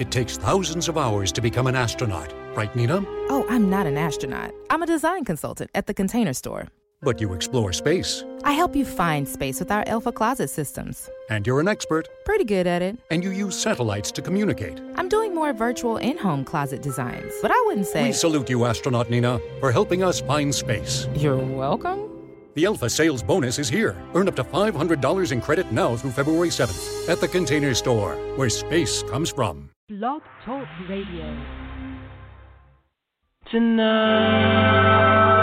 It takes thousands of hours to become an astronaut, right, Nina? Oh, I'm not an astronaut. I'm a design consultant at the Container Store. But you explore space. I help you find space with our Alpha Closet systems. And you're an expert. Pretty good at it. And you use satellites to communicate. I'm doing more virtual in home closet designs, but I wouldn't say. We salute you, astronaut Nina, for helping us find space. You're welcome. The Alpha Sales Bonus is here. Earn up to $500 in credit now through February 7th at the Container Store, where space comes from. Blog Talk Radio. Tonight.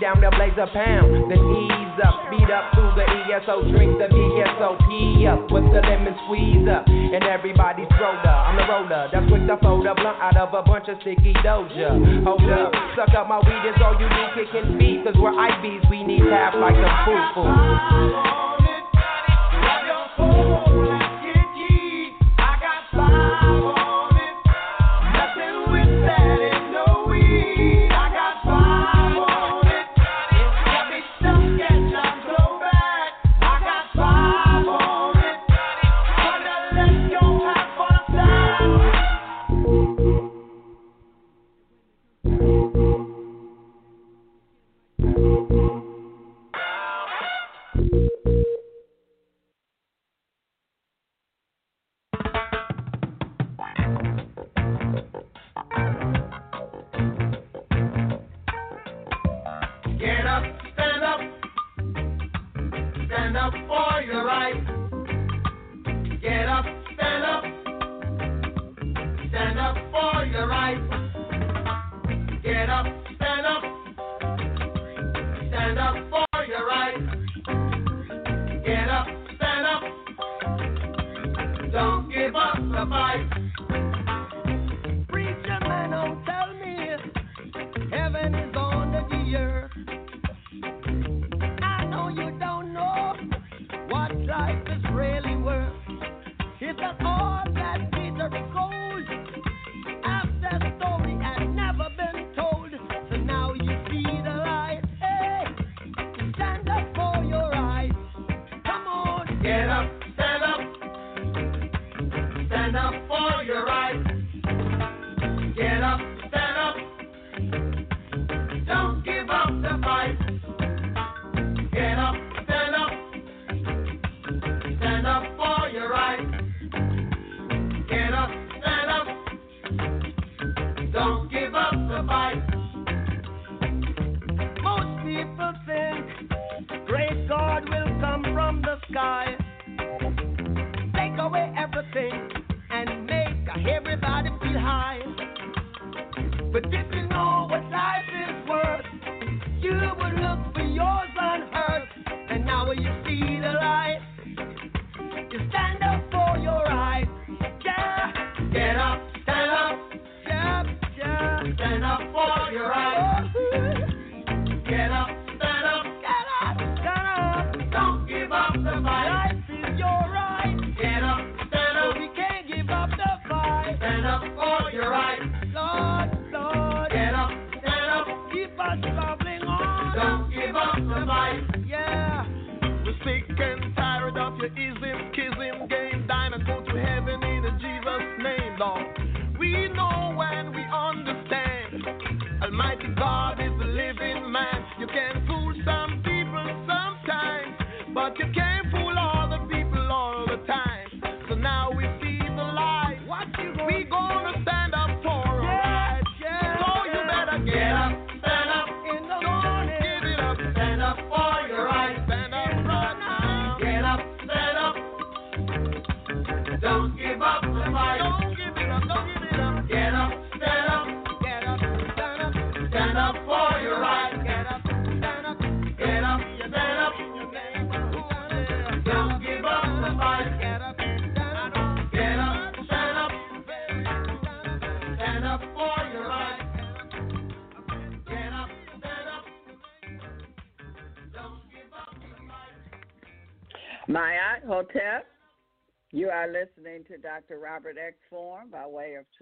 down to blaze a pound. Then ease up, beat up through the ESO, drink the VSOP up with the lemon squeeze up. And everybody's roller, I'm the roller. That's quick to fold a blunt out of a bunch of sticky doja. Hold up, suck up my weed, it's all you need, kicking feet. Cause we're IBs, we need half like a foo.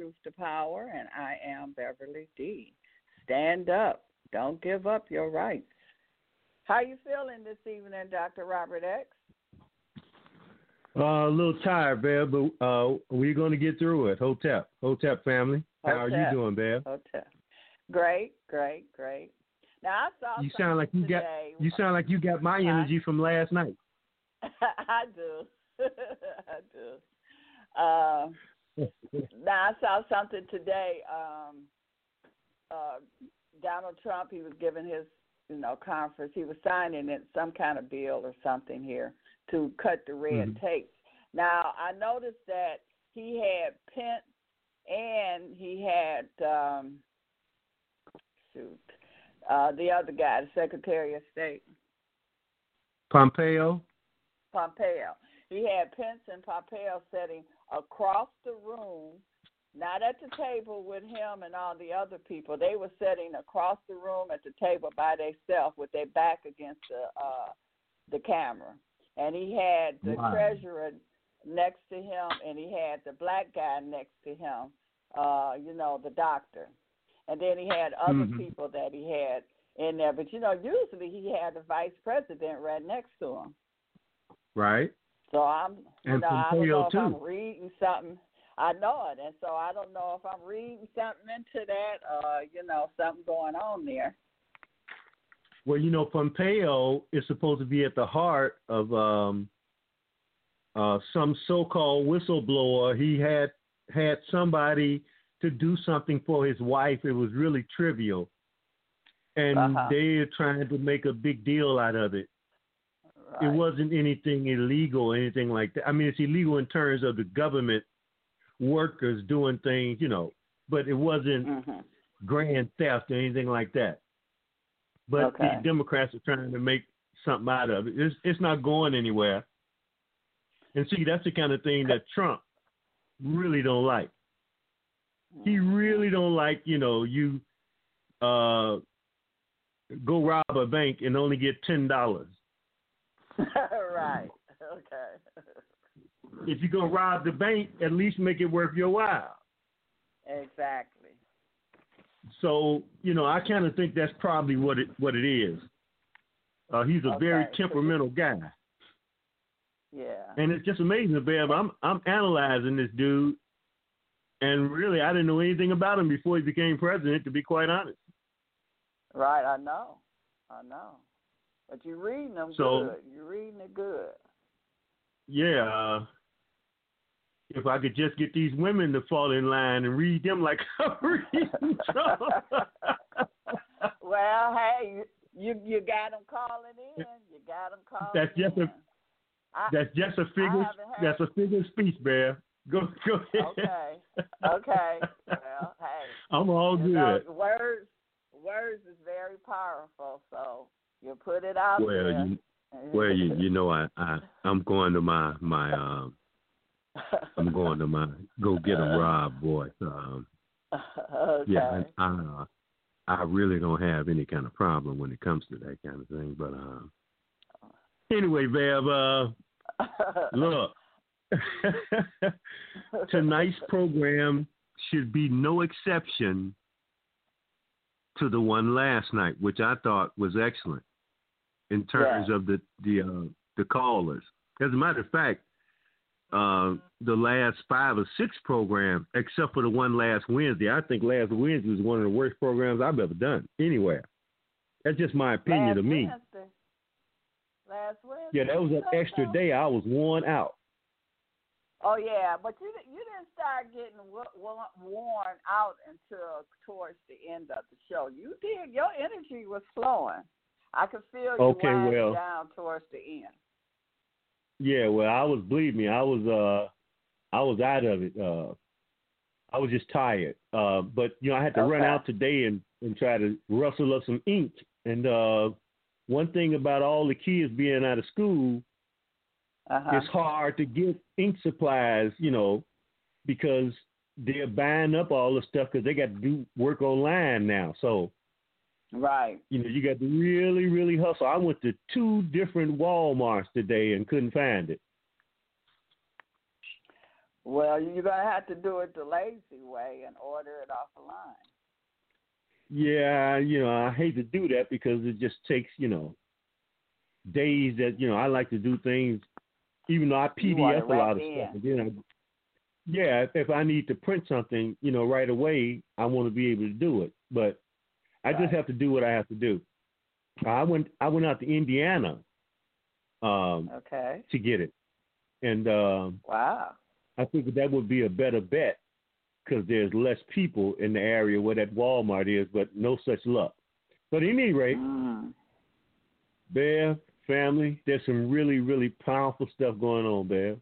Truth to Power, and I am Beverly D. Stand up. Don't give up your rights. How you feeling this evening, Dr. Robert X? Uh, a little tired, Bev, but uh, we're going to get through it. Hotep, Hotep family. Hotep. How are you doing, Bev? Hotep. Great, great, great. Now I saw you sound like you today. got you sound like you got my energy from last night. I do, I do. Uh, now I saw something today. Um, uh, Donald Trump, he was giving his you know conference. He was signing it, some kind of bill or something here to cut the red mm-hmm. tape. Now I noticed that he had Pence and he had um, shoot uh, the other guy, the Secretary of State. Pompeo. Pompeo. He had Pence and Pompeo setting across the room, not at the table with him and all the other people. They were sitting across the room at the table by themselves with their back against the uh the camera. And he had the Wow. treasurer next to him and he had the black guy next to him, uh, you know, the doctor. And then he had other Mhm. people that he had in there. But you know, usually he had the vice president right next to him. Right. So I'm, you And know, I don't know if I'm reading something. I know it, and so I don't know if I'm reading something into that, or you know, something going on there. Well, you know, Pompeo is supposed to be at the heart of um, uh, some so-called whistleblower. He had had somebody to do something for his wife. It was really trivial, and Uh-huh. they're trying to make a big deal out of it. It wasn't anything illegal, or anything like that. I mean, it's illegal in terms of the government workers doing things, you know, but it wasn't hmm grand theft or anything like that. But Okay. the Democrats are trying to make something out of it. It's it's not going anywhere. And see, that's the kind of thing that Trump really don't like. He really don't like, you know, you uh go rob a bank and only get ten dollars. right. Okay. If you're gonna rob the bank, at least make it worth your while. Exactly. So, you know, I kind of think that's probably what it what it is. Uh, he's a very Okay, you- temperamental guy. Yeah. And it's just amazing, Bev. I'm I'm analyzing this dude, and really, I didn't know anything about him before he became president. To be quite honest, Right. I know. I know. But you're reading them So- good. You're reading it good. yeah. Uh, if I could just get these women to fall in line and read them like I'm reading well, hey, you you got them calling in. You got them calling That's just a- in. I- that's just a figure. That's a figure of speech, Bev. Go go ahead. Okay. Okay. Well, hey. I'm all you know, good. words words is very powerful, so you put it out Well, there. you well you you know I I I'm going to my my um I'm going to my go get 'em Rob boy. Um, okay. Yeah, I, I, uh, I really don't have any kind of problem when it comes to that kind of thing. But uh, anyway, Bev, uh, look, tonight's program should be no exception to the one last night, which I thought was excellent in terms of the the uh, the callers. As a matter of fact, uh, the last five or six programs, except for the one last Wednesday. I think last Wednesday was one of the worst programs I've ever done anywhere. That's just my opinion Last of me. Wednesday. Last Wednesday. Yeah, that was an extra day. I was worn out. Oh yeah, but you you didn't start getting wo- wo- worn out until towards the end of the show. You did. Your energy was flowing. I could feel you Okay, well. down towards the end. Yeah, well, I was believe me, I was uh I was out of it. Uh I was just tired. Uh but you know, I had to run out today and and try to rustle up some ink. And uh one thing about all the kids being out of school, Uh-huh. it's hard to get ink supplies, you know, because they're buying up all the stuff because they got to do work online now. So, Right. you know, you got to really, really hustle. I went to two different Walmarts today and couldn't find it. Well, you're gonna have to do it the lazy way and order it off the line. Yeah, you know, I hate to do that because it just takes, you know, days that, you know, I like to do things, even though I You want it PDF a lot of stuff. And then I, yeah, if I need to print something, you know, right away, I want to be able to do it. But I just have to do what I have to do. I went, I went out to Indiana um, Okay. to get it, and um, Wow. I think that would be a better bet because there's less people in the area where that Walmart is, but no such luck. But at any rate, Mm. Bev, family, there's some really, really powerful stuff going on, Bev.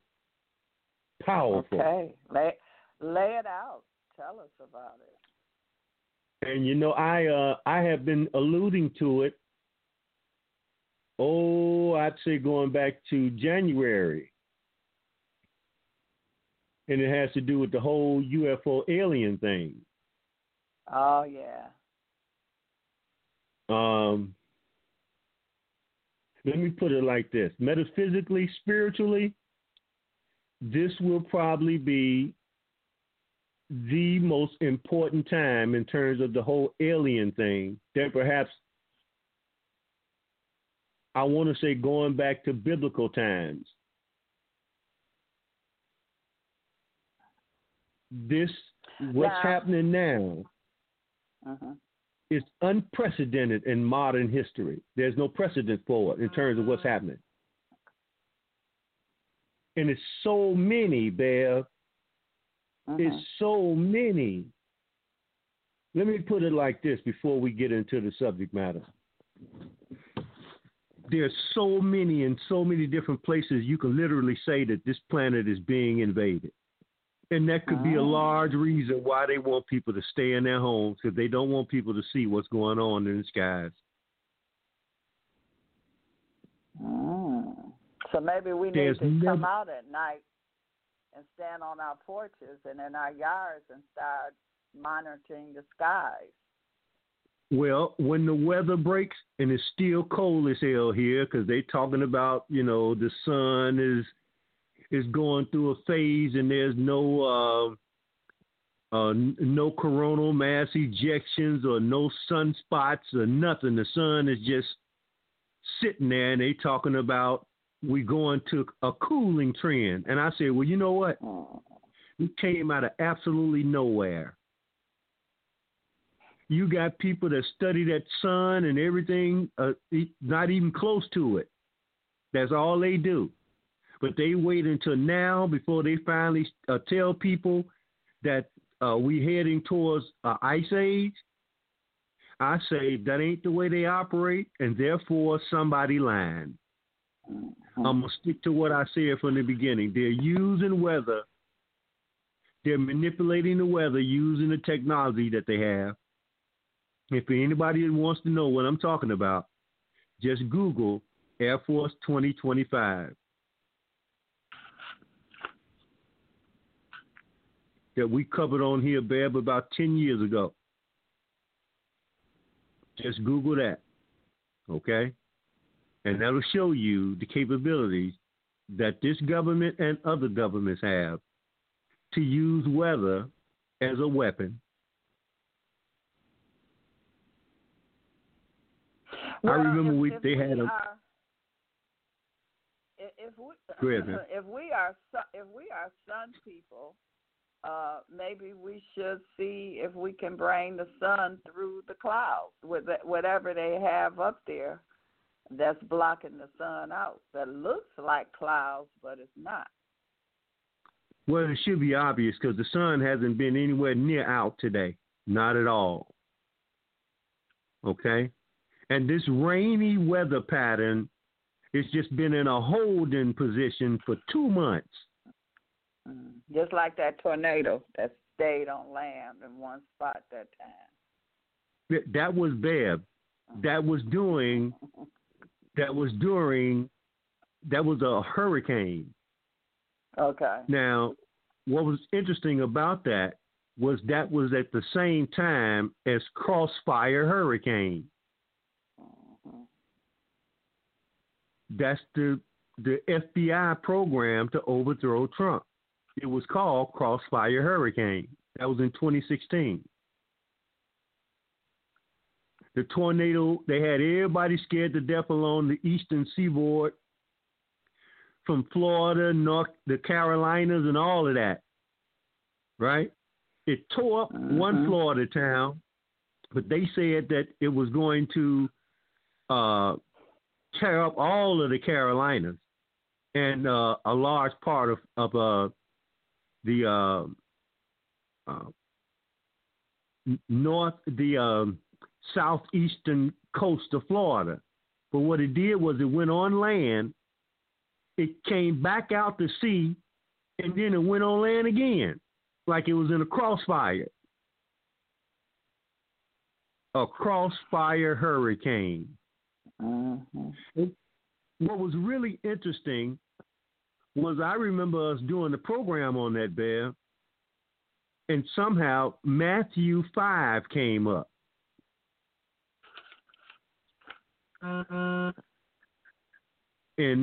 Powerful. Okay, lay lay it out. Tell us about it. And you know, I uh I have been alluding to it. Oh, I'd say going back to January. And it has to do with the whole UFO alien thing. Oh yeah. Um let me put it like this. Metaphysically, spiritually, this will probably be the most important time in terms of the whole alien thing that perhaps I want to say going back to biblical times. This what's Now- happening now Uh-huh. is unprecedented in modern history. There's no precedent for it in terms of what's happening. And it's so many, Bev. Uh-huh. It's so many. Let me put it like this before we get into the subject matter. There's so many in so many different places you can literally say that this planet is being invaded. And that could be a Oh. large reason why they want people to stay in their homes because they don't want people to see what's going on in the skies. Mm. So maybe we need There's to come out at night and stand on our porches and in our yards and start monitoring the skies. Well, when the weather breaks and it's still cold as hell here, because they talking about you know the sun is is going through a phase and there's no uh, uh, no coronal mass ejections or no sunspots or nothing. The sun is just sitting there, and they're talking about we going to a cooling trend. And I said, well, you know what? We came out of absolutely nowhere. You got people that study that sun and everything, uh, not even close to it. That's all they do. But they wait until now before they finally uh, tell people that uh, we heading towards uh, ice age. I say that ain't the way they operate, and therefore somebody lying. I'm gonna stick to what I said from the beginning. They're using weather. They're manipulating the weather using the technology that they have. If anybody wants to know what I'm talking about, just Google Air Force 2025. That we covered on here, Bev, about 10 years ago. Just Google that. Okay? And that'll show you the capabilities that this government and other governments have to use weather as a weapon. Well, I remember if, we if they had a are, if we ahead, if we are if we are sun people, uh, maybe we should see if we can bring the sun through the clouds with whatever they have up there that's blocking the sun out. That looks like clouds, but it's not. well, it should be obvious because the sun hasn't been anywhere near out today, not at all. Okay, and this rainy weather pattern has just been in a holding position for two months. Mm. Just like that tornado that stayed on land in one spot that time. That- That was Bev. That was doing. That was during. That was a hurricane. Okay. Now, what was interesting about that was that was at the same time as Crossfire Hurricane. Mhm. That's the the FBI program to overthrow Trump. It was called Crossfire Hurricane. That was in 2016. The tornado, they had everybody scared to death along the eastern seaboard from Florida, North, the Carolinas, and all of that. Right? It tore up one Mhm. Florida town, but they said that it was going to uh, tear up all of the Carolinas and uh, a large part of of uh, the uh, uh, north, the um, southeastern coast of Florida. But what it did was it went on land, it came back out to sea, and then it went on land again, like it was in a crossfire. A crossfire hurricane. Mm-hmm. What was really interesting was I remember us doing the program on that bear, and somehow Matthew 5 came up. And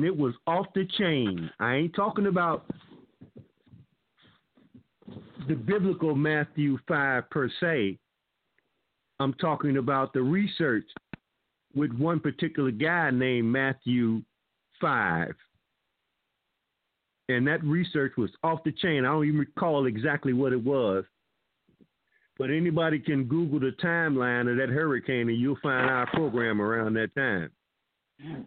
it was off the chain. I ain't talking about the biblical Matthew 5 per se. I'm talking about the research with one particular guy named Matthew 5. And that research was off the chain. I don't even recall exactly what it was. But anybody can Google the timeline of that hurricane and you'll find our program around that time.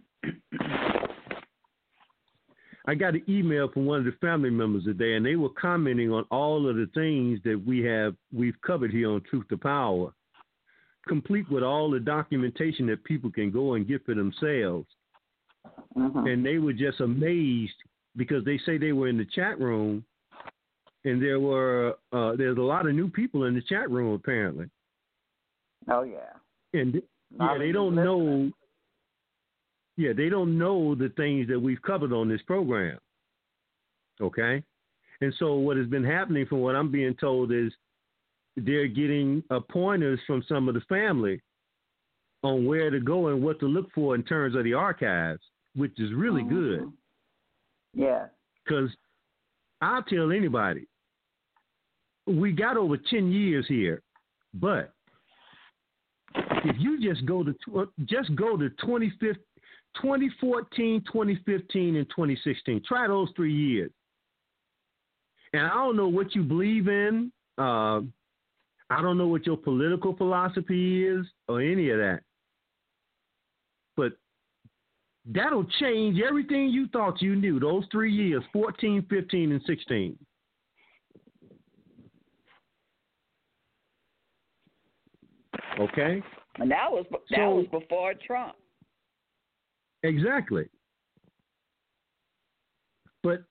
I got an email from one of the family members today, and they were commenting on all of the things that we have we've covered here on Truth to Power, complete with all the documentation that people can go and get for themselves. Mm-hmm. And they were just amazed because they say they were in the chat room, and there were uh, there's a lot of new people in the chat room apparently, Oh yeah. and yeah, they don't know. Yeah, they don't know the things that we've covered on this program. Okay, and so what has been happening, from what I'm being told, is they're getting uh, pointers from some of the family on where to go and what to look for in terms of the archives, which is really good. Mhm. Yeah. Because I'll tell anybody, we got over 10 years here, but if you just go to just go to 25 2014, 2015, and 2016, try those three years. And I don't know what you believe in. Uh, I don't know what your political philosophy is or any of that. But that'll change everything you thought you knew those three years 14 15 and 16 okay And that was that So- was before Trump. exactly but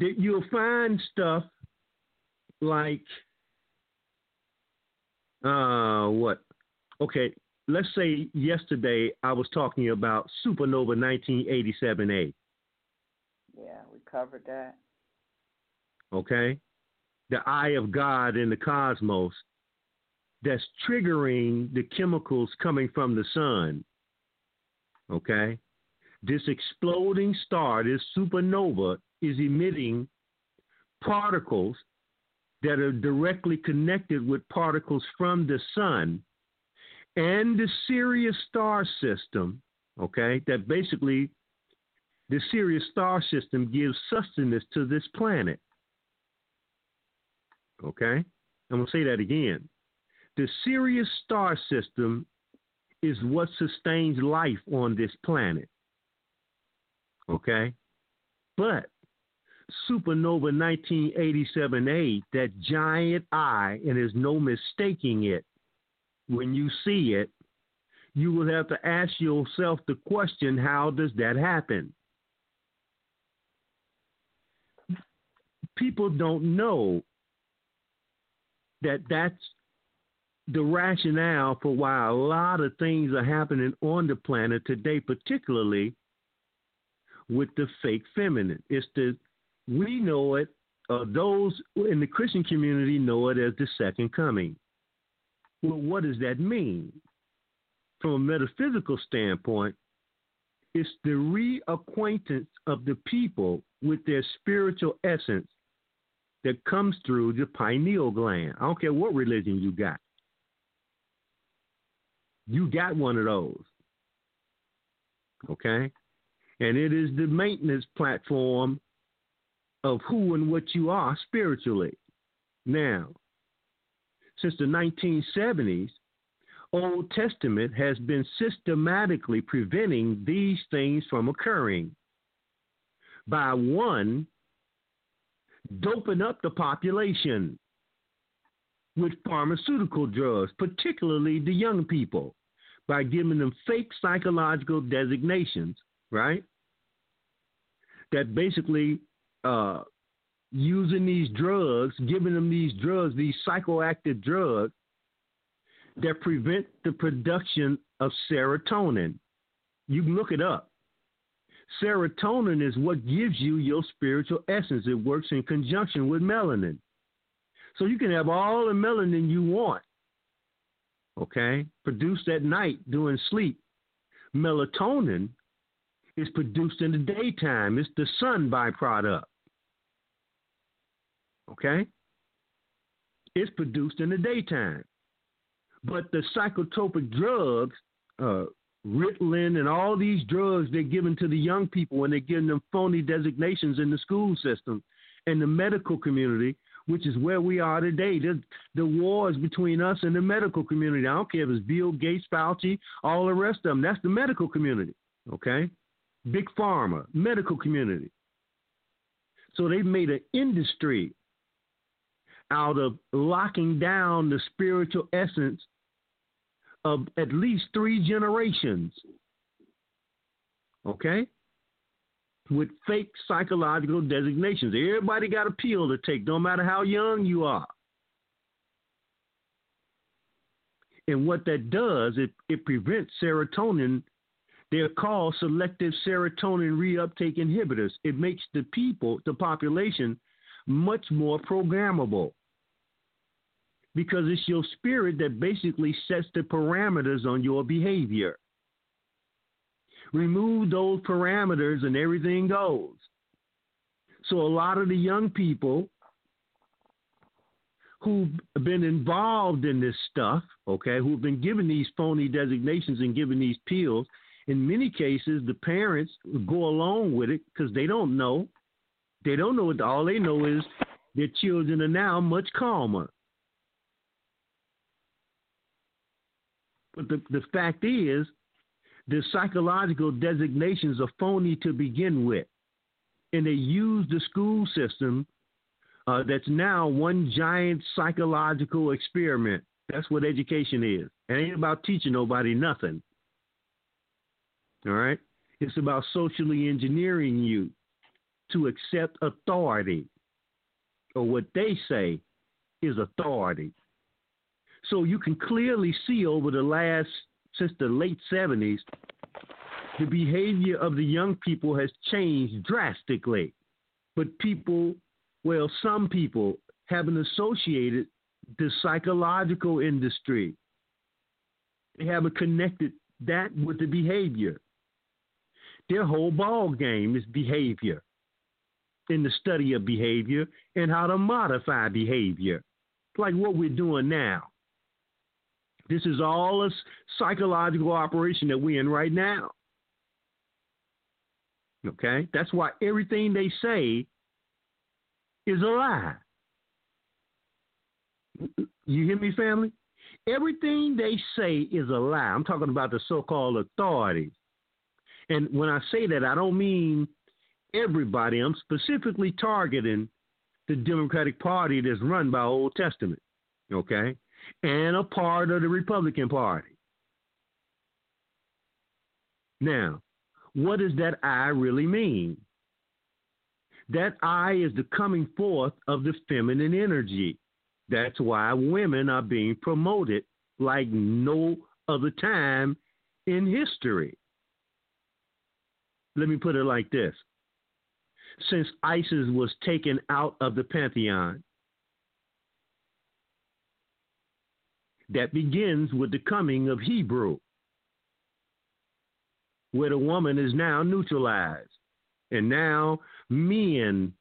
you'll find stuff like uh what okay let's say yesterday i was talking about supernova 1987a Yeah, we covered that. okay? The eye of God in the cosmos that's triggering the chemicals coming from the sun, okay? This exploding star, this supernova, is emitting particles that are directly connected with particles from the sun and the Sirius star system, okay? That basically the Sirius star system gives sustenance to this planet. Okay? I'm going to say that again. The Sirius star system is what sustains life on this planet. Okay? But supernova 1987A, that giant eye, and there's no mistaking it, when you see it, you will have to ask yourself the question how does that happen? people don't know that that's the rationale for why a lot of things are happening on the planet today, particularly with the fake feminine. It's the we know it, uh, those in the Christian community know it as the second coming. Well, what does that mean? From a metaphysical standpoint, it's the reacquaintance of the people with their spiritual essence that comes through the pineal gland. I don't care what religion you got. You got one of those. Okay? And it is the maintenance platform of who and what you are spiritually. Now, since the 1970s, Old Testament has been systematically preventing these things from occurring by one, doping up the population. With pharmaceutical drugs, particularly the young people, by giving them fake psychological designations, right? That basically uh, using these drugs, giving them these drugs, these psychoactive drugs that prevent the production of serotonin. You can look it up. Serotonin is what gives you your spiritual essence. It works in conjunction with melanin. So you can have all the melanin you want, okay, produced at night during sleep. Melatonin is produced in the daytime, it's the sun byproduct, okay? It's produced in the daytime. But the psychotropic drugs, uh, Ritalin and all these drugs they're giving to the young people and they're giving them phony designations in the school system and the medical community, which is where we are today. The, the wars between us and the medical community. I don't care if it's Bill Gates, Fauci, all the rest of them. That's the medical community, okay? Big pharma, medical community. So they've made an industry out of locking down the spiritual essence of at least three generations. Okay? With fake psychological designations. Everybody got a pill to take, no matter how young you are. And what that does, it, it prevents serotonin. They're called selective serotonin reuptake inhibitors. It makes the people, the population, much more programmable because it's your spirit that basically sets the parameters on your behavior. Remove those parameters and everything goes. So, a lot of the young people who've been involved in this stuff, okay, who've been given these phony designations and given these pills, in many cases, the parents go along with it because they don't know. They don't know what all they know is their children are now much calmer. But the, the fact is, the psychological designations are phony to begin with. And they use the school system uh, that's now one giant psychological experiment. That's what education is. It ain't about teaching nobody nothing. All right? It's about socially engineering you to accept authority or what they say is authority. So you can clearly see over the last, since the late 70s, the behavior of the young people has changed drastically. But people, well, some people haven't associated the psychological industry. They haven't connected that with the behavior. Their whole ball game is behavior, in the study of behavior and how to modify behavior, like what we're doing now. This is all a psychological operation that we're in right now. Okay? That's why everything they say is a lie. You hear me, family? Everything they say is a lie. I'm talking about the so called authorities. And when I say that, I don't mean everybody. I'm specifically targeting the Democratic Party that's run by Old Testament. Okay? And a part of the Republican Party. Now, what does that I really mean? That eye is the coming forth of the feminine energy. That's why women are being promoted like no other time in history. Let me put it like this. Since Isis was taken out of the pantheon, that begins with the coming of Hebrew, where the woman is now neutralized. And now men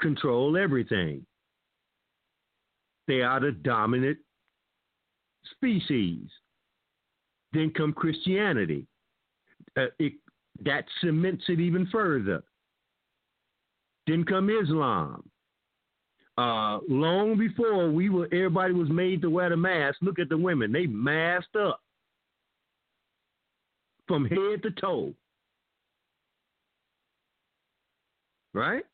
control everything. They are the dominant species. Then come Christianity. Uh, it, that cements it even further. Then come Islam. Uh, long before we were, everybody was made to wear the mask. Look at the women; they masked up from head to toe. Right?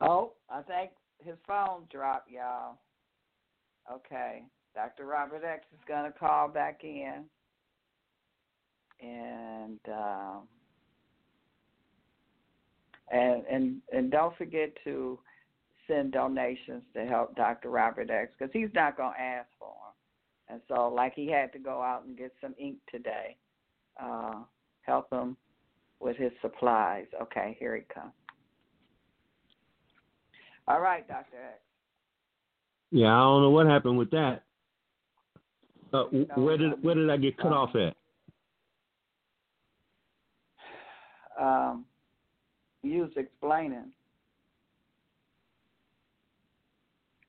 Oh, I think his phone dropped, y'all. Okay. Dr. Robert X is going to call back in. And um, and and and don't forget to send donations to help Dr. Robert X because he's not going to ask for them. And so, like he had to go out and get some ink today, uh, help him with his supplies. Okay, here he comes. All right, Dr. X. Yeah, I don't know what happened with that. Uh, where did where did I get cut off at? Um, you was explaining.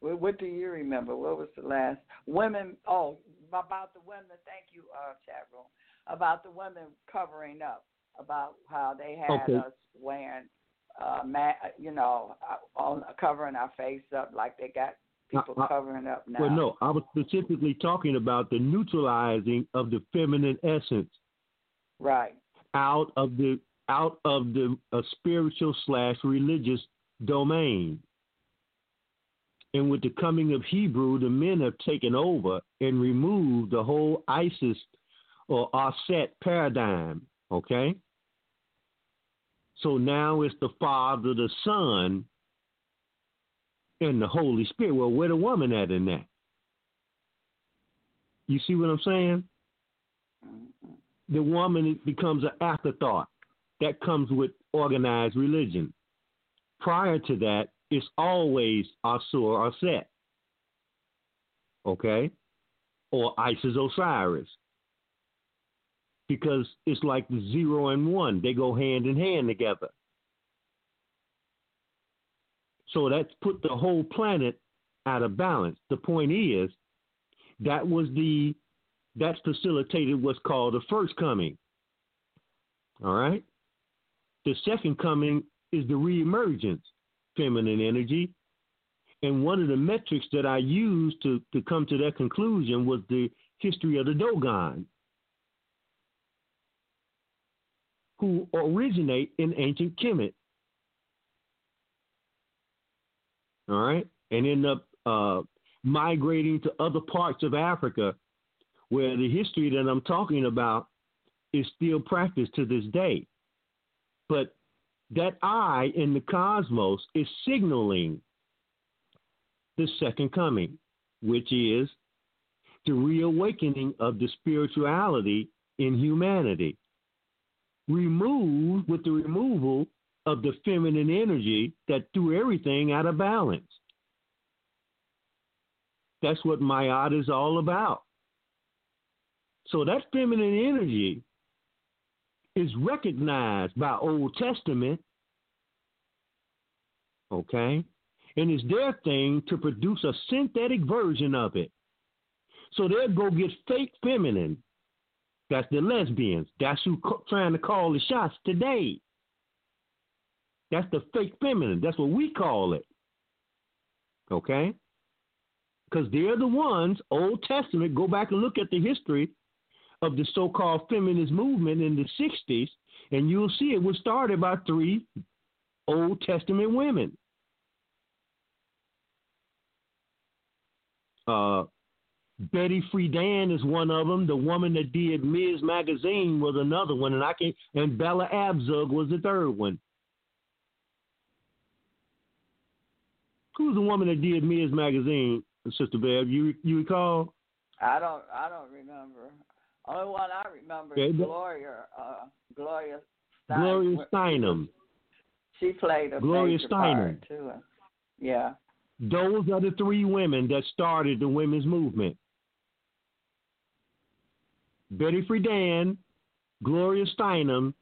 What, do you remember? What was the last women? Oh, about the women. Thank you, uh, chat room. About the women covering up. About how they had Okay. us wearing, uh, ma- you know, uh, on covering our face up like they got people I- I- covering up now. Well, no, I was specifically talking about the neutralizing of the feminine essence Right. out of the out of the uh, spiritual slash religious domain. And with the coming of Hebrew, the men have taken over and removed the whole Isis or Aset paradigm. Okay? So now it's the Father, the Son, and the Holy Spirit. Well, where the woman at in that? You see what I'm saying? The woman becomes an afterthought. That comes with organized religion. Prior to that, it's always Asur or Set. Okay? Or Isis Osiris. Because it's like the zero and one. They go hand in hand together. So that's put the whole planet out of balance. The point is, that was the that facilitated what's called the first coming. All right? The second coming is the reemergence, feminine energy. And one of the metrics that I used to, to come to that conclusion was the history of the Dogon, who originate in ancient Kemet. All right? And end up uh, migrating to other parts of Africa where the history that I'm talking about is still practiced to this day. But that I in the cosmos is signaling the second coming, which is the reawakening of the spirituality in humanity. Removed with the removal of the feminine energy that threw everything out of balance. That's what Mayat is all about. So that feminine energy is recognized by Old Testament, okay? And it's their thing to produce a synthetic version of it. So they'll go get fake feminine. That's the lesbians. That's who co- trying to call the shots today. That's the fake feminine. That's what we call it. Okay? Because they're the ones, Old Testament, go back and look at the history of the so called feminist movement in the 60s, and you'll see it was started by three Old Testament women. Uh, Betty Friedan is one of them. The woman that did Ms. Magazine was another one, and I can and Bella Abzug was the third one. Who's the woman that did Ms. Magazine, Sister Bev? You you recall? I don't. I don't remember. Only one I remember Okay, is Gloria. Uh, Gloria. Stein- Gloria Steinem. She played a Gloria major Steinem. part too. Yeah. Those are the three women that started the women's movement. Betty Friedan, Gloria Steinem,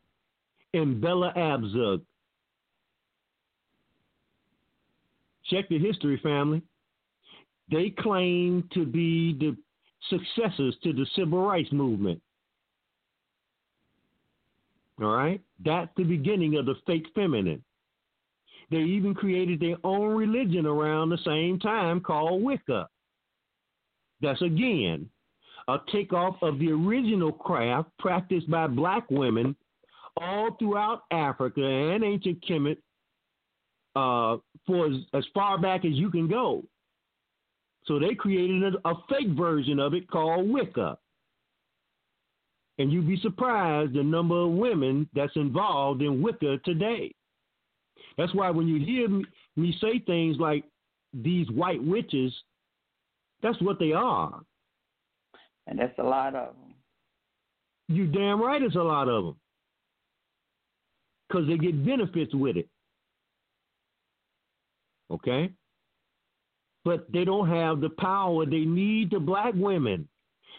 and Bella Abzug. Check the history, family. They claim to be the successors to the civil rights movement. All right? That's the beginning of the fake feminine. They even created their own religion around the same time called Wicca. That's again a takeoff of the original craft practiced by black women all throughout Africa and ancient Kemet uh, for as, as far back as you can go. So they created a, a fake version of it called Wicca. And you'd be surprised the number of women that's involved in Wicca today. That's why when you hear me, me say things like these white witches, that's what they are. And that's a lot of them. You damn right it's a lot of them. Because they get benefits with it. Okay? But they don't have the power they need the black women.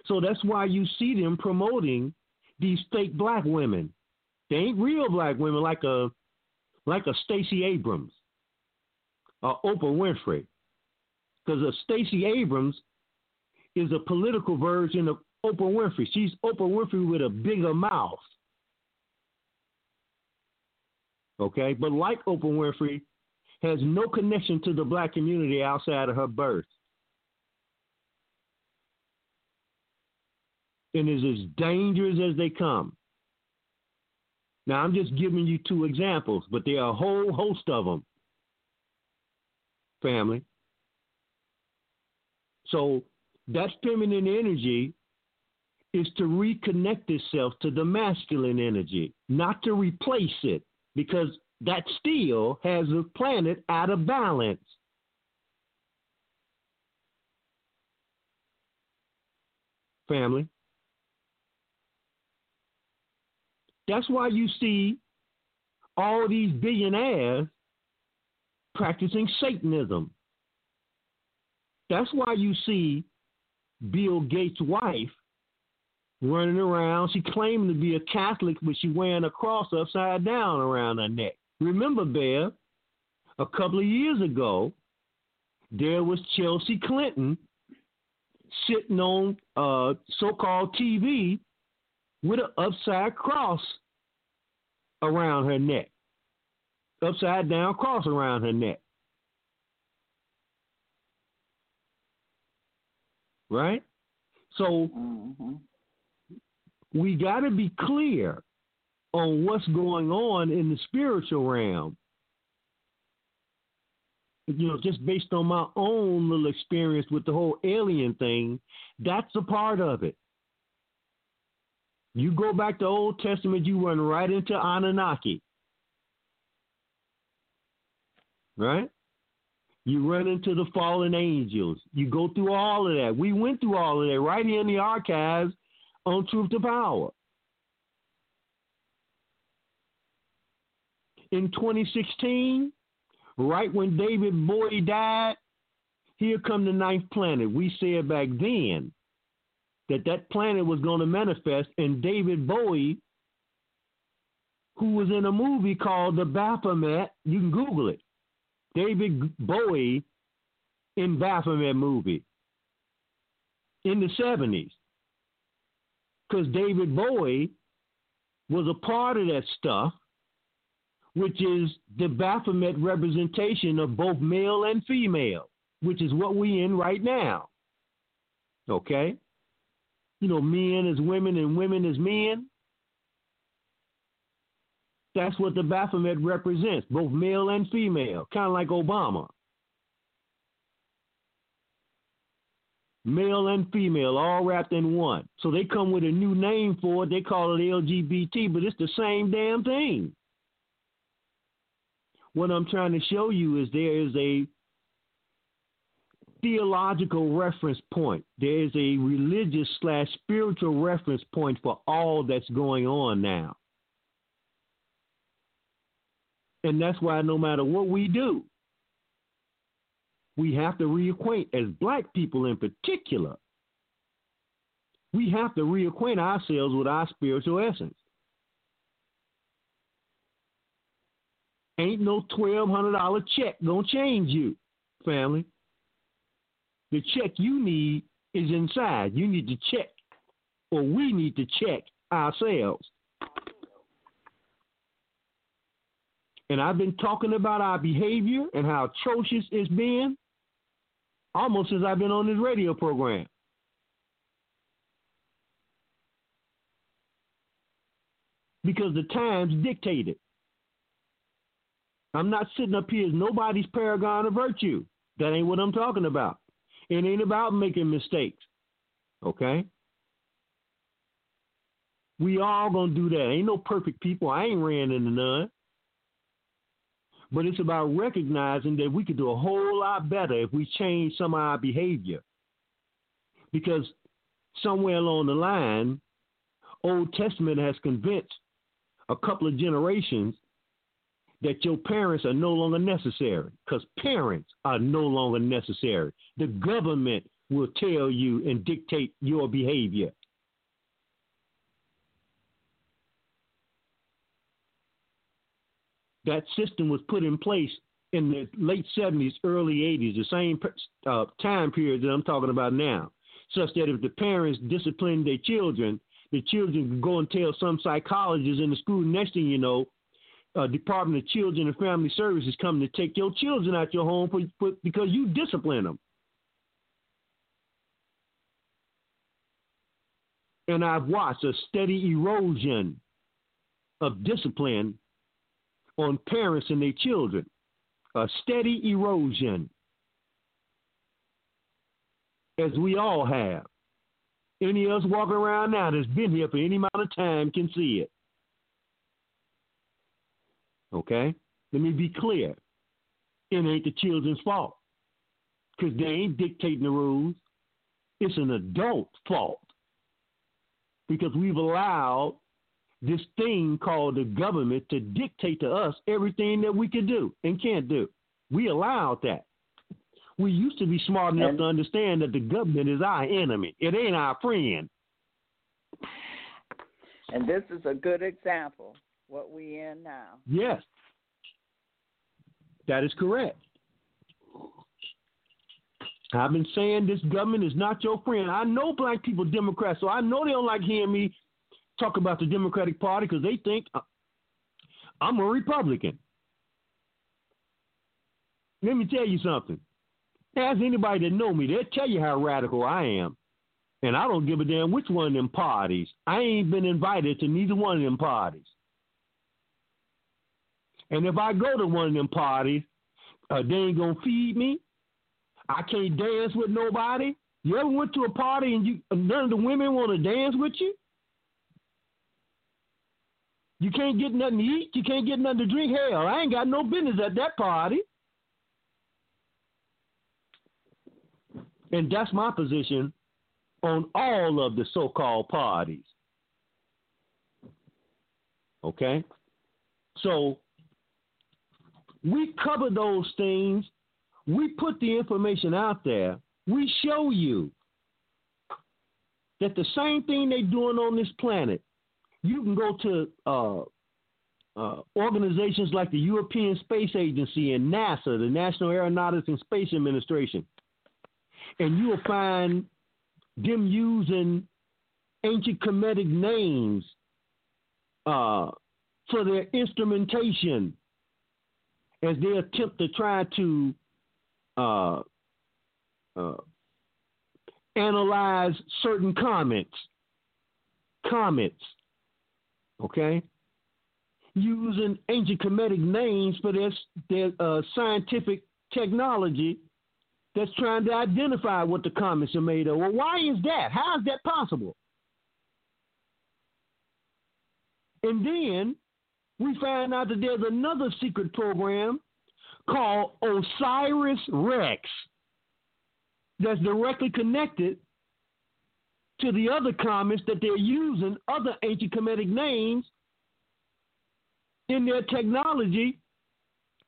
So that's why you see them promoting these fake black women. They ain't real black women like a like a Stacey Abrams or Oprah Winfrey. Because a Stacey Abrams is a political version of Oprah Winfrey. She's Oprah Winfrey with a bigger mouth. Okay, but like Oprah Winfrey, has no connection to the black community outside of her birth. And is as dangerous as they come. Now, I'm just giving you two examples, but there are a whole host of them, family. So, that feminine energy is to reconnect itself to the masculine energy, not to replace it, because that still has the planet out of balance. Family. That's why you see all these billionaires practicing Satanism. That's why you see Bill Gates' wife running around. She claimed to be a Catholic, but she wearing a cross upside down around her neck. Remember, Bev, a couple of years ago, there was Chelsea Clinton sitting on uh, so-called TV with an upside cross around her neck, upside down cross around her neck. Right? So mm-hmm. we got to be clear on what's going on in the spiritual realm. You know, just based on my own little experience with the whole alien thing, that's a part of it. You go back to Old Testament, you run right into Anunnaki. Right? You run into the fallen angels. You go through all of that. We went through all of that right here in the archives on Truth to Power. In 2016, right when David Bowie died, here come the ninth planet. We said back then that that planet was going to manifest, and David Bowie, who was in a movie called The Baphomet, you can Google it. David Bowie in Baphomet movie in the 70s. Because David Bowie was a part of that stuff which is the Baphomet representation of both male and female, which is what we in right now. Okay? You know, men as women and women as men. That's what the Baphomet represents, both male and female, kind of like Obama. Male and female, all wrapped in one. So they come with a new name for it. They call it LGBT, but it's the same damn thing. What I'm trying to show you is there is a theological reference point. There is a religious slash spiritual reference point for all that's going on now. And that's why no matter what we do, we have to reacquaint, as black people in particular, we have to reacquaint ourselves with our spiritual essence. Ain't no $1,200 check going to change you, family. The check you need is inside. You need to check, or we need to check ourselves. And I've been talking about our behavior and how atrocious it's been almost since I've been on this radio program. Because the times dictate it. I'm not sitting up here as nobody's paragon of virtue. That ain't what I'm talking about. It ain't about making mistakes. Okay? We all gonna do that. Ain't no perfect people. I ain't ran into none. But it's about recognizing that we could do a whole lot better if we change some of our behavior. Because somewhere along the line, Old Testament has convinced a couple of generations that your parents are no longer necessary because parents are no longer necessary. The government will tell you and dictate your behavior. That system was put in place in the late 70s, early 80s, the same uh, time period that I'm talking about now, such that if the parents disciplined their children, the children go and tell some psychologist in the school. Next thing you know, uh, Department of Children and Family Services coming to take your children out your home for, for, because you discipline them. And I've watched a steady erosion of discipline on parents and their children. A steady erosion, as we all have. Any of us walking around now that's been here for any amount of time can see it. Okay? Let me be clear. It ain't the children's fault because they ain't dictating the rules. It's an adult's fault because we've allowed this thing called the government to dictate to us everything that we can do and can't do. We allowed that. We used to be smart enough and, to understand that the government is our enemy. It ain't our friend. And this is a good example what we in now. Yes. That is correct. I've been saying this government is not your friend. I know black people Democrats, so I know they don't like hearing me talk about the Democratic Party because they think uh, I'm a Republican. Let me tell you something. Ask anybody that know me, they'll tell you how radical I am. And I don't give a damn which one of them parties. I ain't been invited to neither one of them parties. And if I go to one of them parties, uh, they ain't gonna feed me. I can't dance with nobody. You ever went to a party and you none of the women want to dance with you? You can't get nothing to eat. You can't get nothing to drink. Hell, I ain't got no business at that party. And that's my position on all of the so called parties. Okay? So we cover those things. We put the information out there. We show you that the same thing they're doing on this planet, you can go to uh, uh, organizations like the European Space Agency and NASA, the National Aeronautics and Space Administration, and you will find them using ancient Kemetic names uh, for their instrumentation as they attempt to try to uh, uh, analyze certain comets, comets, okay, using ancient Kemetic names for their, their uh, scientific technology that's trying to identify what the comets are made of. Well, why is that? How is that possible? And then we find out that there's another secret program called Osiris Rex that's directly connected to the other comets that they're using other ancient Kemetic names in their technology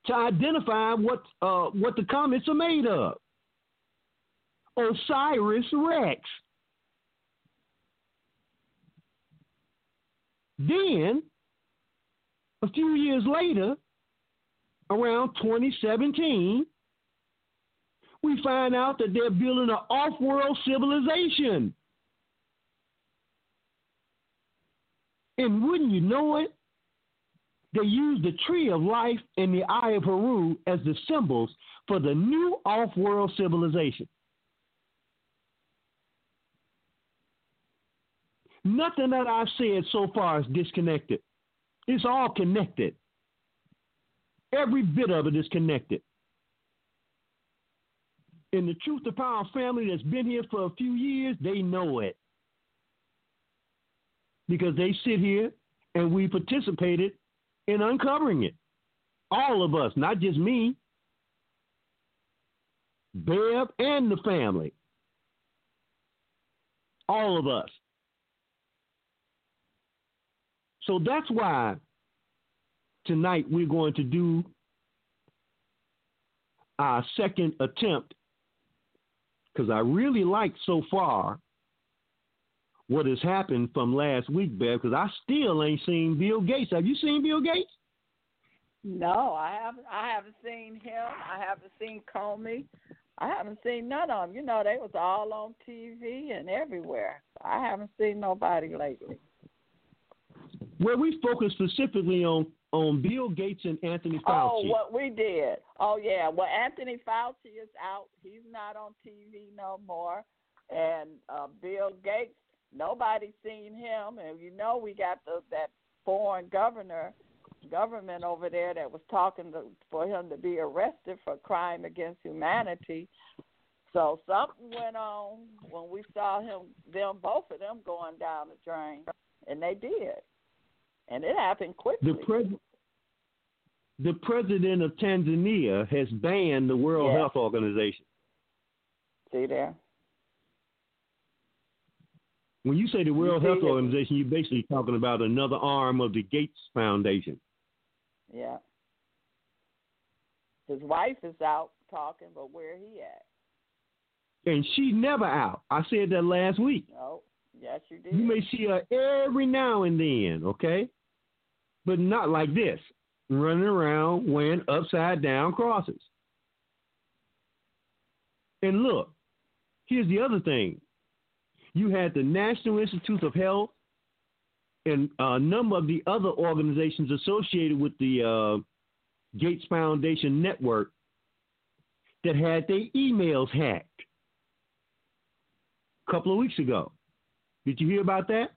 to identify what uh, what the comets are made of. OSIRIS-REx. Then a few years later, around 2017, we find out that they're building an off world civilization. And wouldn't you know it? They use the tree of life and the eye of Haru as the symbols for the new off world civilization. Nothing that I've said so far is disconnected. It's all connected. Every bit of it is connected. And the Truth to Power family that's been here for a few years, they know it. Because they sit here and we participated in uncovering it. All of us, not just me, Bev and the family. All of us. So that's why tonight we're going to do our second attempt because I really like so far what has happened from last week, Bev, because I still ain't seen Bill Gates. Have you seen Bill Gates? No, I haven't. I haven't seen him. I haven't seen Comey. I haven't seen none of them. You know, they was all on TV and everywhere. I haven't seen nobody lately. Well, we focused specifically on on Bill Gates and Anthony Fauci. Oh, what we did. Oh yeah. Well, Anthony Fauci is out. He's not on TV no more. And uh, Bill Gates, nobody's seen him. And you know, we got the, that foreign governor government over there that was talking to, for him to be arrested for crime against humanity. So something went on when we saw him, them both of them going down the drain, and they did, and it happened quickly. The president, the president of Tanzania has banned the World Yeah. Health Organization. See there? When you say the World Health. Organization, you're basically talking about another arm of the Gates Foundation. Yeah. His wife is out talking, but where he at? And she never out. I said that last week. No. Yes, you. You may see her every now and then, okay? But not like this, running around wearing upside down crosses. And look, here's the other thing. You had the National Institute of Health and a number of the other organizations associated with the uh, Gates Foundation network that had their emails hacked a couple of weeks ago. Did you hear about that?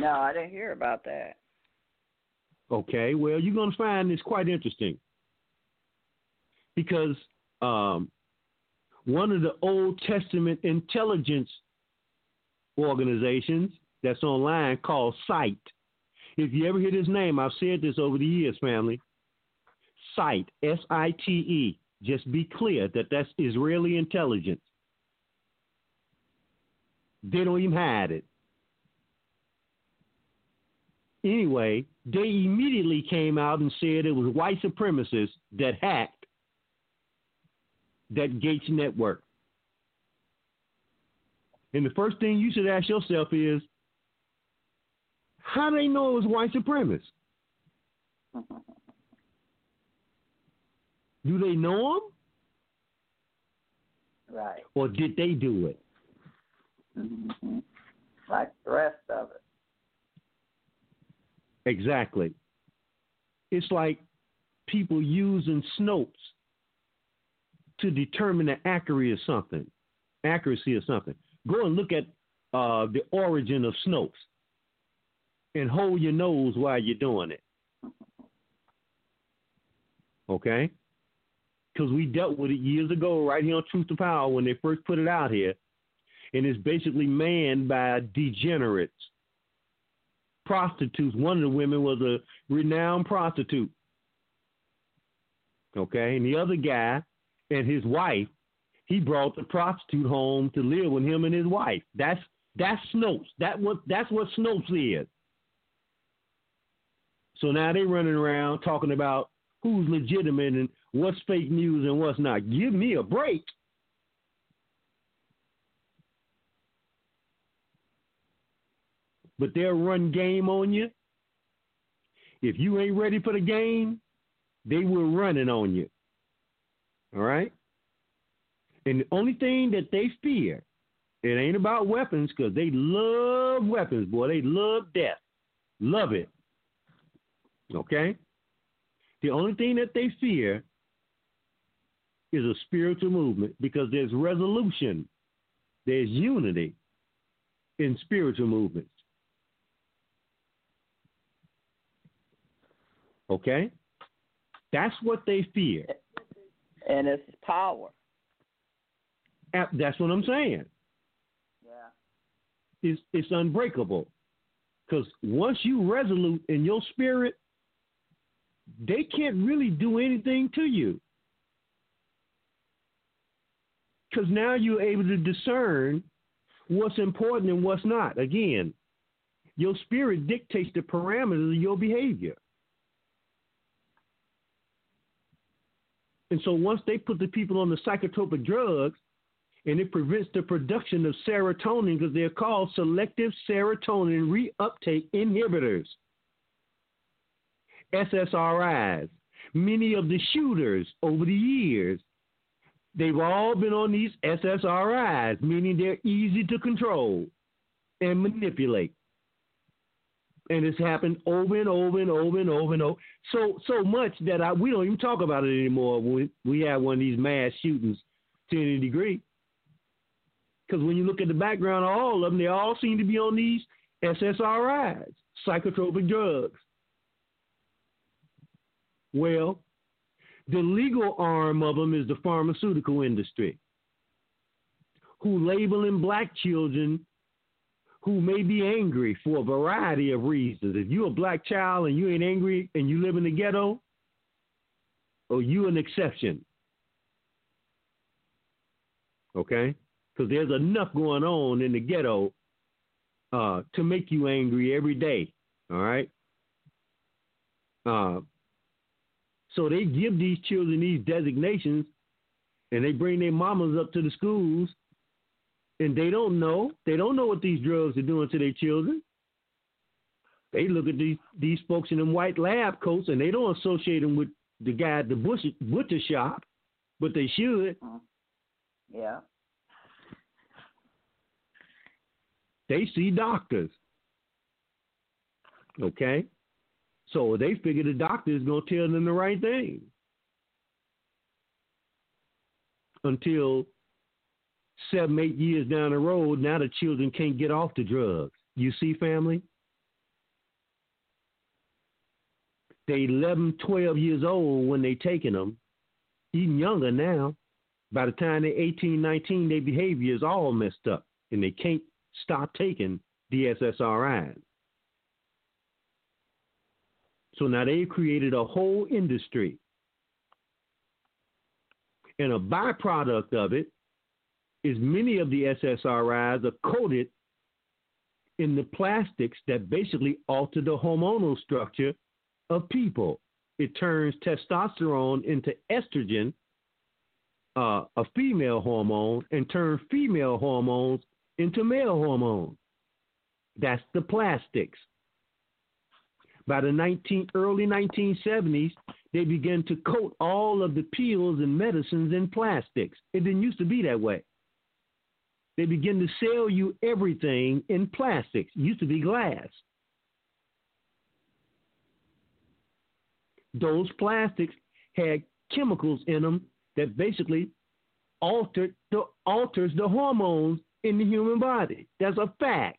No, I didn't hear about that. Okay, well, you're going to find this quite interesting because um, one of the Old Testament intelligence organizations that's online called SITE. If you ever hear this name, I've said this over the years, family. SITE, S I T E. Just be clear that that's Israeli intelligence. They don't even hide it. Anyway, they immediately came out and said it was white supremacists that hacked that Gates network. And the first thing you should ask yourself is, how do they know it was white supremacists? Do they know them, Right. or did they do it? Hmm Like the rest of it. Exactly. It's like people using Snopes to determine the accuracy of something. Accuracy of something. Go and look at uh, the origin of Snopes and hold your nose while you're doing it. Okay? Because we dealt with it years ago right here on Truth to Power when they first put it out here. And is basically manned by degenerates prostitutes. One of the women was a renowned prostitute. Okay, and the other guy and his wife, he brought the prostitute home to live with him and his wife. That's that's Snopes. That what that's what Snopes is. So now they're running around talking about who's legitimate and what's fake news and what's not. Give me a break. But they'll run game on you. If you ain't ready for the game, they will run it on you. All right? And the only thing that they fear, it ain't about weapons because they love weapons, boy. They love death. Love it. Okay? The only thing that they fear is a spiritual movement because there's resolution, there's unity in spiritual movements. Okay? That's what they fear. And it's power. That's what I'm saying. Yeah. It's it's unbreakable. Because once you resolute in your spirit, they can't really do anything to you. Because now you're able to discern what's important and what's not. Again, your spirit dictates the parameters of your behavior. And so once they put the people on the psychotropic drugs, and it prevents the production of serotonin because they're called selective serotonin reuptake inhibitors, SSRIs. Many of the shooters over the years, they've all been on these SSRIs, meaning they're easy to control and manipulate and it's happened over and over and over and over and over. So so much that I we don't even talk about it anymore when we have one of these mass shootings to any degree. Because when you look at the background of all of them, they all seem to be on these SSRIs, psychotropic drugs. Well, the legal arm of them is the pharmaceutical industry, who labeling black children who may be angry for a variety of reasons. If you're a black child and you ain't angry and you live in the ghetto, or you an exception. Okay? Because there's enough going on in the ghetto uh, to make you angry every day. All right? Uh, so they give these children these designations and they bring their mamas up to the schools and they don't know. They don't know what these drugs are doing to their children. They look at these these folks in them white lab coats, and they don't associate them with the guy at the butcher, butcher shop, but they should. Uh-huh. Yeah. They see doctors. Okay? So they figure the doctor is going to tell them the right thing. Until seven, eight years down the road, now the children can't get off the drugs. You see, family? They 11, 12 years old when they taking them, even younger now. By the time they're 18, 19, their behavior is all messed up, and they can't stop taking DSSRI. So now they've created a whole industry. And a byproduct of it is many of the SSRIs are coated in the plastics that basically alter the hormonal structure of people. It turns testosterone into estrogen, uh, a female hormone, and turns female hormones into male hormones. That's the plastics. By the 19, early 1970s, they began to coat all of the pills and medicines in plastics. It didn't used to be that way they begin to sell you everything in plastics. It used to be glass. Those plastics had chemicals in them that basically altered the, alters the hormones in the human body. That's a fact.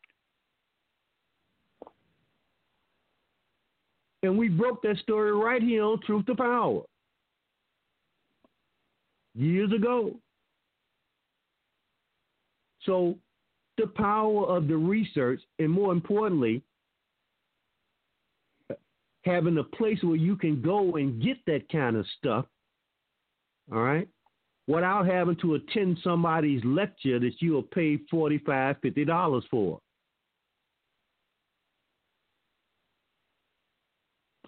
And we broke that story right here on Truth to Power years ago. So, the power of the research, and more importantly, having a place where you can go and get that kind of stuff, all right, without having to attend somebody's lecture that you'll pay $45, $50 for.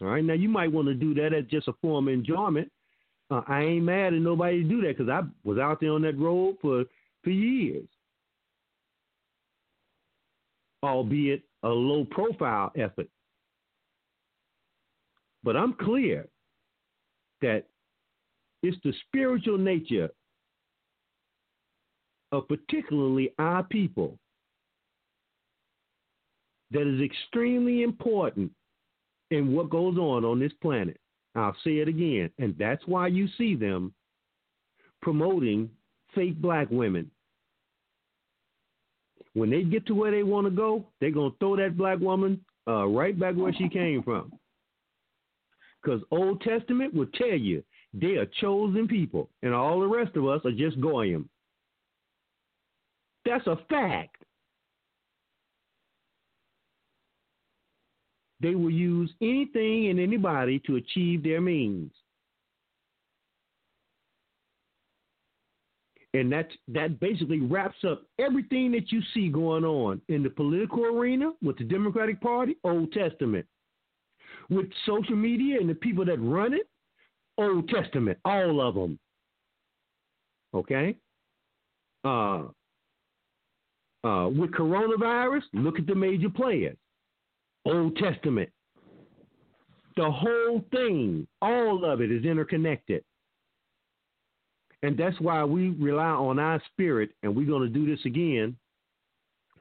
All right, now you might want to do that as just a form of enjoyment. Uh, I ain't mad at nobody to do that because I was out there on that road for for years albeit a low profile effort. But I'm clear that it's the spiritual nature of particularly our people that is extremely important in what goes on on this planet. I'll say it again, and that's why you see them promoting fake black women, when they get to where they want to go, they're gonna throw that black woman uh, right back where she came from. Because Old Testament will tell you They are chosen people, and all the rest of us are just goyim. That's a fact. They will use anything and anybody to achieve their means. And that that basically wraps up everything that you see going on in the political arena with the Democratic Party, Old Testament. With social media and the people that run it, Old Testament, all of them. Okay? Uh, uh, with coronavirus, look at the major players. Old Testament. The whole thing, all of it is interconnected. And that's why we rely on our spirit, and we're going to do this again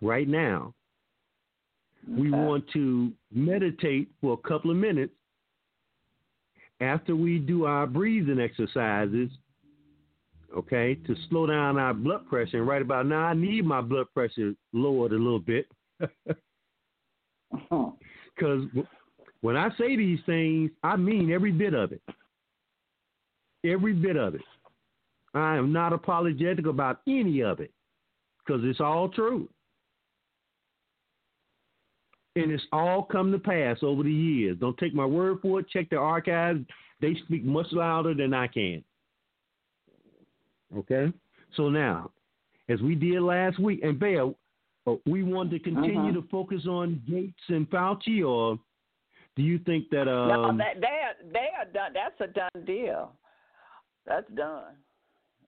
right now. Okay. We want to meditate for a couple of minutes after we do our breathing exercises, okay, to slow down our blood pressure. And right about now, I need my blood pressure lowered a little bit. Uh-huh. Because when I say these things, I mean every bit of it. Every bit of it. I am not apologetic about any of it because it's all true. And it's all come to pass over the years. Don't take my word for it. Check the archives. They speak much louder than I can. Okay? So now, as we did last week, and Bev, uh, we want to continue uh-huh. to focus on Gates and Fauci, or do you think that? Um, no, they they are, they are done. That's a done deal. That's done.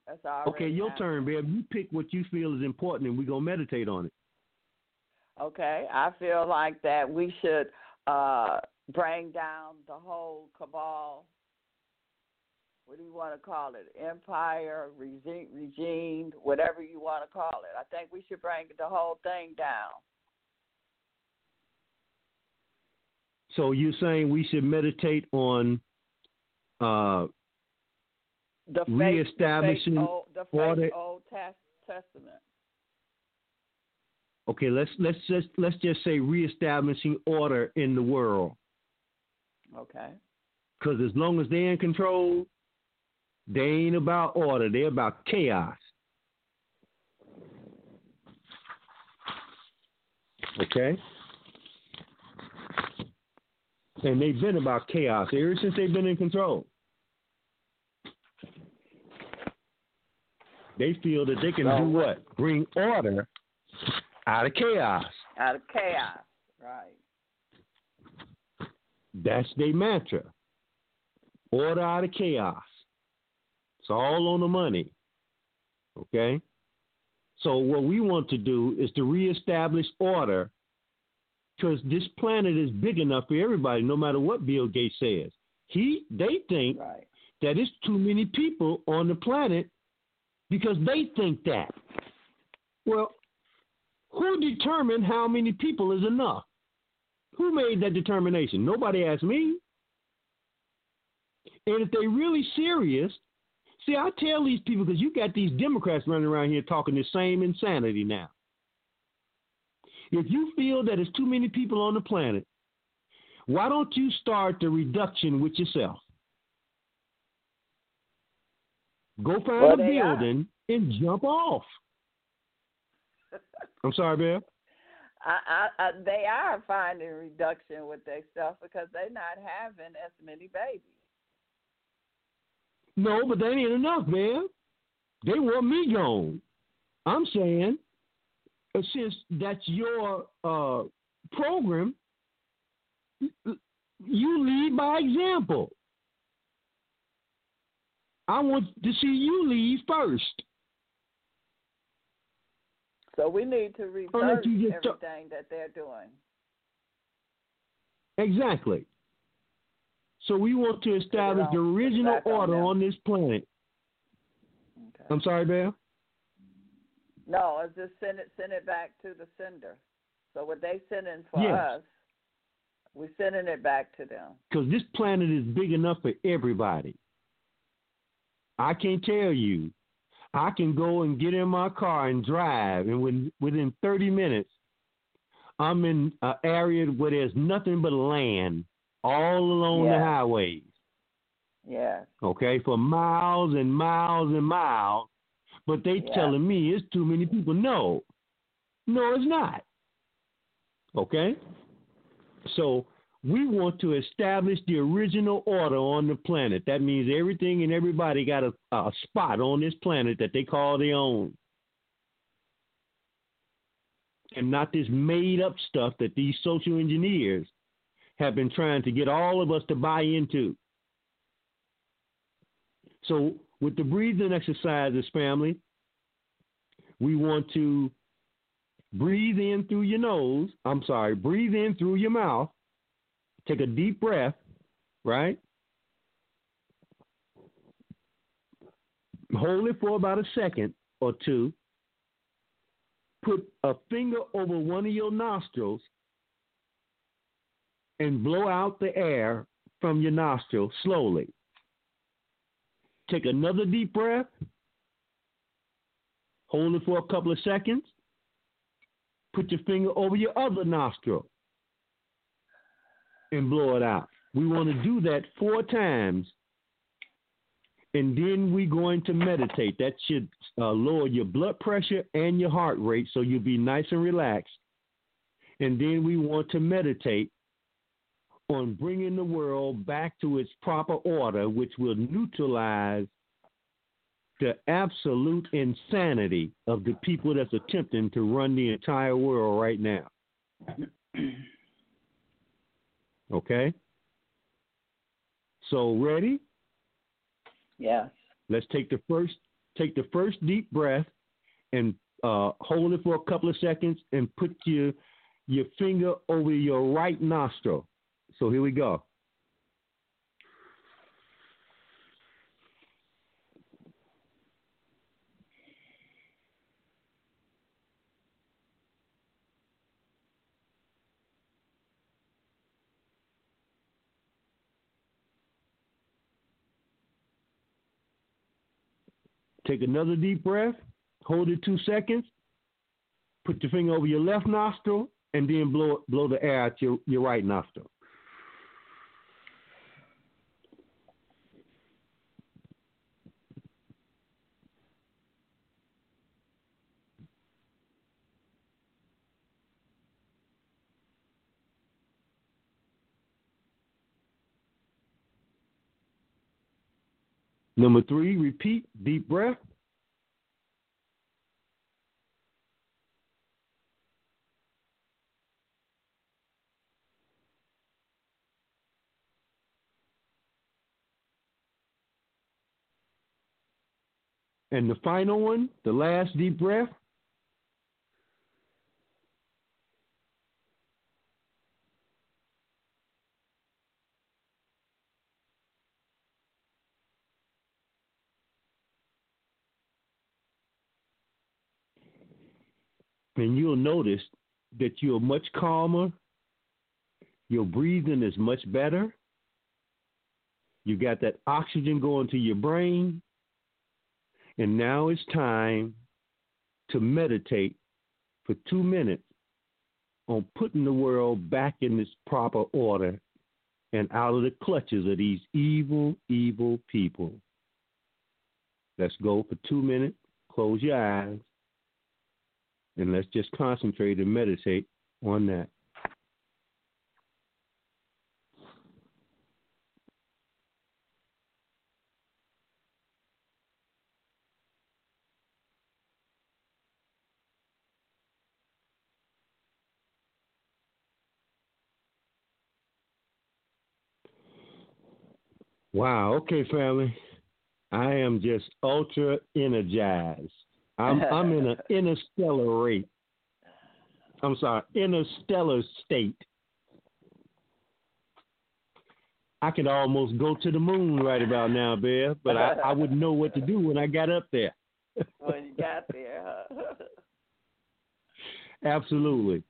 That's okay. Your happened. turn, babe. You pick what you feel is important, and we're gonna meditate on it. Okay, I feel like that we should uh, bring down the whole cabal. What do you want to call it? Empire, regime, regime, whatever you want to call it. I think we should bring the whole thing down. So you're saying we should meditate on uh, the reestablishing fake old, the order. Old Testament. Okay, let's let's just let's just say reestablishing order in the world. Okay. Because as long as they're in control, they ain't about order. They're about chaos. Okay. And they've been about chaos ever since they've been in control. They feel that they can do what? Bring order out of chaos. Out of chaos, right. That's their mantra. Order out of chaos. It's all on the money. Okay? So, what we want to do is to reestablish order because this planet is big enough for everybody, no matter what Bill Gates says. He, they think right. that it's too many people on the planet because they think that. Well, who determined how many people is enough? Who made that determination? Nobody asked me. And if they really serious, see, I tell these people because you got these Democrats running around here talking the same insanity now. If you feel that it's too many people on the planet, why don't you start the reduction with yourself? Go find well, a building are. and jump off. I'm sorry, Bill. I, I, I, they are finding reduction with their stuff because they're not having as many babies. No, but that ain't enough, man. They want me gone. I'm saying, uh, since that's your uh, program, you lead by example. I want to see you leave first. So we need to reverse everything that they're doing. Exactly. So we want to establish the original order on, on, this planet. Okay. I'm sorry, Belle. No, it's just send it send it back to the sender. So what they sending for yes. us, we're sending it back to them. Because this planet is big enough for everybody. I can tell you, I can go and get in my car and drive, and within, within 30 minutes, I'm in an area where there's nothing but land all along yeah. the highways. Yes. Okay, for miles and miles and miles. But they Yeah. telling me it's too many people. No. No, it's not. Okay? So we want to establish the original order on the planet. That means everything and everybody got a, a spot on this planet that they call their own. And not this made up stuff that these social engineers have been trying to get all of us to buy into. So, with the breathing exercises, family, we want to breathe in through your nose. I'm sorry, breathe in through your mouth. Take a deep breath, right? Hold it for about a second or two. Put a finger over one of your nostrils and blow out the air from your nostril slowly. Take another deep breath. Hold it for a couple of seconds. Put your finger over your other nostril and blow it out. We want to do that four times. And then we're going to meditate. That should uh, lower your blood pressure and your heart rate so you'll be nice and relaxed. And then we want to meditate on bringing the world back to its proper order, which will neutralize the absolute insanity of the people that's attempting to run the entire world right now. Okay? So ready? Yes. Let's take the first take the first deep breath and uh, hold it for a couple of seconds and put your your finger over your right nostril. So here we go. Take another deep breath. Hold it two seconds. Put your finger over your left nostril and then blow blow the air out your, your right nostril. Number three, repeat deep breath. And the final one, the last deep breath. And you'll notice that you're much calmer. Your breathing is much better. You got that oxygen going to your brain. And now it's time to meditate for two minutes on putting the world back in its proper order and out of the clutches of these evil, evil people. Let's go for two minutes. Close your eyes. And let's just concentrate and meditate on that. Wow. Okay, family. I am just ultra energized. I'm I'm in an interstellar rate. I'm sorry, interstellar state. I could almost go to the moon right about now, Bear, but I, I wouldn't know what to do when I got up there. when you got there, huh? Absolutely.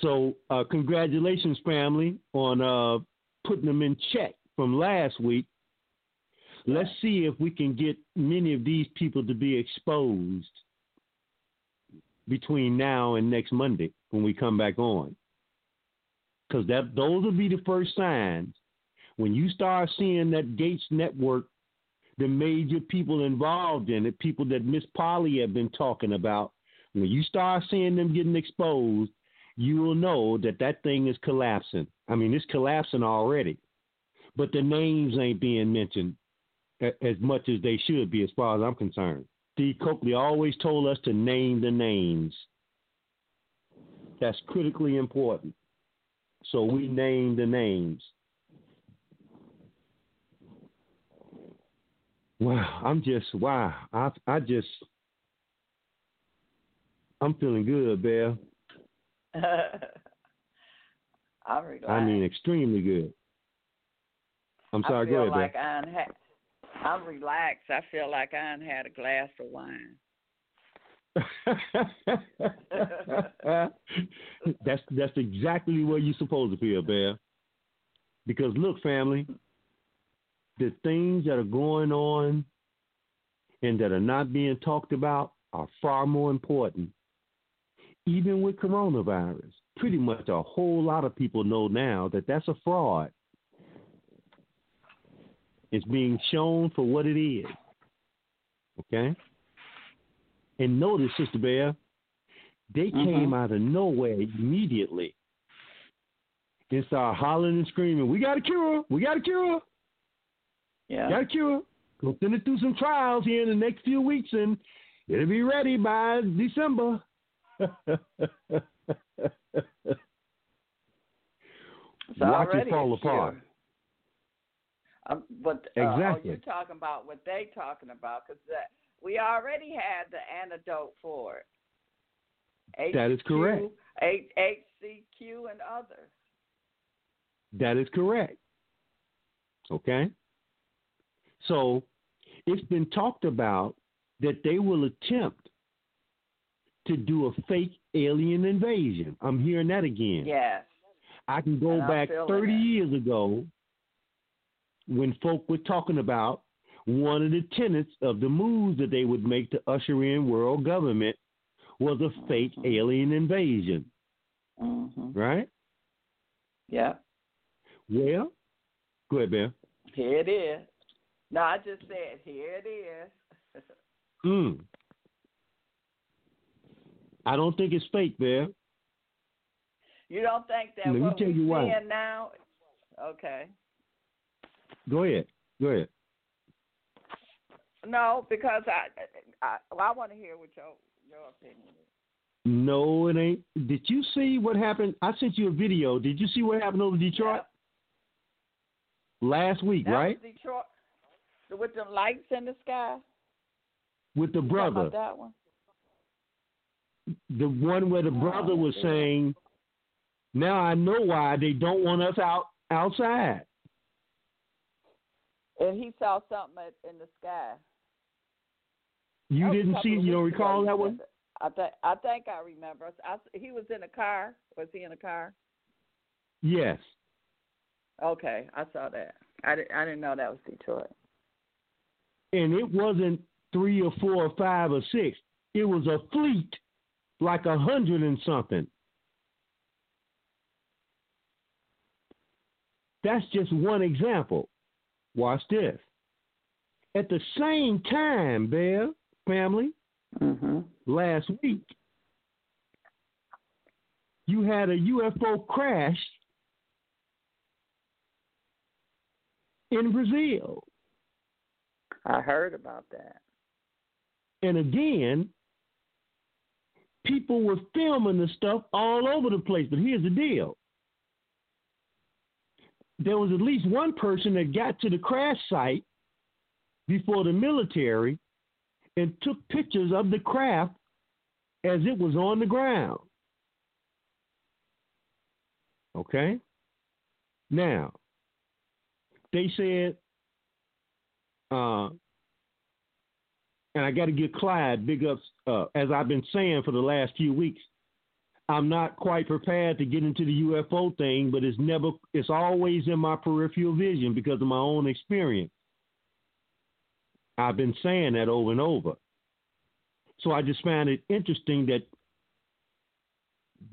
So, uh, congratulations, family, on uh, putting them in check from last week. Let's see if we can get many of these people to be exposed between now and next Monday when we come back on. Because that those will be the first signs When you start seeing that Gates network, the major people involved in it, people that Miss Polly have been talking about, when you start seeing them getting exposed, you will know that that thing is collapsing. I mean, it's collapsing already, but the names ain't being mentioned as much as they should be, as far as I'm concerned. Steve Cokely always told us to name the names. That's critically important. So we name the names. Wow, I'm just wow. I I just I'm feeling good, Bear. I'm. I mean, extremely good. I'm sorry. I feel go ahead, like Bear. I had, I'm relaxed. I feel like I had a glass of wine. that's that's exactly where you're supposed to feel, Bear. Because look, family, the things that are going on and that are not being talked about are far more important. Even with coronavirus, pretty much a whole lot of people know now that that's a fraud. It's being shown for what it is. Okay? And notice, Sister Bear, they came out of nowhere immediately and started hollering and screaming, We got a cure! We got a cure! Yeah. Got a cure. We'll send it through some trials here in the next few weeks and it'll be ready by December. Watch it fall apart. cure. Um, but uh, Exactly. you're talking about what they talking about because we already had the antidote for it. That is correct. H- HCQ and others. That is correct. Okay? So it's been talked about that they will attempt to do a fake alien invasion. I'm hearing that again. Yes. I can go And back 30 it. years ago when folk were talking about one of the tenets of the moves that they would make to usher in world government was a fake alien invasion, Mm-hmm. right? Yeah. Well, go ahead, Ben. Here it is. No, I just said here it is. Hmm. I don't think it's fake, Bear. you don't think that Let me tell we're you why. seeing now? Okay. Go ahead. Go ahead. No, because I, I, well, I want to hear what your your opinion is. No, it ain't. Did you see what happened? I sent you a video. Did you see what happened over Detroit last week, That right? Detroit with them lights in the sky. With the brother, that one? the one where the oh, brother was saying, "Now I know why they don't want us out outside." And he saw something in the sky. You didn't see? You don't recall that one? I think I think I remember. I, he was in a car. Was he in a car? Yes. Okay, I saw that. I didn't. I didn't know that was Detroit. and it wasn't three or four or five or six. It was a fleet, like a hundred and something. That's just one example. Watch this. At the same time, Bear family, Mm-hmm. last week, you had a UFO crash in Brazil. I heard about that. And again, people were filming the stuff all over the place. But here's the deal there was at least one person that got to the crash site before the military and took pictures of the craft as it was on the ground. Okay? Now, they said, uh, and I got to give Clyde big ups, uh, as I've been saying for the last few weeks. I'm not quite prepared to get into the UFO thing, but it's never, it's always in my peripheral vision because of my own experience. I've been saying that over and over. So I just found it interesting that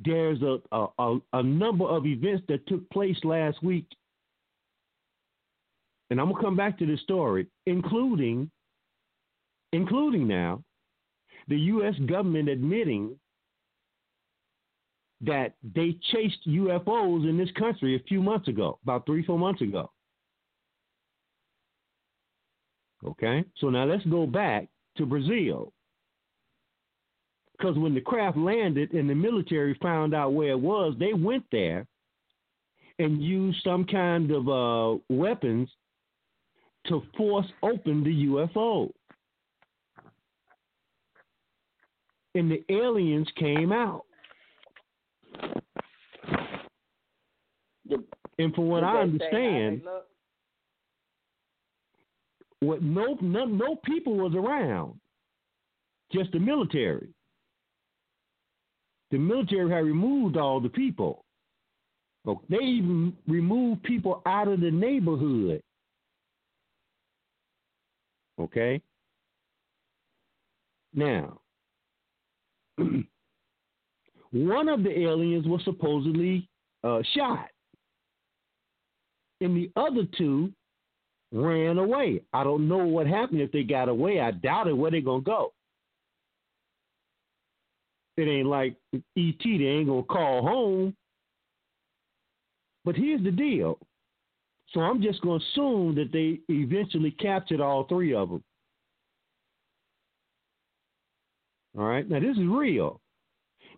there's a, a, a, a number of events that took place last week and I'm gonna come back to this story, including, including now, the U.S. government admitting that they chased UFOs in this country a few months ago, about three, four months ago. Okay, so now let's go back to Brazil. Because when the craft landed and the military found out where it was, they went there and used some kind of uh, weapons to force open the UFO. And the aliens came out. And from what I understand, what no, no no people was around, just the military. The military had removed all the people. They even removed people out of the neighborhood. Okay. Now, one of the aliens was supposedly uh, shot, and the other two ran away. I don't know what happened if they got away. I doubt it. Where they gonna go? It ain't like ET. They ain't gonna call home. But here's the deal. So I'm just gonna assume that they eventually captured all three of them. All right. Now this is real.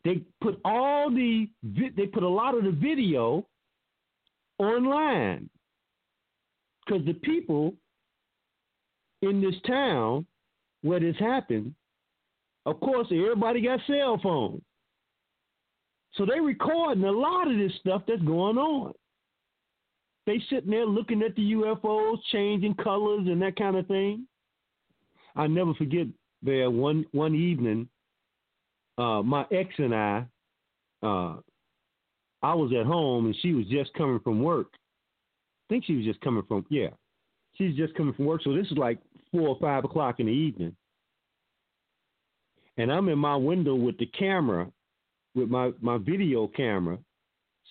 They put all the they put a lot of the video online because the people in this town where this happened, of course, everybody got cell phones. So they recording a lot of this stuff that's going on. They sitting there looking at the UFOs, changing colors and that kind of thing. I never forget there one one evening, uh, my ex and I, uh, I was at home and she was just coming from work, I think she was just coming from yeah, she's just coming from work. So this is like four or five o'clock in the evening, and I'm in my window with the camera, with my my video camera,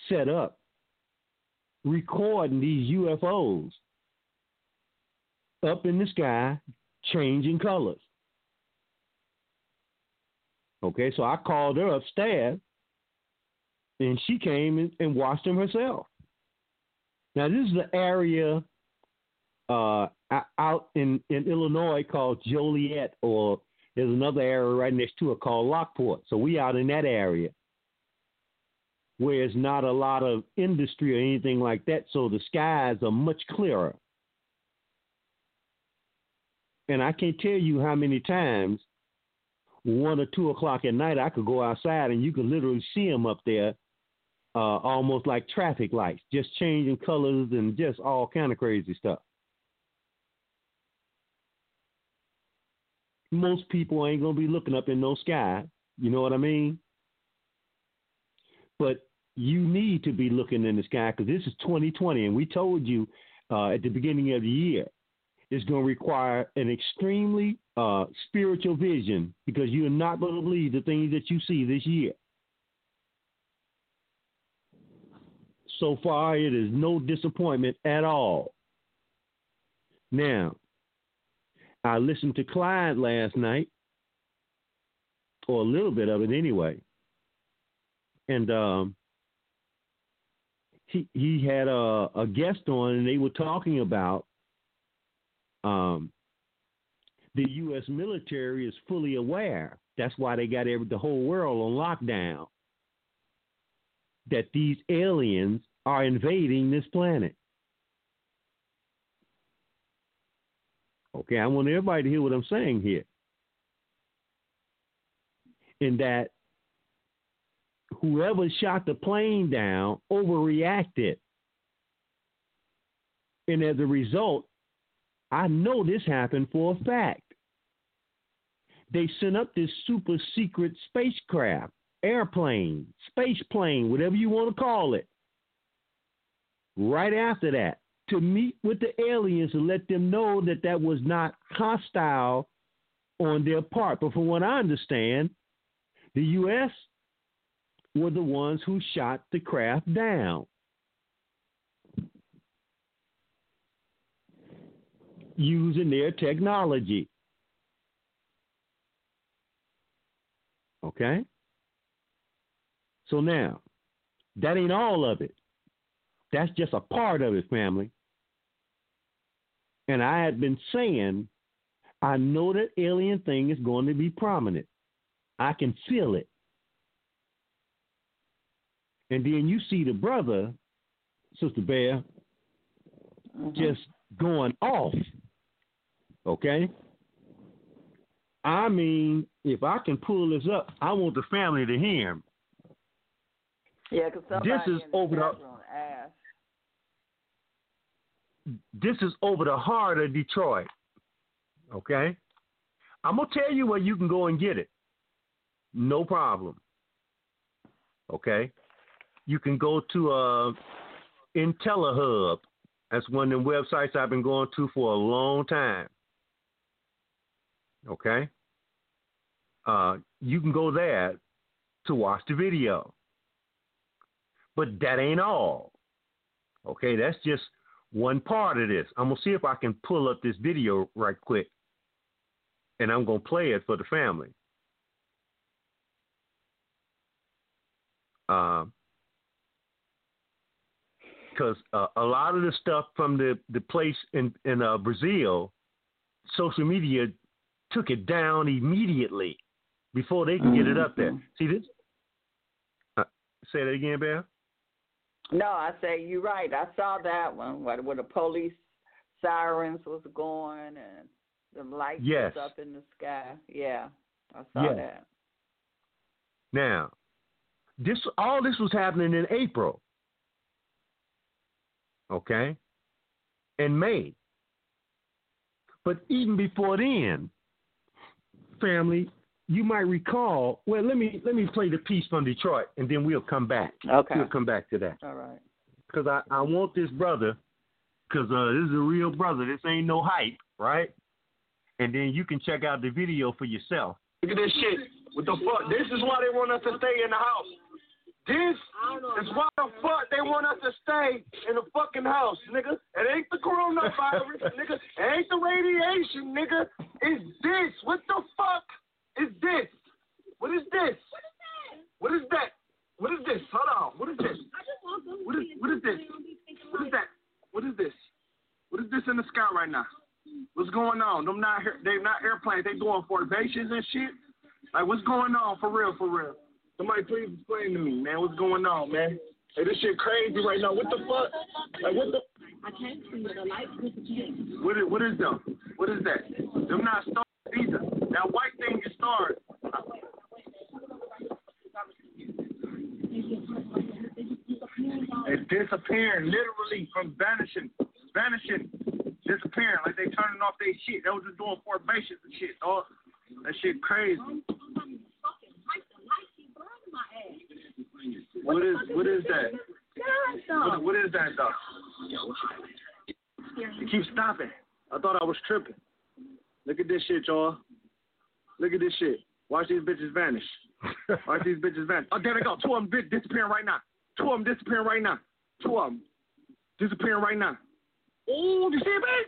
set up, recording these UFOs up in the sky, changing colors. Okay, so I called her upstairs, and she came and, watched them herself. Now, this is the area uh, out in, in Illinois called Joliet, or there's another area right next to it called Lockport. So we out in that area where there's not a lot of industry or anything like that. So the skies are much clearer. And I can't tell you how many times one or two o'clock at night I could go outside and you could literally see them up there uh, almost like traffic lights, just changing colors and just all kind of crazy stuff. Most people ain't gonna be looking up in no sky. You know what I mean? But you need to be looking in the sky because this is 2020, and we told you uh, at the beginning of the year it's going to require an extremely uh, spiritual vision because you are not going to believe the things that you see this year. So far, it is no disappointment at all. Now, I listened to Clyde last night, or a little bit of it anyway, and um, he he had a, a guest on, and they were talking about um, the U.S. military is fully aware. That's why they got every, the whole world on lockdown. That these aliens are invading this planet. Okay, I want everybody to hear what I'm saying here. In that whoever shot the plane down overreacted. And as a result, I know this happened for a fact. They sent up this super secret spacecraft, airplane, space plane, whatever you want to call it right after that to meet with the aliens and let them know that that was not hostile on their part. But from what I understand, the U.S. were the ones who shot the craft down. Using their technology. Okay? So now, that ain't all of it. That's just a part of it, family. And I had been saying, I know that alien thing is going to be prominent. I can feel it. And then you see the brother, Sister Bear, Mm-hmm. just going off. Okay? I mean, if I can pull this up, I want the family to hear him. Yeah, because somebody This is the over the- asked. This is over the heart of Detroit. Okay? I'm going to tell you where you can go and get it. No problem. Okay? You can go to uh, IntelliHub. That's one of the websites I've been going to for a long time. Okay? Uh, you can go there to watch the video. But that ain't all. Okay, that's just one part of this. I'm gonna see if I can pull up this video right quick, and I'm gonna play it for the family. Because uh, a lot of the stuff from the the place in in uh, Brazil, social media took it down immediately before they can get it up there. See this? Uh, say that again, Bear. No, I say you're right. I saw that one where, where the police sirens was going and the lights Yes. was up in the sky. Yeah, I saw Yeah. that. Now, this all this was happening in April. Okay? In May. But even before then, family, you might recall, well, let me let me play the piece from Detroit and then we'll come back. Okay. We'll come back to that. All right. Cuz I I want this brother cuz uh this is a real brother. This ain't no hype, right? And then you can check out the video for yourself. Look at this shit. What the fuck? This is why they want us to stay in the house. This is why the fuck they want us to stay in the fucking house, nigga. It ain't the coronavirus, nigga. It ain't the radiation, nigga. It's this. What the fuck is this? What is this? What is that? What is this? Hold on. What is this? What is what is this? What is that? What is this? What is this in the sky right now? What's going on? Them not air- they not airplanes. They doing formations and shit. Like what's going on for real? For real? Somebody please explain to me, man. What's going on, man? Hey, this shit crazy right now. What the fuck? Like what the? I can't see the light. What is what is them? What is that? Them not stars either. That white thing is stars. It's disappearing, literally from vanishing, vanishing, disappearing. Like they turning off their shit. They was just doing formations and shit, dog. That shit crazy. What is what is that? What, what is that though? It keeps stopping. I thought I was tripping. Look at this shit, y'all. Look at this shit. Watch these bitches vanish. Watch these bitches vanish. Oh, there they go. Two of them disappearing right now. Two of them disappearing right now. Two of them disappearing right now. Oh, you see it, man?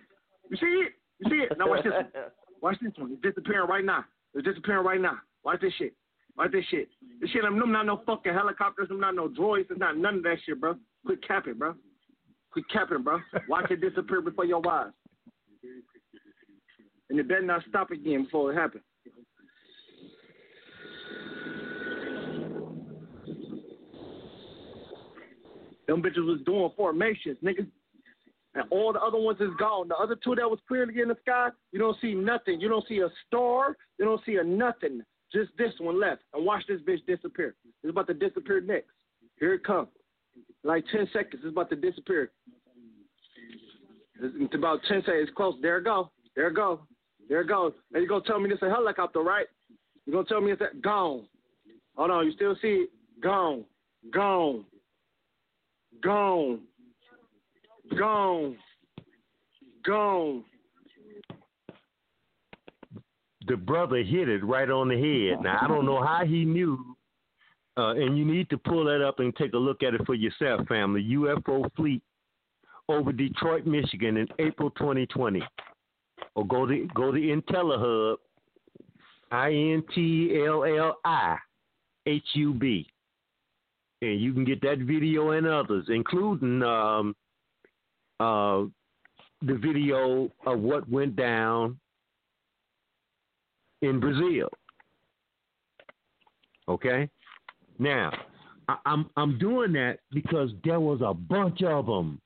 You see it? You see it? Now watch this one. Watch this one. It's disappearing right now. It's disappearing right now. Watch this shit. Watch this shit. This shit, I'm not no fucking helicopters. I'm not no droids. It's not none of that shit, bro. Quit capping, bro. Quit capping, bro. Watch it disappear before your eyes. And it better not stop again before it happens. Them bitches was doing formations, nigga. And all the other ones is gone. The other two that was clearly in the sky, you don't see nothing. You don't see a star. You don't see a nothing. Just this one left. And watch this bitch disappear. It's about to disappear next. Here it comes. Like 10 seconds, it's about to disappear. It's about 10 seconds. It's close. There it go. There it go. There it goes. And you going to tell me this a helicopter, right? you going to tell me it's that gone. Hold on. You still see it? Gone. Gone. Gone. Gone. Gone. The brother hit it right on the head. Now I don't know how he knew, uh, and you need to pull that up and take a look at it for yourself, family. UFO fleet over Detroit, Michigan, in April 2020. or go to go to IntelliHub, I N T L L I H U B, and you can get that video and others, including um, uh, the video of what went down in Brazil. Okay, now I, I'm I'm doing that because there was a bunch of them,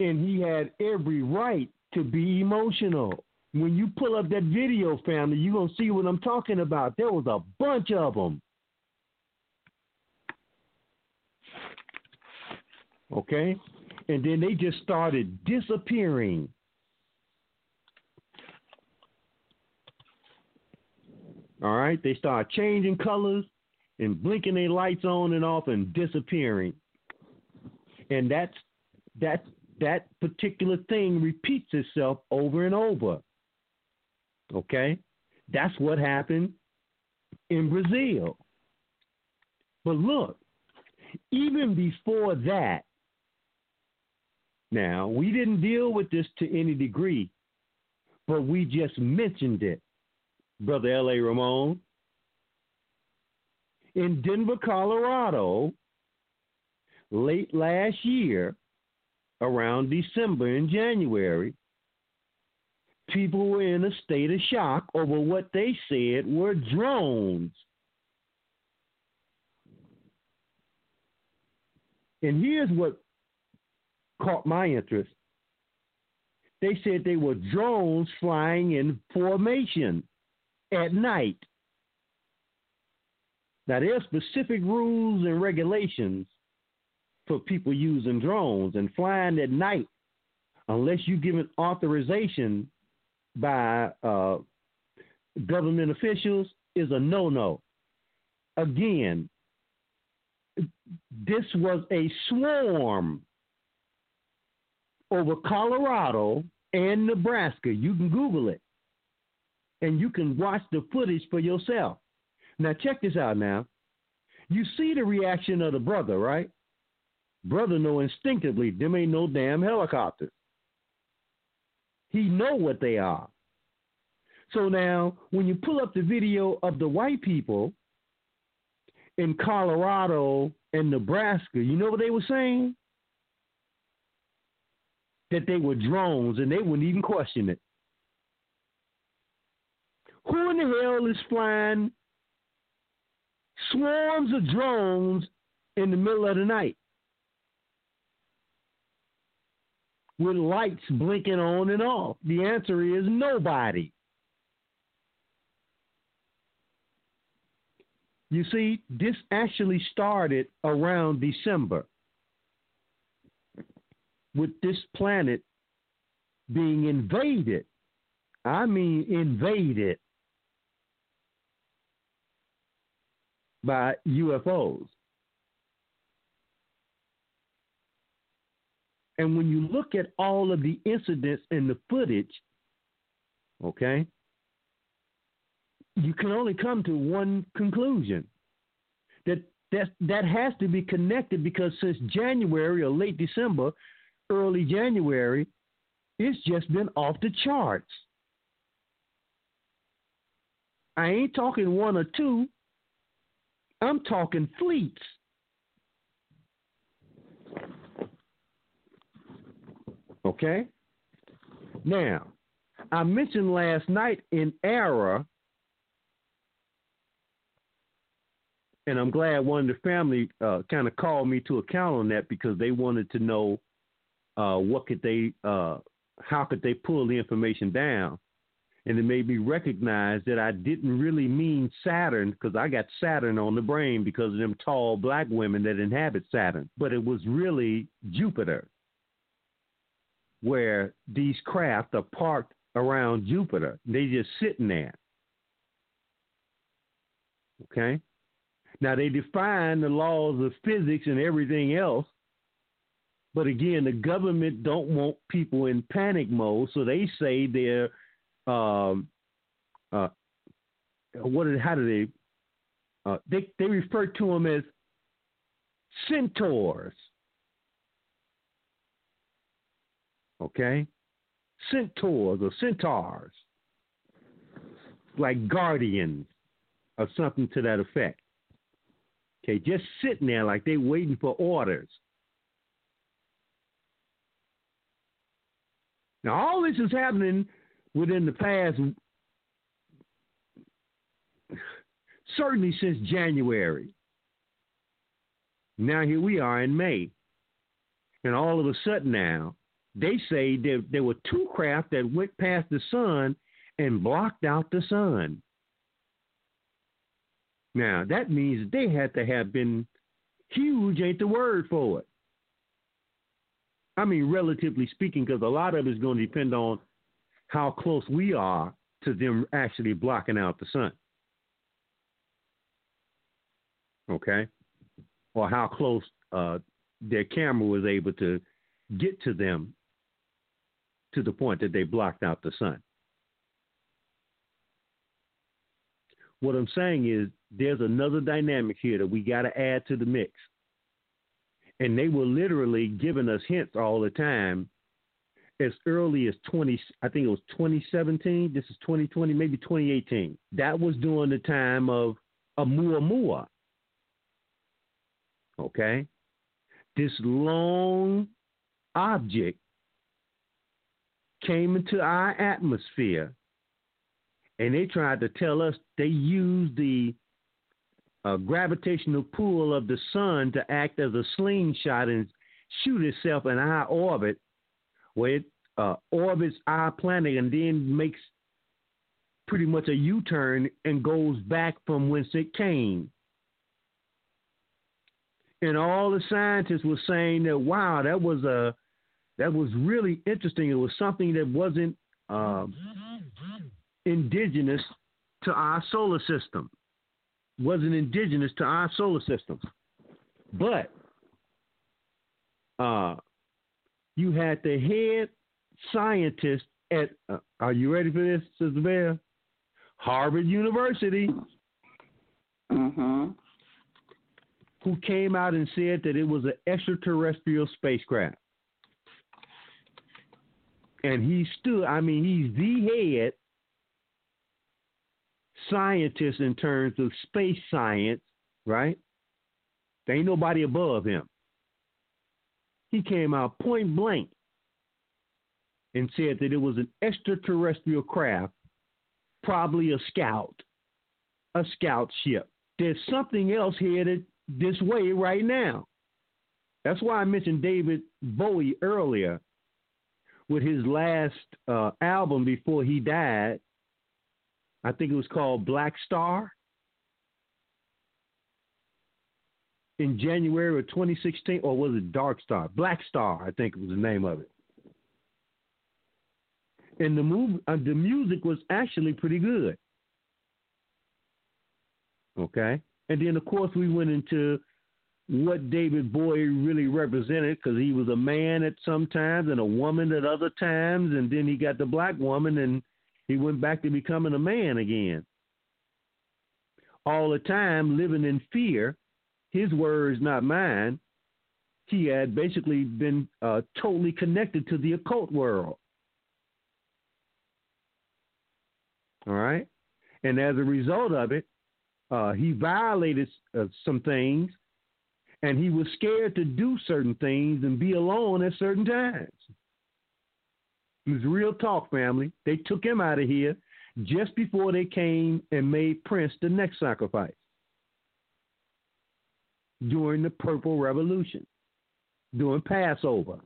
and he had every right to be emotional. When you pull up that video, family, you're gonna see what I'm talking about. There was a bunch of them. Okay, and then they just started disappearing. All right, they start changing colors and blinking their lights on and off and disappearing. And that's that that particular thing repeats itself over and over. Okay? That's what happened in Brazil. But look, even before that, now we didn't deal with this to any degree, but we just mentioned it, Brother L.A. Ramon. In Denver, Colorado, late last year, around December and January, people were in a state of shock over what they said were drones. And here's what caught my interest. They said they were drones flying in formation at night. Now, there are specific rules and regulations for people using drones and flying at night unless you give an authorization by uh, government officials is a no-no. Again, this was a swarm over Colorado and Nebraska. You can Google it, and you can watch the footage for yourself. Now, check this out. Now, you see the reaction of the brother, right? Brother know instinctively them ain't no damn helicopters. He know what they are. So now, when you pull up the video of the white people in Colorado and Nebraska, you know what they were saying? That they were drones and they wouldn't even question it. In the hell is flying swarms of drones in the middle of the night? with lights blinking on and off? The answer is nobody. You see, this actually started around December with this planet being invaded. I mean, invaded by UFOs. And when you look at all of the incidents in the footage, okay, you can only come to one conclusion that that that has to be connected because since January or late December, early January, it's just been off the charts. I ain't talking one or two. I'm talking fleets. Okay? Now, I mentioned last night in error, and I'm glad one of the family uh, kind of called me to account on that because they wanted to know uh, what could they, uh, how could they pull the information down, and it made me recognize that I didn't really mean Saturn because I got Saturn on the brain because of them tall black women that inhabit Saturn, but it was really Jupiter where these craft are parked around Jupiter. They just sitting there. Okay? Now they define the laws of physics and everything else, but again, the government don't want people in panic mode, so they say they're um, uh, what? did, How do they? Uh, they they refer to them as centaurs. Okay? centaurs or centaurs, like guardians or something to that effect. Okay, just sitting there like they waiting for orders. Now, all this is happening within the past, certainly since January. Now, here we are in May. And all of a sudden now, they say there, there were two craft that went past the sun and blocked out the sun. Now, that means they had to have been huge, ain't the word for it. I mean, relatively speaking, because a lot of it is going to depend on how close we are to them actually blocking out the sun. Okay? Or how close uh, their camera was able to get to them to the point that they blocked out the sun. What I'm saying is there's another dynamic here that we got to add to the mix. And they were literally giving us hints all the time as early as 20, I think it was 2017. This is 2020, maybe 2018. That was during the time of Oumuamua. Okay? This long object came into our atmosphere and they tried to tell us they used the uh, gravitational pull of the sun to act as a slingshot and shoot itself in our orbit, where it uh, orbits our planet and then makes pretty much a U turn and goes back from whence it came. And all the scientists were saying that, wow, that was a that was really interesting. It was something that wasn't uh, indigenous to our solar system wasn't indigenous to our solar system. But uh, you had the head scientist at, uh, are you ready for this, Sister Bear? Harvard University. Mm-hmm. Who came out and said that it was an extraterrestrial spacecraft. And he stood, I mean, he's the head scientist in terms of space science, right? There ain't nobody above him. He came out point blank and said that it was an extraterrestrial craft, probably a scout, a scout ship. There's something else headed this way right now. That's why I mentioned David Bowie earlier with his last uh, album before he died, I think it was called Black Star. In January of 2016, or was it Dark Star? Black Star, I think was the name of it. And the movie, uh, the music was actually pretty good. Okay, and then of course we went into what David Bowie really represented because he was a man at some times and a woman at other times, and then he got the black woman and he went back to becoming a man again. All the time living in fear, his words, not mine. He had basically been uh, totally connected to the occult world. All right? And as a result of it, uh, he violated uh, some things and he was scared to do certain things and be alone at certain times. It was real talk, family. They took him out of here just before they came and made Prince the next sacrifice during the Purple Revolution, during Passover.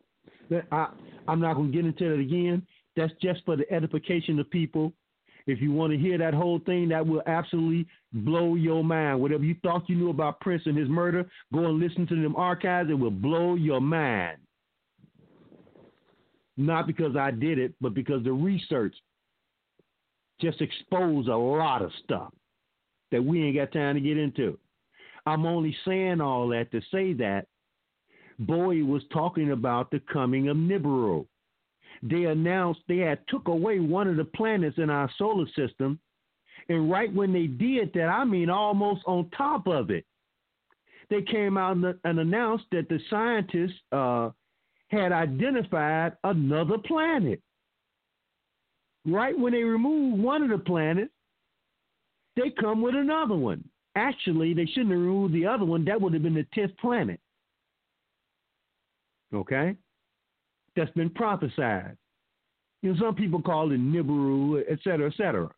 I, I'm not going to get into that again. That's just for the edification of people. If you want to hear that whole thing, that will absolutely blow your mind. Whatever you thought you knew about Prince and his murder, go and listen to them archives. It will blow your mind not because I did it, but because the research just exposed a lot of stuff that we ain't got time to get into. I'm only saying all that to say that Bowie was talking about the coming of Nibiru. They announced they had took away one of the planets in our solar system, and right when they did that, I mean almost on top of it, they came out and announced that the scientists uh, had identified another planet. right when they remove one of the planets, they come with another one. Actually, they shouldn't have removed the other one. That would have been the 10th planet. Okay? That's been prophesied. You know, some people call it Nibiru, et cetera, et cetera.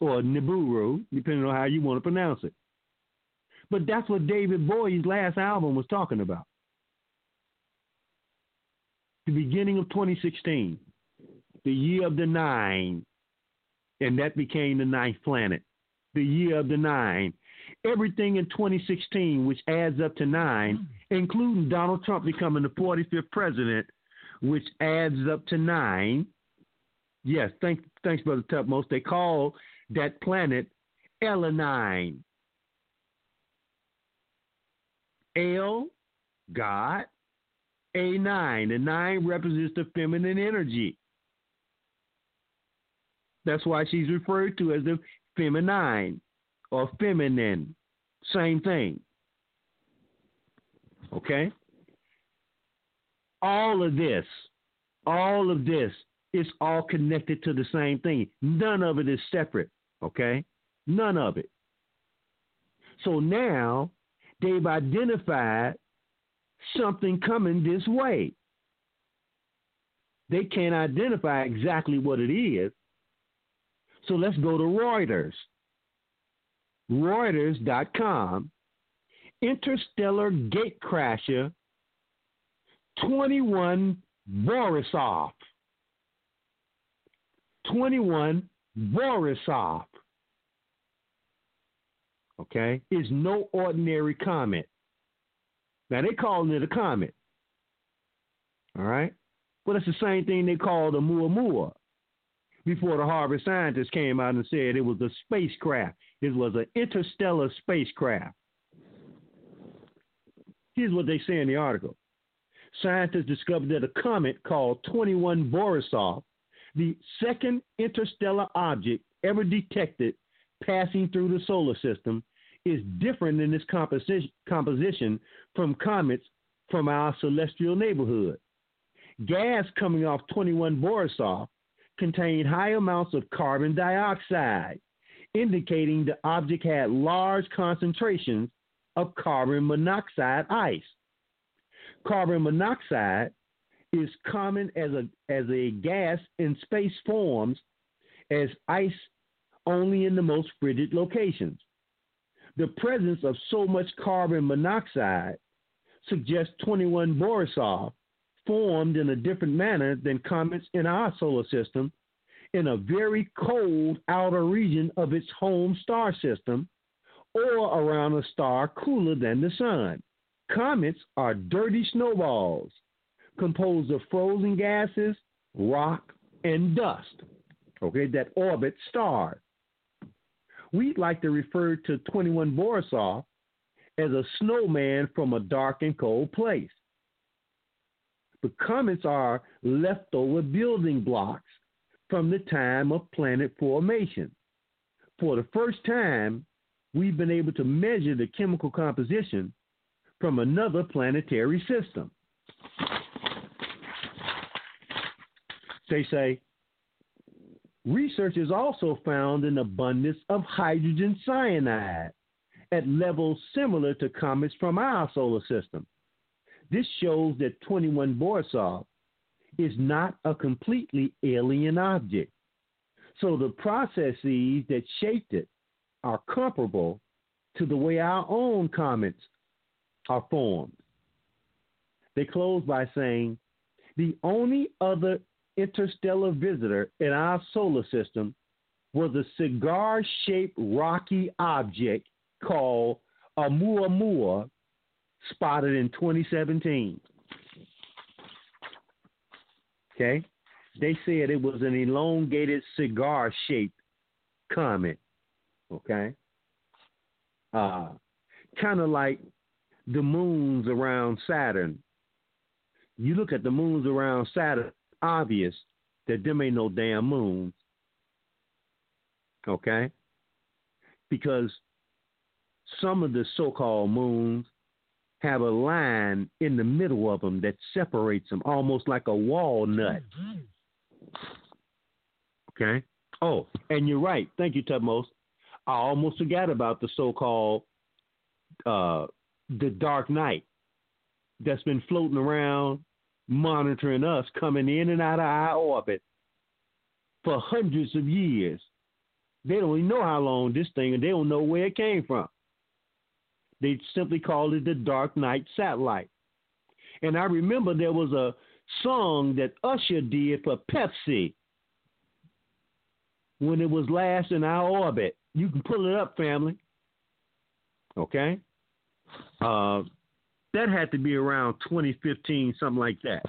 Or Nibiru, depending on how you want to pronounce it. But that's what David Bowie's last album was talking about. The beginning of 2016, the year of the nine, and that became the ninth planet. The year of the nine. Everything in 2016, which adds up to nine, hmm. including Donald Trump becoming the 45th president, which adds up to nine. Yes, thanks, thanks, Brother Tupmos. They call that planet Elanine. L, God, A9. The nine represents the feminine energy. That's why she's referred to as the feminine or feminine. Same thing. Okay? All of this, all of this is all connected to the same thing. None of it is separate. Okay? None of it. So now they've identified something coming this way. They can't identify exactly what it is. So let's go to Reuters. Reuters.com. Interstellar gatecrasher 21 Borisov. 21 Borisov okay, is no ordinary comet. Now they calling it a comet. All right? Well, it's the same thing they called Oumuamua before the Harvard scientists came out and said it was a spacecraft. It was an interstellar spacecraft. Here's what they say in the article. Scientists discovered that a comet called 21 Borisov, the second interstellar object ever detected passing through the solar system, is different in its composition, composition from comets from our celestial neighborhood. Gas coming off 21 Borisov contained high amounts of carbon dioxide, indicating the object had large concentrations of carbon monoxide ice. Carbon monoxide is common as a, as a gas in space forms as ice only in the most frigid locations. The presence of so much carbon monoxide suggests 21 Borisov formed in a different manner than comets in our solar system in a very cold outer region of its home star system or around a star cooler than the sun. Comets are dirty snowballs composed of frozen gases, rock, and dust, okay, that orbit stars we'd like to refer to 21 Borisov as a snowman from a dark and cold place. But comets are leftover building blocks from the time of planet formation. For the first time, we've been able to measure the chemical composition from another planetary system. They say Researchers also found an abundance of hydrogen cyanide at levels similar to comets from our solar system. This shows that 21 Borisov is not a completely alien object. So the processes that shaped it are comparable to the way our own comets are formed. They close by saying the only other interstellar visitor in our solar system was a cigar shaped rocky object called Oumuamua, spotted in 2017. Okay? They said it was an elongated cigar shaped comet. Okay? Uh, kind of like the moons around Saturn. You look at the moons around Saturn, obvious that them ain't no damn moons. Okay? Because some of the so called moons have a line in the middle of them that separates them, almost like a walnut. Okay. Oh, and you're right. Thank you, Tubmos. I almost forgot about the so-called uh, the Dark Knight that's been floating around, monitoring us, coming in and out of our orbit for hundreds of years. They don't even know how long this thing, and they don't know where it came from. They simply called it the Dark Knight satellite. And I remember there was a song that Usher did for Pepsi when it was last in our orbit. You can pull it up, family. Okay? Uh, that had to be around 2015, something like that.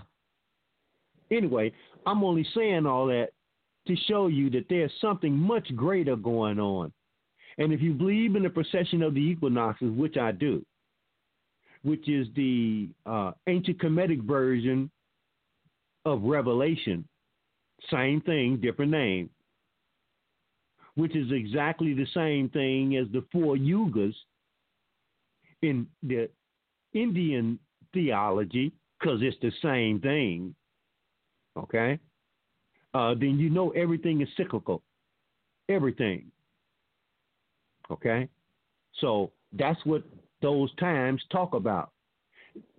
Anyway, I'm only saying all that to show you that there's something much greater going on. And if you believe in the precession of the equinoxes, which I do, which is the uh, ancient Kemetic version of Revelation, same thing, different name, which is exactly the same thing as the four yugas in the Indian theology, because it's the same thing, okay? Uh, then you know everything is cyclical. Everything. Okay? So that's what those times talk about.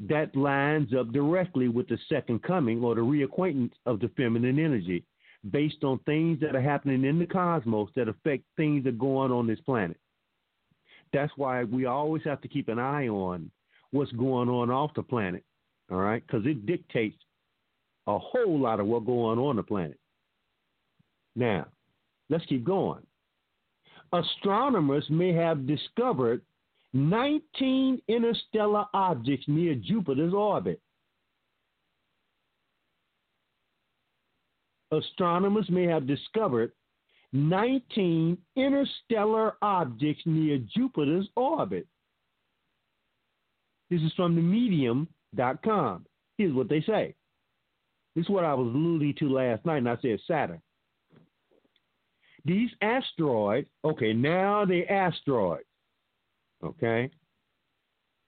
That lines up directly with the second coming or the reacquaintance of the feminine energy based on things that are happening in the cosmos that affect things that are going on this planet. That's why we always have to keep an eye on what's going on off the planet, all right? Because it dictates a whole lot of what's going on on the planet. Now, let's keep going. Astronomers may have discovered 19 interstellar objects near Jupiter's orbit. Astronomers may have discovered 19 interstellar objects near Jupiter's orbit. This is from the medium.com. Here's what they say. This is what I was alluding to last night, and I said Saturn. These asteroids, okay, now they're asteroids, okay?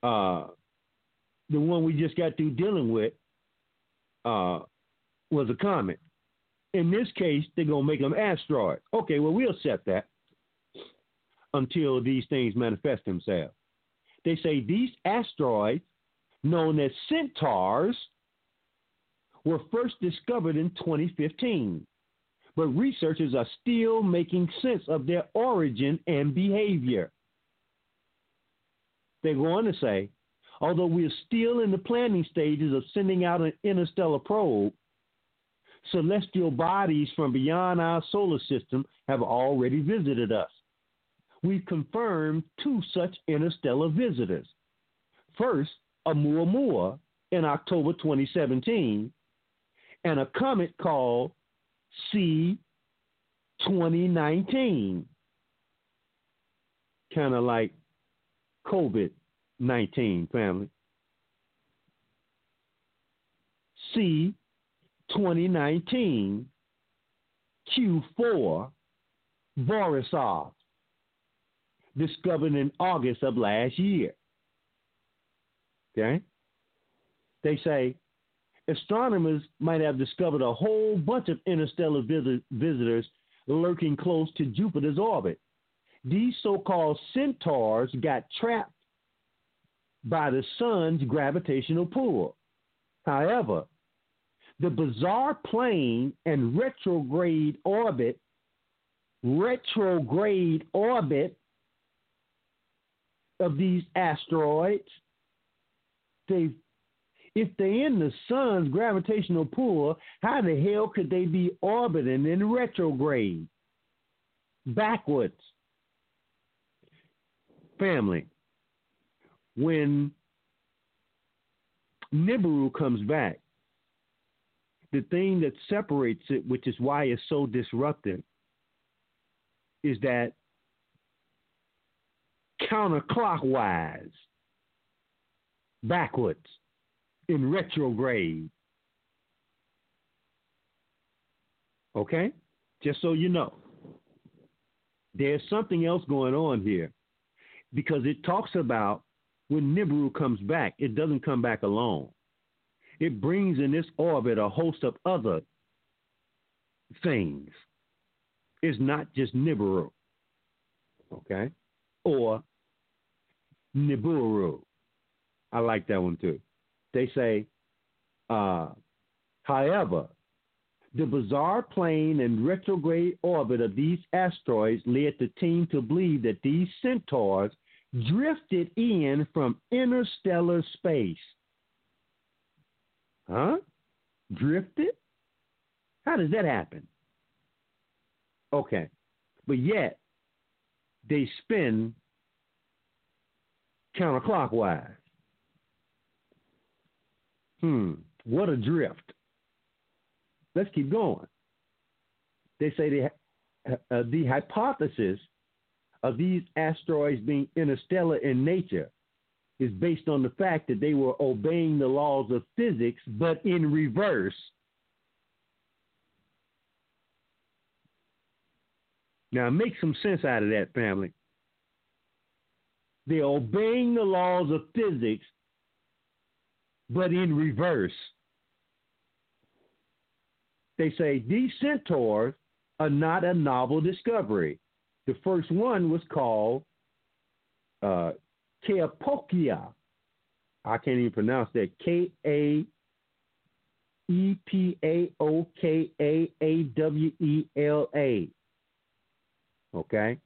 Uh, the one we just got through dealing with uh, was a comet. In this case, they're going to make them asteroids. Okay, well, we'll accept that until these things manifest themselves. They say these asteroids, known as centaurs, were first discovered in 2015, but researchers are still making sense of their origin and behavior. They go on to say, although we are still in the planning stages of sending out an interstellar probe, celestial bodies from beyond our solar system have already visited us. We've confirmed two such interstellar visitors. First, Oumuamua in October 2017, and a comet called C 2019. Kind of like COVID 19, family. C 2019 Q4 Borisov, discovered in August of last year. Okay? They say astronomers might have discovered a whole bunch of interstellar visit- visitors lurking close to Jupiter's orbit. These so called centaurs got trapped by the sun's gravitational pull. However, the bizarre plane and retrograde orbit, retrograde orbit of these asteroids, they if they're in the sun's gravitational pull, how the hell could they be orbiting in retrograde? Backwards. Family. When Nibiru comes back, the thing that separates it, which is why it's so disruptive, is that counterclockwise, backwards, in retrograde. Okay? Just so you know. There's something else going on here because it talks about when Nibiru comes back, it doesn't come back alone. It brings in this orbit a host of other things. It's not just Nibiru, okay, or Nibiru. I like that one too. They say, uh, however, the bizarre plane and retrograde orbit of these asteroids led the team to believe that these centaurs drifted in from interstellar space. Huh? Drifted? How does that happen? Okay. But yet, they spin counterclockwise. Hmm, what a drift. Let's keep going. They say the, uh, the hypothesis of these asteroids being interstellar in nature is based on the fact that they were obeying the laws of physics, but in reverse. Now, make some sense out of that, family. They're obeying the laws of physics, but in reverse. They say these centaurs are not a novel discovery. The first one was called uh, Keapokia. I can't even pronounce that. K A E P A O K A A W E L A. Okay?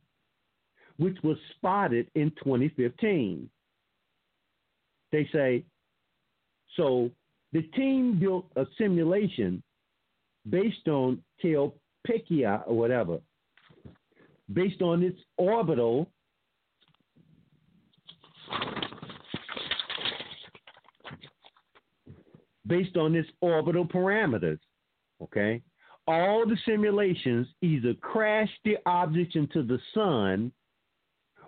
Which was spotted in 2015. They say, so the team built a simulation based on Keopekia or whatever, based on its orbital based on its orbital parameters. Okay? All the simulations either crashed the objects into the sun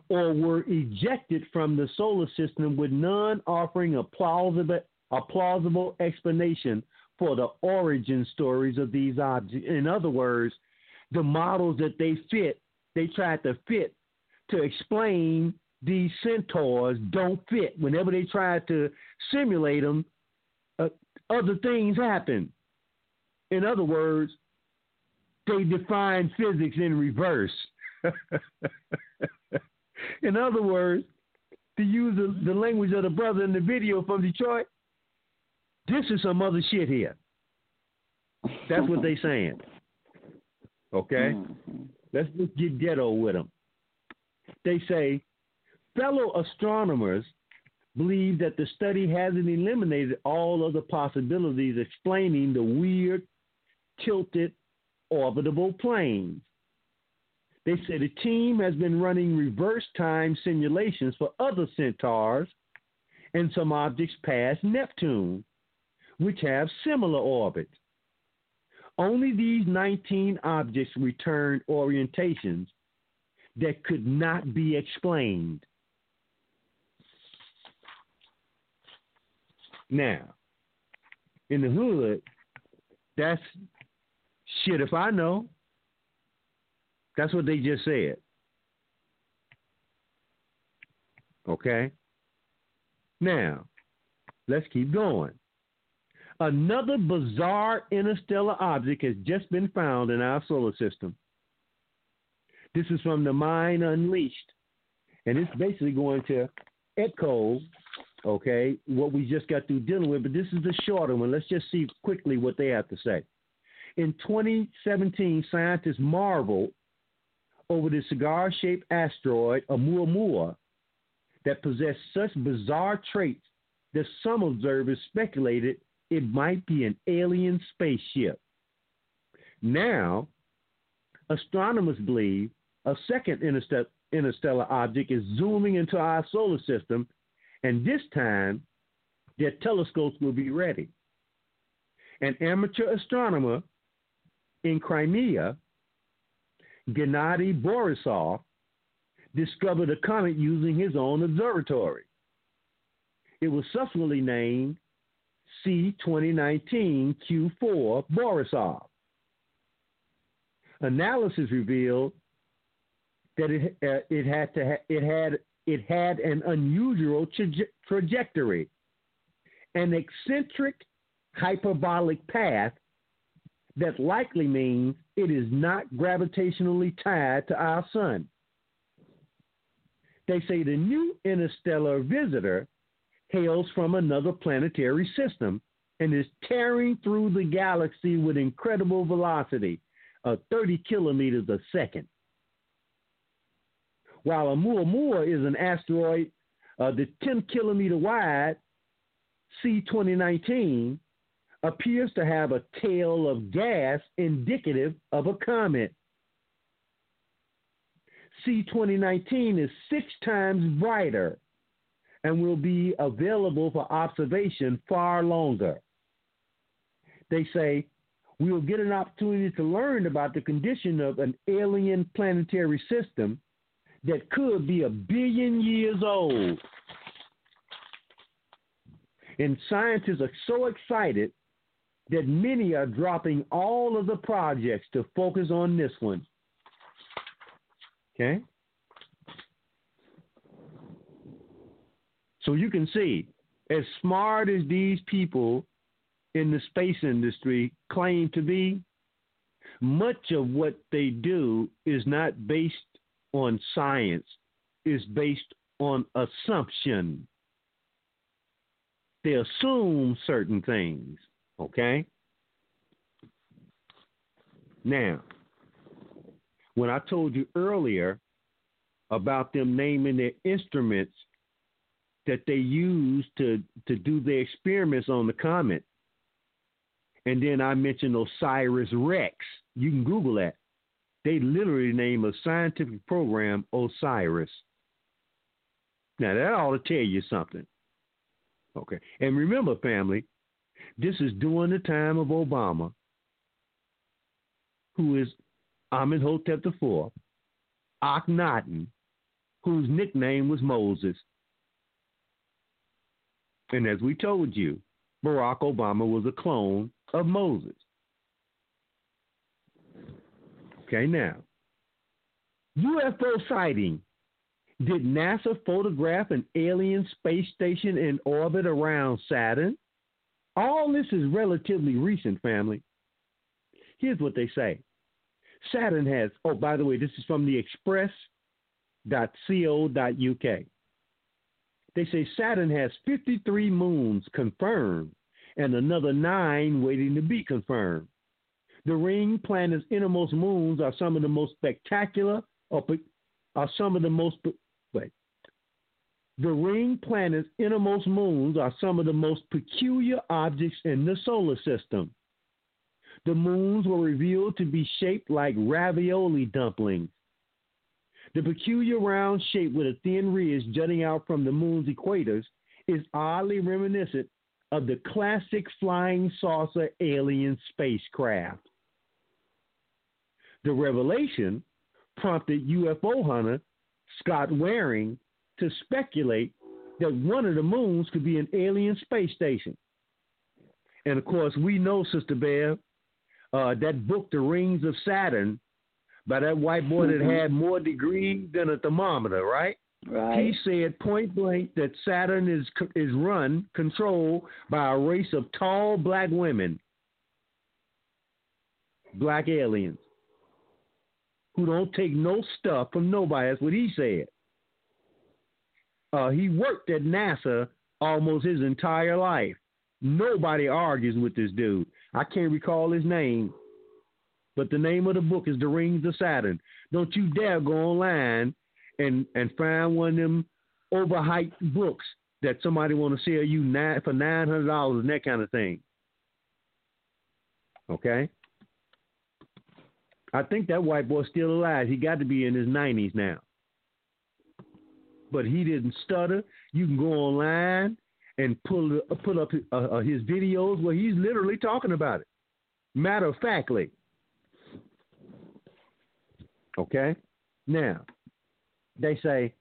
or were ejected from the solar system with none offering a plausible, a plausible explanation for the origin stories of these objects. In other words, the models that they fit, they tried to fit to explain these centaurs don't fit. Whenever they tried to simulate them, uh, other things happen. In other words, they define physics in reverse. in other words, to use the, the language of the brother in the video from Detroit, this is some other shit here. That's what they saying. Okay? Mm-hmm. Let's just get ghetto with them. They say fellow astronomers believe that the study hasn't eliminated all of the possibilities explaining the weird, tilted, orbitable planes. They say the team has been running reverse time simulations for other centaurs and some objects past Neptune, which have similar orbits. Only these 19 objects returned orientations that could not be explained. Now, in the hood, that's shit if I know. That's what they just said. Okay? Now, let's keep going. Another bizarre interstellar object has just been found in our solar system. This is from the Mind Unleashed, and it's basically going to echo, okay, what we just got through dealing with, but this is the shorter one. Let's just see quickly what they have to say. In 2017, scientists marveled over the cigar shaped asteroid Oumuamua that possessed such bizarre traits that some observers speculated it might be an alien spaceship. Now, astronomers believe a second interstellar object is zooming into our solar system, and this time their telescopes will be ready. An amateur astronomer in Crimea, Gennady Borisov, discovered a comet using his own observatory. It was subsequently named C 2019 Q4 Borisov. Analysis revealed that it, uh, it had to ha- it had it had an unusual tra- trajectory, an eccentric hyperbolic path that likely means it is not gravitationally tied to our sun. They say the new interstellar visitor hails from another planetary system and is tearing through the galaxy with incredible velocity of 30 kilometers a second. While Oumuamua is an asteroid uh, the 10 kilometer wide C2019 appears to have a tail of gas indicative of a comet. C2019 is six times brighter and will be available for observation far longer. They say we will get an opportunity to learn about the condition of an alien planetary system that could be a billion years old. And scientists are so excited that many are dropping all of the projects to focus on this one. Okay? So you can see, as smart as these people in the space industry claim to be, much of what they do is not based on science, is based on assumption. They assume certain things, okay? Now, when I told you earlier about them naming their instruments that they use to, to do their experiments on the comet, and then I mentioned OSIRIS-REx. You can Google that. They literally name a scientific program Osiris. Now that ought to tell you something. Okay. And remember, family, this is during the time of Obama, who is Amenhotep IV, Akhenaten, whose nickname was Moses. And as we told you, Barack Obama was a clone of Moses. Okay, now, UFO sighting. Did NASA photograph an alien space station in orbit around Saturn? All this is relatively recent, family. Here's what they say Saturn has, oh, by the way, this is from the express.co.uk. They say Saturn has 53 moons confirmed and another nine waiting to be confirmed. The ring planet's innermost moons are some of the most spectacular, or are some of the most wait. The ring planet's innermost moons are some of the most peculiar objects in the solar system. The moons were revealed to be shaped like ravioli dumplings. The peculiar round shape with a thin ridge jutting out from the moon's equators is oddly reminiscent of the classic flying saucer alien spacecraft. The revelation prompted UFO hunter Scott Waring to speculate that one of the moons could be an alien space station. And of course, we know, Sister Bear, uh, that book, The Rings of Saturn, by that white boy mm-hmm. that had more degrees than a thermometer, right? Right. He said point blank that Saturn is is run, controlled by a race of tall black women, black aliens who don't take no stuff from nobody. That's what he said. Uh, he worked at NASA almost his entire life. Nobody argues with this dude. I can't recall his name, but the name of the book is The Rings of Saturn. Don't you dare go online and and find one of them overhyped books that somebody want to sell you nine, for nine hundred dollars and that kind of thing. Okay. I think that white boy's still alive. He got to be in his 90s now. But he didn't stutter. You can go online and pull put up uh, uh, his videos where he's literally talking about it. Matter of factly. Okay? Now, they say,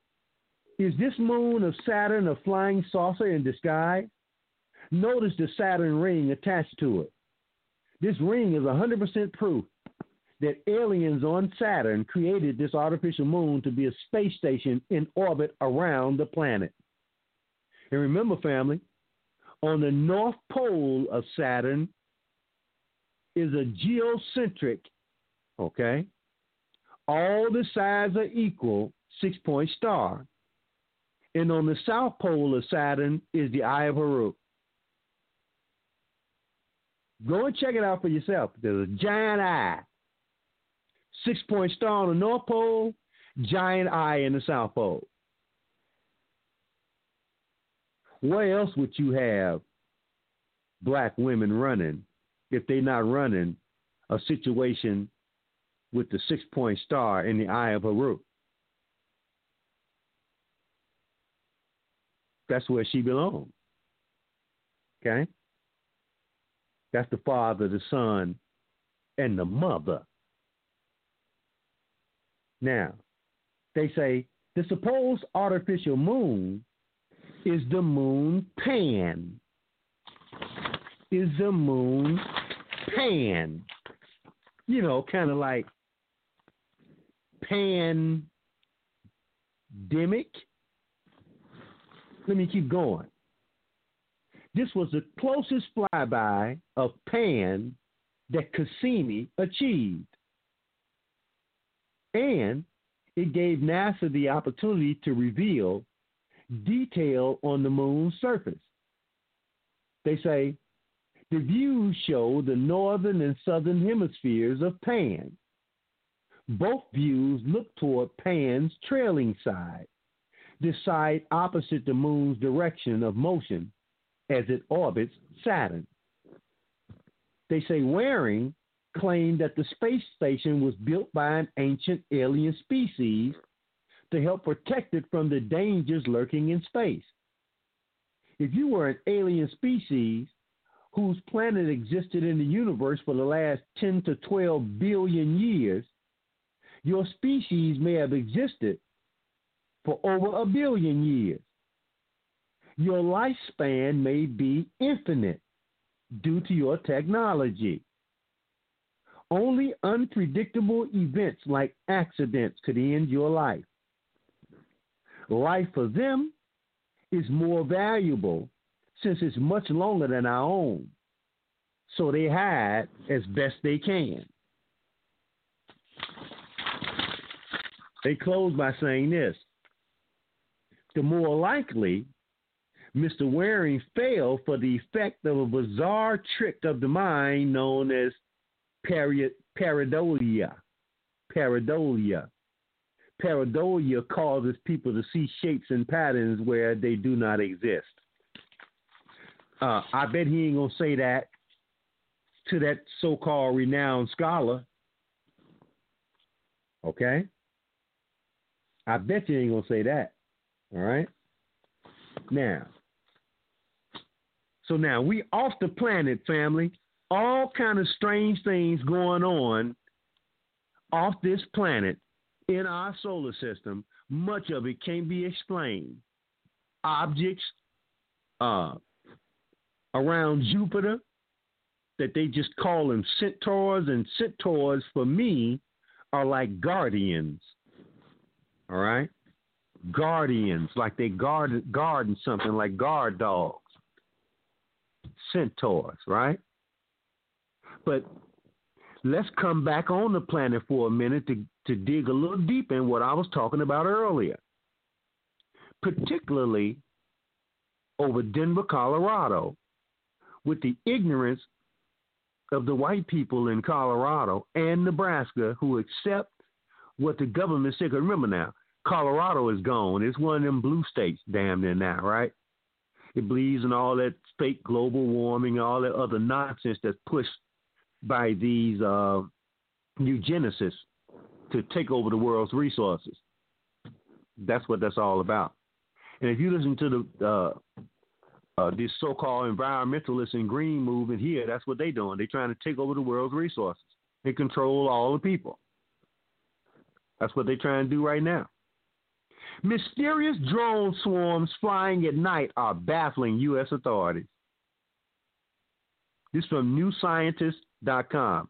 is this moon of Saturn a flying saucer in disguise? Notice the Saturn ring attached to it. This ring is 100% proof that aliens on Saturn created this artificial moon to be a space station in orbit around the planet. And remember, family, on the north pole of Saturn is a geocentric, okay? All the sides are equal, six point star. And on the south pole of Saturn is the Eye of Haru. Go and check it out for yourself. There's a giant eye. Six point star on the North Pole, giant eye in the South Pole. Where else would you have black women running if they're not running a situation with the six point star in the eye of Haru? That's where she belongs. Okay? That's the father, the son, and the mother. Now, they say the supposed artificial moon is the moon Pan. Is the moon Pan. You know, kind of like pandemic. Let me keep going. This was the closest flyby of Pan that Cassini achieved. And it gave NASA the opportunity to reveal detail on the moon's surface. They say the views show the northern and southern hemispheres of Pan. Both views look toward Pan's trailing side, the side opposite the moon's direction of motion as it orbits Saturn. They say Waring claimed that the space station was built by an ancient alien species to help protect it from the dangers lurking in space. If you were an alien species whose planet existed in the universe for the last 10 to 12 billion years, your species may have existed for over a billion years. Your lifespan may be infinite due to your technology. Only unpredictable events like accidents could end your life. Life for them is more valuable since it's much longer than our own. So they hide as best they can. They close by saying this the more likely Mr. Waring failed for the effect of a bizarre trick of the mind known as peri- pareidolia. Pareidolia. Pareidolia causes people to see shapes and patterns where they do not exist. Uh, I bet he ain't gonna say that to that so-called renowned scholar. Okay? I bet you ain't gonna say that. All right? Now, so now we off the planet, family. All kind of strange things going on off this planet in our solar system. Much of it can't be explained. Objects uh, around Jupiter that they just call them centaurs, and centaurs for me are like guardians. All right, guardians, like they guard guarding something, like guard dogs. Centaurs, right? But let's come back on the planet for a minute to, to dig a little deep in what I was talking about earlier, particularly over Denver, Colorado, with the ignorance of the white people in Colorado and Nebraska who accept what the government said. Remember now, Colorado is gone. It's one of them blue states, damn near now, right? It believes in all that fake global warming, and all that other nonsense that's pushed by these uh, eugenicists to take over the world's resources. That's what that's all about. And if you listen to the uh, uh, this so-called environmentalists and green movement here, that's what they're doing. They're trying to take over the world's resources and control all the people. That's what they're trying to do right now. Mysterious drone swarms flying at night are baffling U.S. authorities. This is from newscientist.com.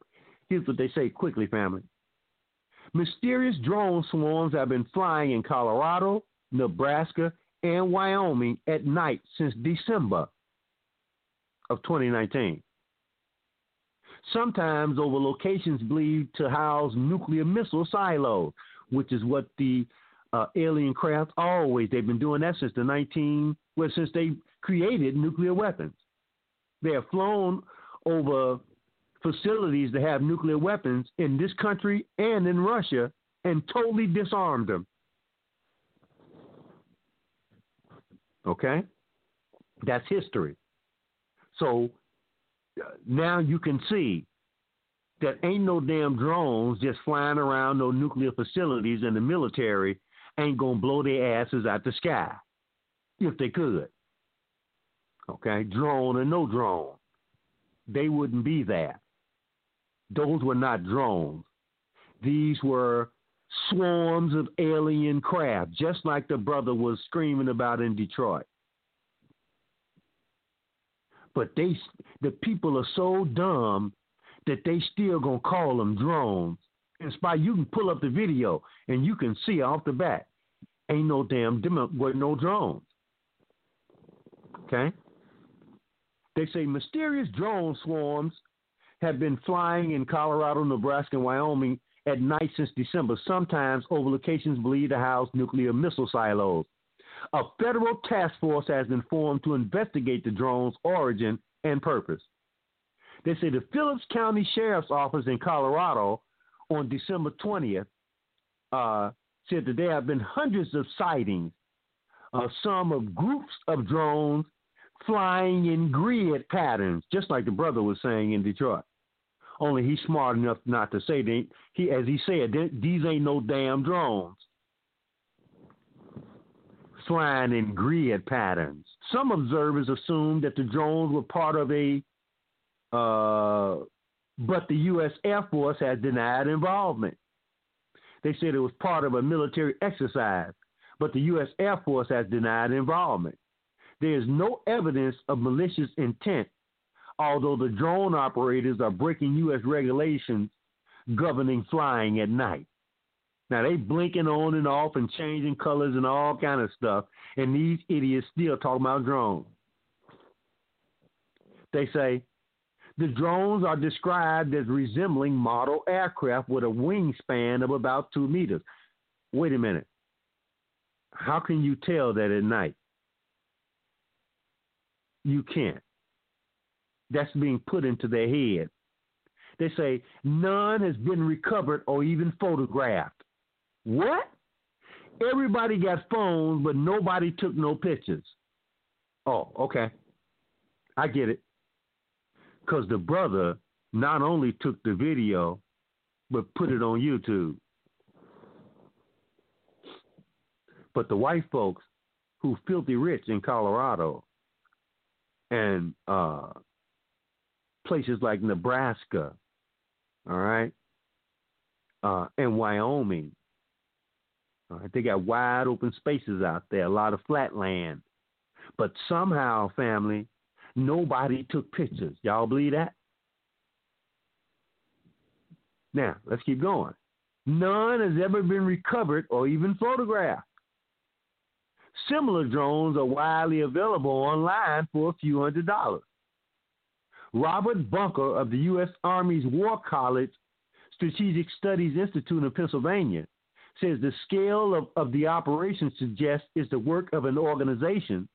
Here's what they say quickly, family. Mysterious drone swarms have been flying in Colorado, Nebraska, and Wyoming at night since December of 2019. Sometimes over locations believed to house nuclear missile silos, which is what the uh, alien craft always they've been doing that since the 19 well since they created nuclear weapons. They have flown over facilities that have nuclear weapons in this country and in Russia and totally disarmed them. Okay? That's history. So now you can see that ain't no damn drones just flying around no nuclear facilities and the military ain't gonna blow their asses out the sky if they could. Okay, drone or no drone, they wouldn't be there. Those were not drones. These were swarms of alien craft, just like the brother was screaming about in Detroit. But they, the people are so dumb that they still gonna call them drones. In spite, you can pull up the video and you can see off the bat, ain't no damn with no drones. Okay. They say mysterious drone swarms have been flying in Colorado, Nebraska, and Wyoming at night since December, sometimes over locations believed to house nuclear missile silos. A federal task force has been formed to investigate the drone's origin and purpose. They say the Phillips County Sheriff's Office in Colorado on December 20th uh, said that there have been hundreds of sightings, of some of groups of drones flying in grid patterns, just like the brother was saying in Detroit. Only he's smart enough not to say that he, as he said, these ain't no damn drones flying in grid patterns. Some observers assumed that the drones were part of a, uh, but the U.S. Air Force has denied involvement. They said it was part of a military exercise, but the U.S. Air Force has denied involvement. There is no evidence of malicious intent, although the drone operators are breaking U.S. regulations governing flying at night. Now they blinking on and off and changing colors and all kind of stuff, and these idiots still talking about drones. They say the drones are described as resembling model aircraft with a wingspan of about two meters. Wait a minute. How can you tell that at night? You can't. That's being put into their head. They say none has been recovered or even photographed. What? Everybody got phones, but nobody took no pictures. Oh, okay. I get it. Because the brother not only took the video, but put it on YouTube. But the white folks who filthy rich in Colorado and uh, places like Nebraska, all right, uh, and Wyoming, right, they got wide open spaces out there, a lot of flat land. But somehow, family, nobody took pictures. Y'all believe that? Now, let's keep going. None has ever been recovered or even photographed. Similar drones are widely available online for a few hundred dollars. Robert Bunker of the U.S. Army's War College Strategic Studies Institute in Pennsylvania says the scale of, of the operation suggests is the work of an organization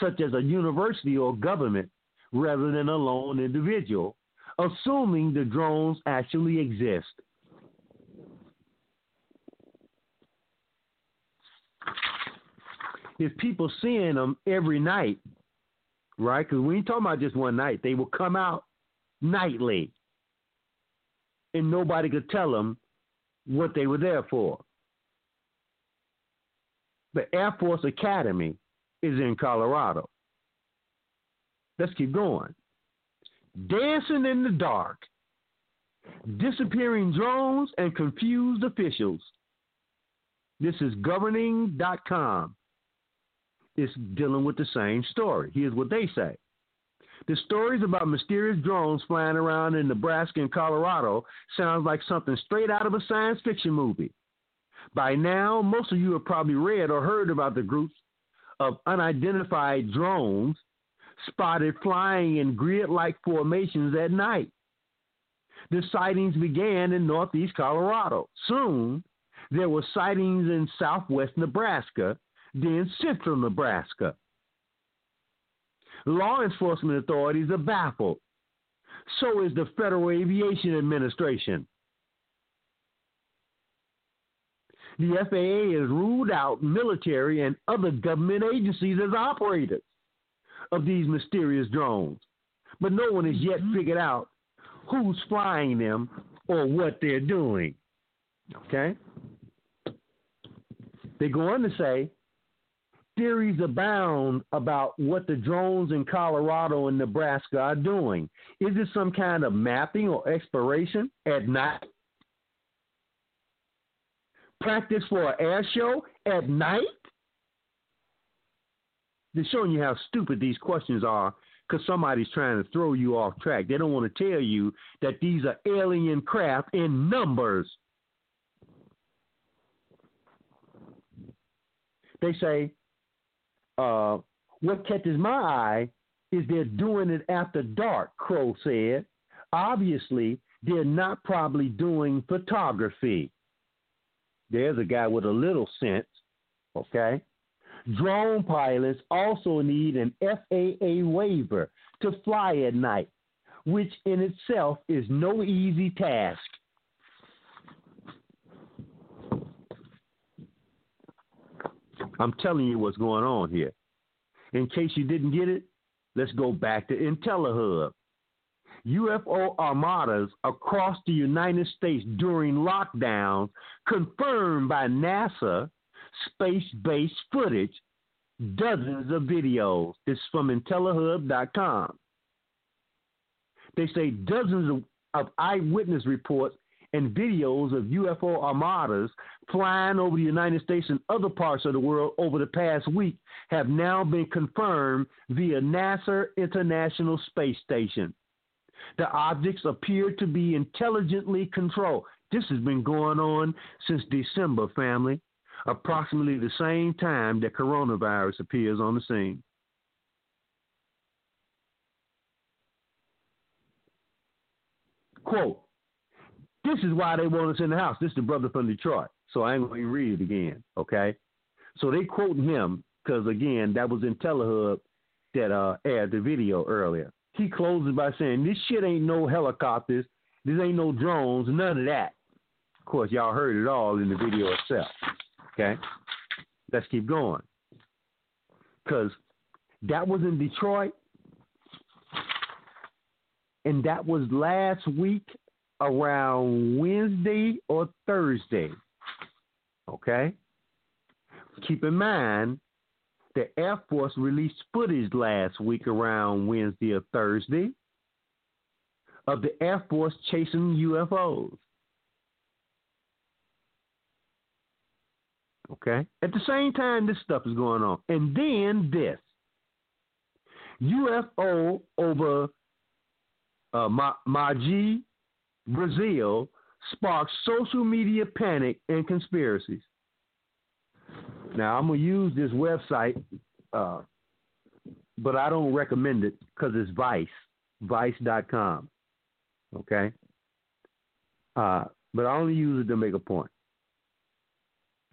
such as a university or government rather than a lone individual, assuming the drones actually exist. If people seeing them every night, right? Because we ain't talking about just one night. They will come out nightly, and nobody could tell them what they were there for the Air Force Academy is in Colorado. Let's keep going. Dancing in the dark, disappearing drones, and confused officials. This is governing.com. It's dealing with the same story. Here's what they say. The stories about mysterious drones flying around in Nebraska and Colorado sounds like something straight out of a science fiction movie. By now, most of you have probably read or heard about the groups of unidentified drones spotted flying in grid like formations at night. the sightings began in northeast Colorado. Soon, there were sightings in southwest Nebraska, then central Nebraska. Law enforcement authorities are baffled. So is the Federal Aviation Administration. The FAA has ruled out military and other government agencies as operators of these mysterious drones, but no one has yet mm-hmm. figured out who's flying them or what they're doing. Okay? They go on to say theories abound about what the drones in Colorado and Nebraska are doing. Is it some kind of mapping or exploration at night? Practice for an air show at night? They're showing you how stupid these questions are because somebody's trying to throw you off track. They don't want to tell you that these are alien craft in numbers. They say, uh, what catches my eye is they're doing it after dark, Crow said. Obviously, they're not probably doing photography. There's a guy with a little sense, okay? Drone pilots also need an FAA waiver to fly at night, which in itself is no easy task. I'm telling you what's going on here. In case you didn't get it, let's go back to IntelliHub. UFO armadas across the United States during lockdown confirmed by NASA space based footage, dozens of videos. This is from IntelliHub.com. They say dozens of, of eyewitness reports and videos of UFO armadas flying over the United States and other parts of the world over the past week have now been confirmed via NASA International Space Station. The objects appear to be intelligently controlled. This has been going on since December, family, approximately the same time that coronavirus appears on the scene. Quote, this is why they want us in the house. This is the brother from Detroit. So I ain't going to read it again, okay? So they quoting him because, again, that was IntelliHub that uh, aired the video earlier. He closes by saying, this shit ain't no helicopters. This ain't no drones, none of that. Of course, y'all heard it all in the video itself, okay? Let's keep going. Because that was in Detroit, and that was last week around Wednesday or Thursday. Okay? Keep in mind, the Air Force released footage last week around Wednesday or Thursday of the Air Force chasing UFOs. Okay? At the same time, this stuff is going on. And then this UFO over uh, Magé, Brazil, sparks social media panic and conspiracies. Now, I'm going to use this website, uh, but I don't recommend it because it's Vice, vice.com. Okay? Uh, but I only use it to make a point.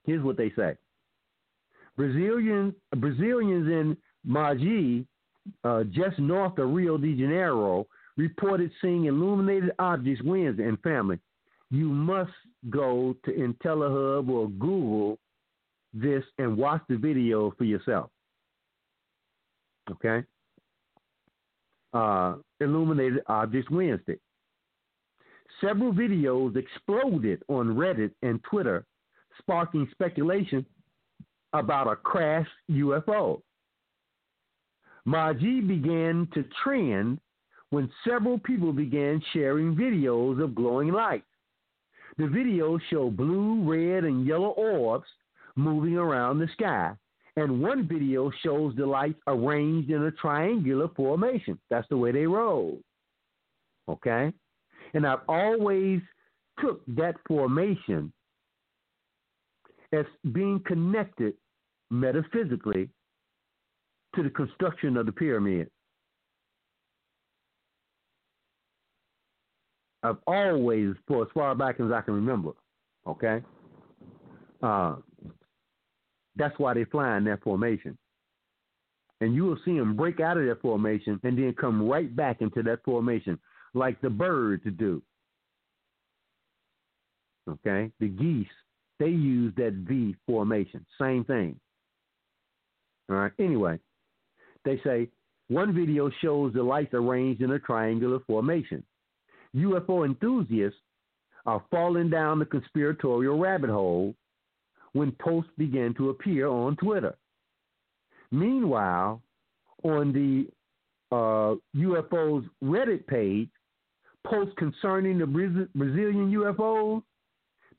Here's what they say Brazilian, Brazilians in Magé, uh, just north of Rio de Janeiro, reported seeing illuminated objects Wednesday and family. You must go to IntelliHub or Google this and watch the video for yourself. Okay? Uh, illuminated Objects Wednesday. Several videos exploded on Reddit and Twitter, sparking speculation about a crashed UFO. Magé began to trend when several people began sharing videos of glowing lights. The videos show blue, red, and yellow orbs moving around the sky. And one video shows the lights arranged in a triangular formation. That's the way they roll. Okay? And I've always took that formation as being connected metaphysically to the construction of the pyramid. I've always, for as far back as I can remember, okay, uh, that's why they fly in that formation. And you will see them break out of that formation and then come right back into that formation, like the birds to do. Okay, the geese they use that V formation, same thing. All right. Anyway, they say one video shows the lights arranged in a triangular formation. UFO enthusiasts are falling down the conspiratorial rabbit hole when posts began to appear on Twitter. Meanwhile, on the uh, UFO's Reddit page, posts concerning the Brazilian UFOs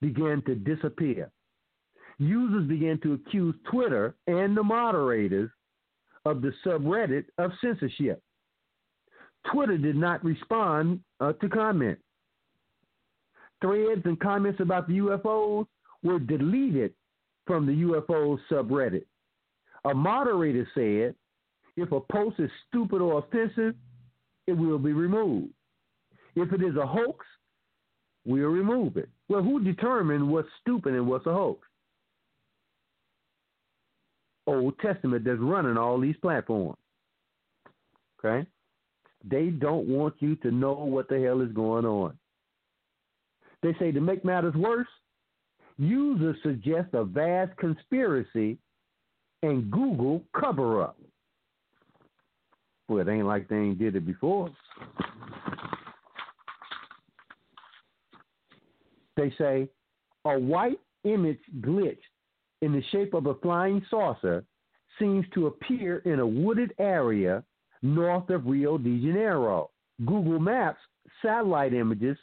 began to disappear. Users began to accuse Twitter and the moderators of the subreddit of censorship. Twitter did not respond uh, to comments. Threads and comments about the UFOs were deleted from the UFO subreddit. A moderator said, if a post is stupid or offensive, it will be removed. If it is a hoax, we'll remove it. Well, who determined what's stupid and what's a hoax? Old Testament that's running all these platforms. Okay? They don't want you to know what the hell is going on. They say to make matters worse, users suggest a vast conspiracy and Google cover up. Well, it ain't like they ain't did it before. They say a white image glitch in the shape of a flying saucer seems to appear in a wooded area north of Rio de Janeiro. Google Maps satellite images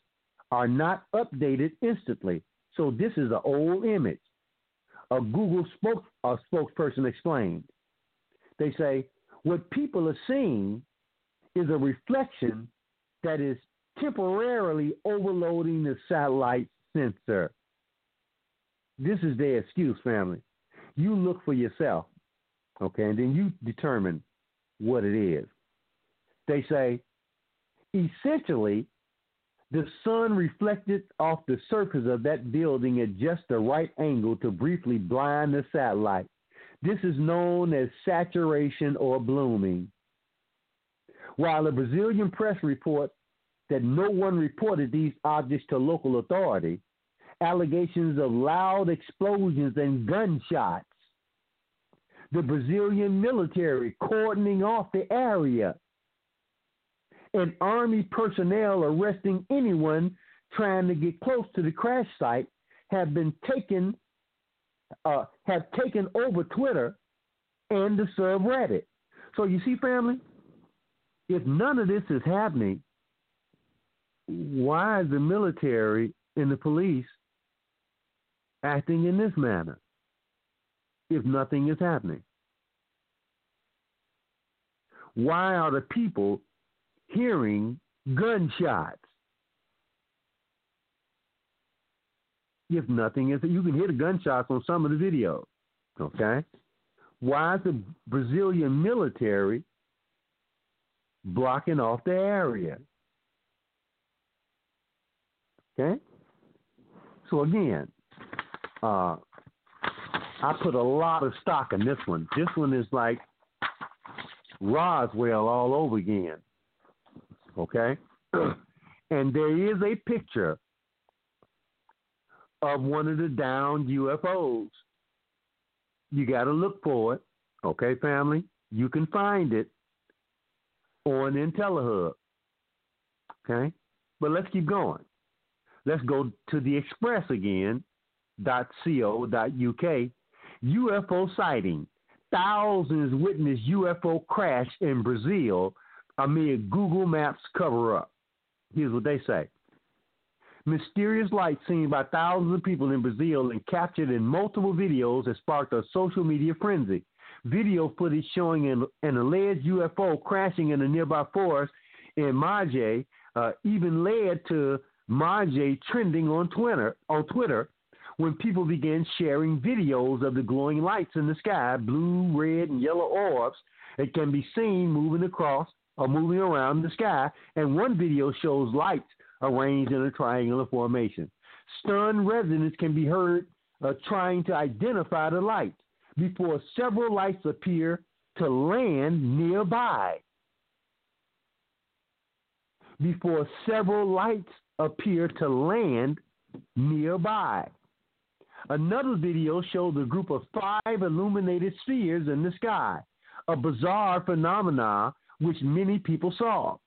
are not updated instantly, so this is an old image. A Google spoke, a spokesperson explained. They say what people are seeing is a reflection that is temporarily overloading the satellite sensor. This is their excuse, family. You look for yourself, okay, and then you determine what it is. They say, essentially, the sun reflected off the surface of that building at just the right angle to briefly blind the satellite. This is known as saturation or blooming. While the Brazilian press reports that no one reported these objects to local authority, allegations of loud explosions and gunshots. The Brazilian military cordoning off the area, and army personnel arresting anyone trying to get close to the crash site have been taken uh, have taken over Twitter and the subreddit. So you see, family, if none of this is happening, why is the military and the police acting in this manner if nothing is happening? Why are the people hearing gunshots if nothing is? You can hear the gunshots on some of the videos. Okay? Why is the Brazilian military blocking off the area? Okay? So again, uh, I put a lot of stock in this one. This one is like Roswell all over again. Okay? and there is a picture of one of the downed UFOs. You got to look for it. Okay, family? You can find it on IntelliHub. Okay? But let's keep going. Let's go to the Express again, .co.uk. UFO sighting. Thousands witness UFO crash in Brazil amid Google Maps cover up. Here's what they say. Mysterious light seen by thousands of people in Brazil and captured in multiple videos has sparked a social media frenzy. Video footage showing an, an alleged UFO crashing in a nearby forest in Magé uh, even led to Magé trending on Twitter, on Twitter when people began sharing videos of the glowing lights in the sky, blue, red, and yellow orbs that can be seen moving across or moving around the sky. And one video shows lights arranged in a triangular formation. Stunned residents can be heard uh, trying to identify the lights before several lights appear to land nearby. Before several lights appear to land nearby. Another video shows a group of five illuminated spheres in the sky, a bizarre phenomenon which many people saw.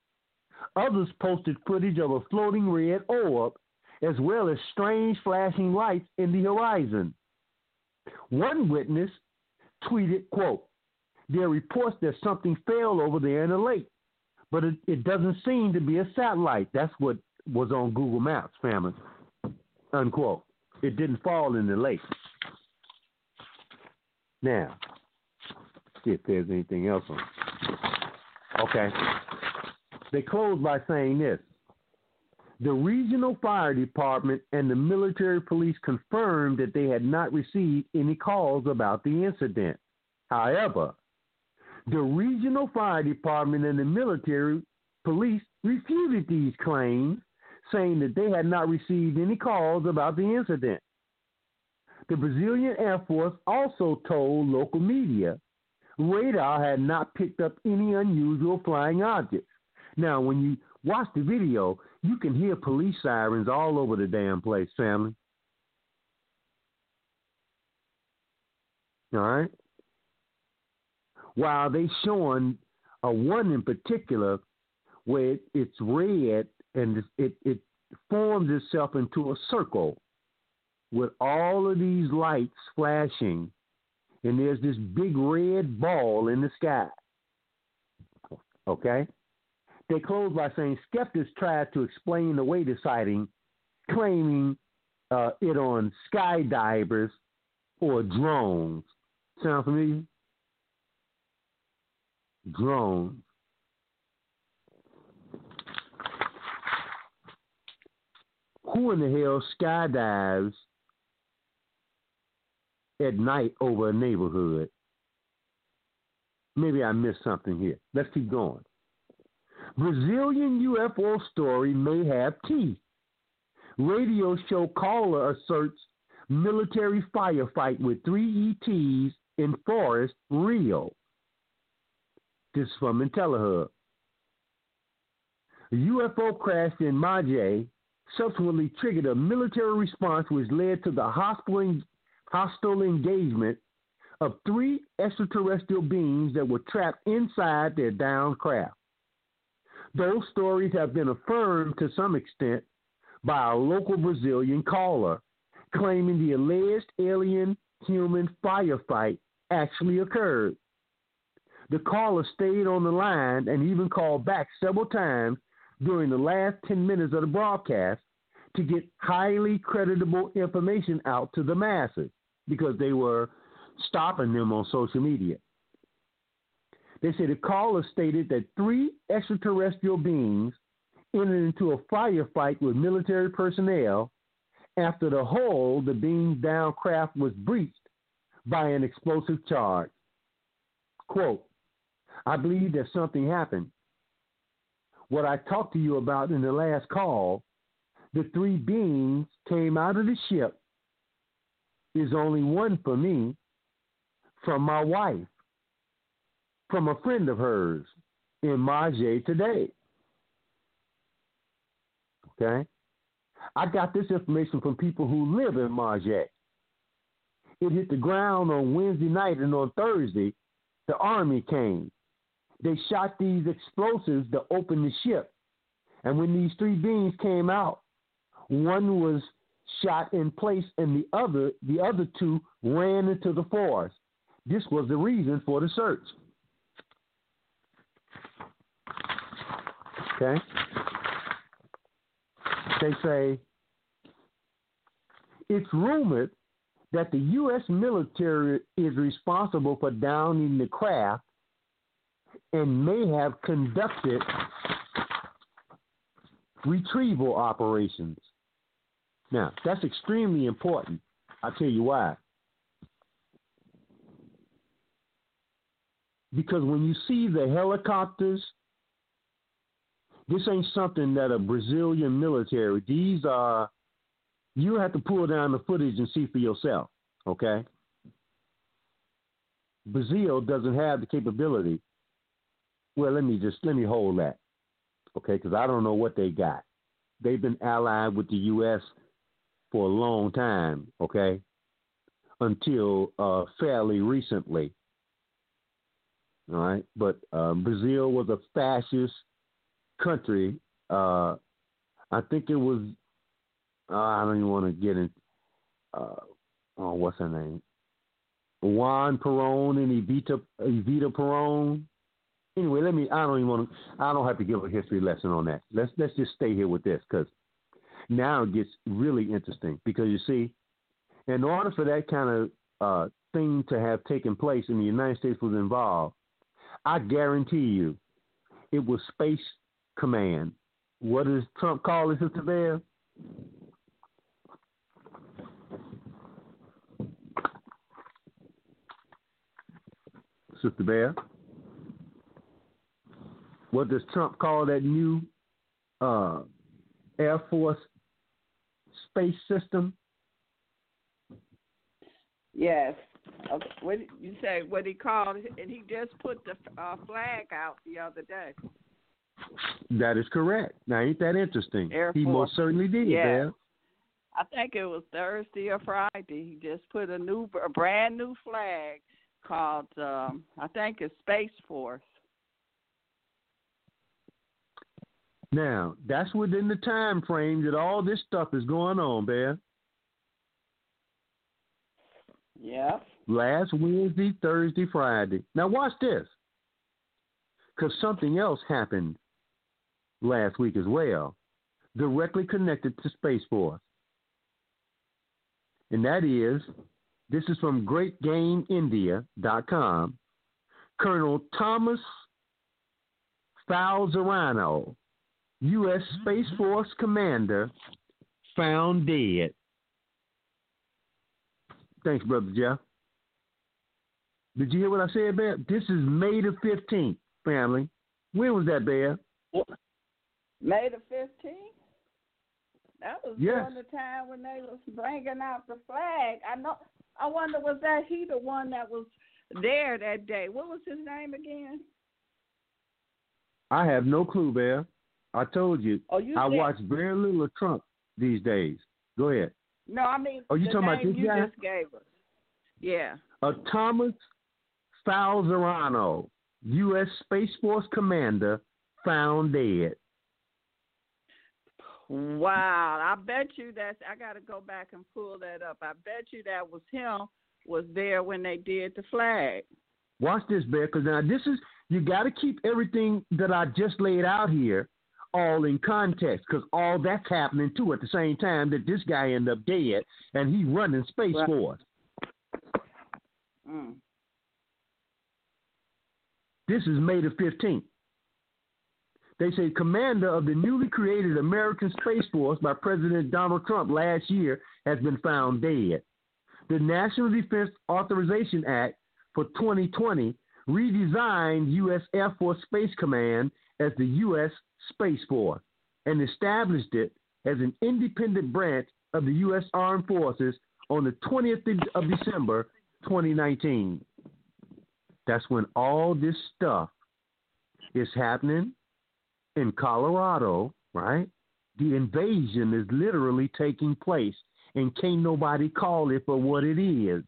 Others posted footage of a floating red orb, as well as strange flashing lights in the horizon. One witness tweeted, quote, there are reports that something fell over there in the lake, but it, it doesn't seem to be a satellite. That's what was on Google Maps, family. Unquote. It didn't fall in the lake. Now, see if there's anything else on. Okay. They close by saying this. The regional fire department and the military police confirmed that they had not received any calls about the incident. However, the regional fire department and the military police refuted these claims, saying that they had not received any calls about the incident. The Brazilian Air Force also told local media radar had not picked up any unusual flying objects. Now, when you watch the video, you can hear police sirens all over the damn place, family. All right? While they showing a one in particular where it, it's red and it, it forms itself into a circle with all of these lights flashing, and there's this big red ball in the sky. Okay? They close by saying skeptics tried to explain away the sighting, claiming uh, it on skydivers or drones. Sound familiar? Drones. Who in the hell skydives at night over a neighborhood? Maybe I missed something here. Let's keep going. Brazilian UFO story may have teeth. Radio show caller asserts military firefight with three ETs in forest Rio. This is from IntelliHub. A UFO crash in Magé subsequently triggered a military response which led to the hostile, hostile engagement of three extraterrestrial beings that were trapped inside their downed craft. Those stories have been affirmed to some extent by a local Brazilian caller, claiming the alleged alien human firefight actually occurred. The caller stayed on the line and even called back several times during the last 10 minutes of the broadcast to get highly creditable information out to the masses because they were stopping them on social media. They say the caller stated that three extraterrestrial beings entered into a firefight with military personnel after the hull, the beam down craft, was breached by an explosive charge. Quote, I believe that something happened. What I talked to you about in the last call, the three beings came out of the ship, is only one for me from my wife from a friend of hers in Magé today. Okay? I got this information from people who live in Magé. It hit the ground on Wednesday night, and on Thursday, the army came. They shot these explosives to open the ship. And when these three beings came out, one was shot in place, and the other, the other two ran into the forest. This was the reason for the search. Okay? They say it's rumored that the U.S. military is responsible for downing the craft and may have conducted retrieval operations. Now, that's extremely important. I'll tell you why. Because when you see the helicopters This ain't something that a Brazilian military. These are you have to pull down the footage and see for yourself. Okay. Brazil doesn't have the capability. Well, let me just let me hold that, okay? Because I don't know what they got. They've been allied with the U.S. for a long time, okay? Until uh, fairly recently. All right, but uh, Brazil was a fascist country. Uh, I think it was. Uh, I don't even want to get in. Uh, oh, what's her name? Juan Perón and Evita Evita Perón. Anyway, let me. I don't even want to. I don't have to give a history lesson on that. Let's let's just stay here with this because now it gets really interesting. Because you see, in order for that kind of uh, thing to have taken place, and the United States was involved, I guarantee you, it was Space Command. What does Trump call it, Sister Bear? Sister Bear. What does Trump call that new uh, Air Force space system? Yes. Okay. What you say? What he called? And he just put the uh, flag out the other day. That is correct. Now, ain't that interesting? Air he Force. most certainly did. Yeah. I think it was Thursday or Friday. He just put a new, a brand new flag called, um, I think it's Space Force. Now, that's within the time frame that all this stuff is going on, Bear. Yeah. Last Wednesday, Thursday, Friday. Now, watch this. Because something else happened last week as well, directly connected to Space Force. And that is, this is from GreatGameIndia.com. Colonel Thomas Falzarano, U.S. Mm-hmm. Space mm-hmm. Force commander, found dead. Thanks, Brother Jeff. Did you hear what I said, Bear? This is May the 15th, family. When was that, Bear? May the 15th? That was Yes. during the time when they was bringing out the flag. I know. I wonder was that he the one that was there that day? What was his name again? I have no clue, Bear. I told you, Oh, you I said- watch very little of Trump these days. Go ahead. No, I mean Oh, you talking about this you guy? just gave us. Yeah. Uh, Thomas Falzarano, U.S. Space Force commander, found dead. Wow, I bet you that's. I got to go back and pull that up. I bet you that was him. Was there when they did the flag? Watch this, Bear, because now this is you got to keep everything that I just laid out here all in context, because all that's happening too at the same time that this guy ended up dead and he running Space Right. Force. Mm. This is May the 15th. They say commander of the newly created American Space Force by President Donald Trump last year has been found dead. The National Defense Authorization Act for 2020 redesigned U.S. Air Force Space Command as the U.S. Space Force and established it as an independent branch of the U.S. Armed Forces on the 20th of December 2019. That's when all this stuff is happening in Colorado, right? The invasion is literally taking place, and can't nobody call it for what it is.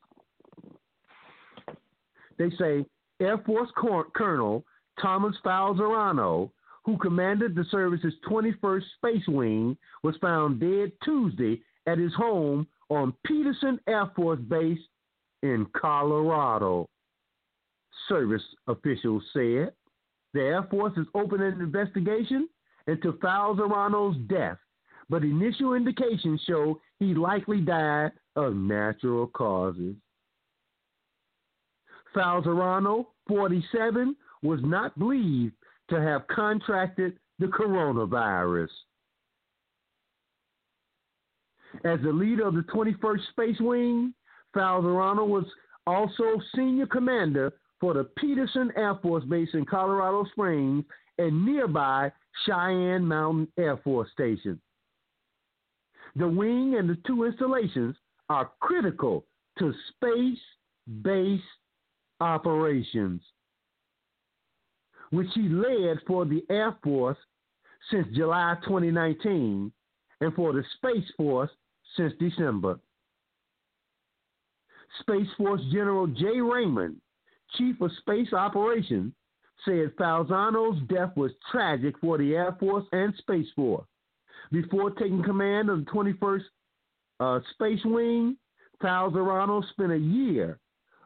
They say Air Force Colonel Thomas Falzarano, who commanded the service's 21st Space Wing, was found dead Tuesday at his home on Peterson Air Force Base in Colorado. Service officials said the Air Force is opening an investigation into Falzarano's death, but initial indications show he likely died of natural causes. Falzarano, 47, was not believed to have contracted the coronavirus. As the leader of the 21st Space Wing, Falzarano was also senior commander for the Peterson Air Force Base in Colorado Springs and nearby Cheyenne Mountain Air Force Station. The wing and the two installations are critical to space based operations, which he led for the Air Force since July 2019 and for the Space Force since December. Space Force General Jay Raymond, Chief of Space Operations, said Falzano's death was tragic for the Air Force and Space Force. Before taking command of the 21st uh, Space Wing, Falzano spent a year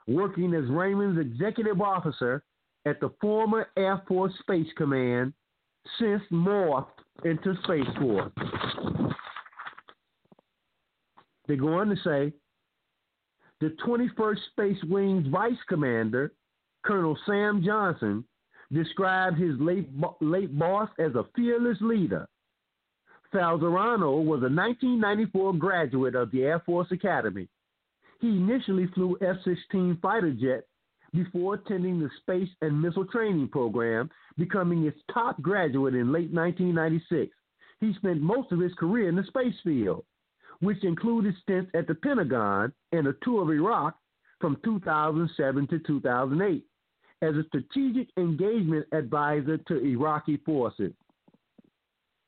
working as Raymond's executive officer at the former Air Force Space Command, since morphed into Space Force. They go on to say the 21st Space Wing's vice commander, Colonel Sam Johnson, described his late, late boss as a fearless leader. Falzarano was a 1994 graduate of the Air Force Academy. He initially flew F 16 fighter jets before attending the Space and Missile Training Program, becoming its top graduate in late 1996. He spent most of his career in the space field, which included stints at the Pentagon and a tour of Iraq from 2007 to 2008 as a strategic engagement advisor to Iraqi forces.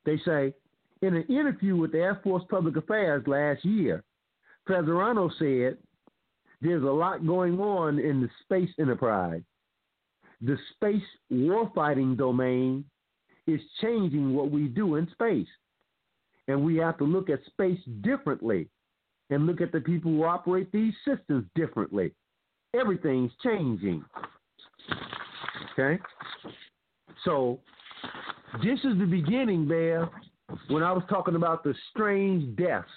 They say, in an interview with the Air Force Public Affairs last year, Falzarano said, There's a lot going on in the space enterprise. The space warfighting domain is changing what we do in space. And we have to look at space differently and look at the people who operate these systems differently. Everything's changing. Okay? So, this is the beginning, Bear, when I was talking about the strange deaths.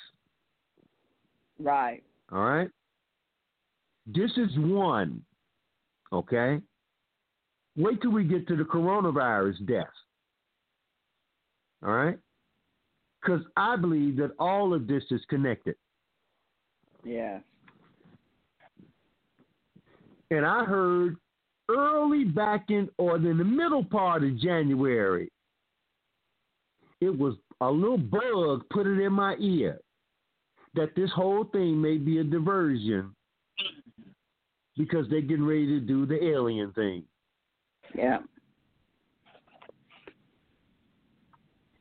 Right. All right? This is one. Okay? Wait till we get to the coronavirus deaths. All right? Because I believe that all of this is connected. Yeah. And I heard early back in or in the middle part of January, it was a little bug put it in my ear that this whole thing may be a diversion because they're getting ready to do the alien thing. Yeah.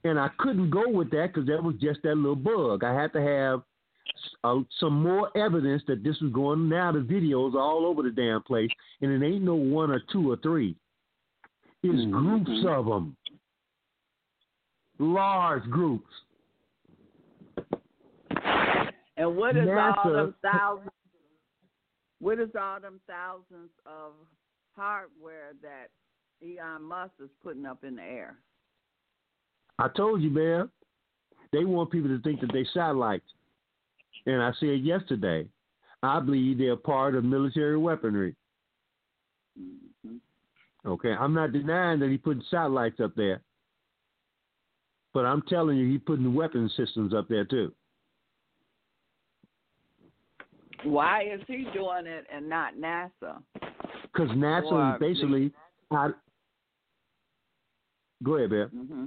And I couldn't go with that because that was just that little bug. I had to have uh, some more evidence that this was going. Now the videos are all over the damn place, and it ain't no one or two or three. It's mm-hmm. groups of them, large groups. And what is NASA, all them thousands? What is all them thousands of hardware that Elon Musk is putting up in the air? I told you, man. They want people to think that they satellites. And I said yesterday, I believe they're part of military weaponry. Mm-hmm. Okay, I'm not denying that he putting satellites up there, but I'm telling you, he's putting weapon systems up there too. Why is he doing it and not NASA? Because NASA or is basically. The, I, go ahead, Bear. Mm-hmm.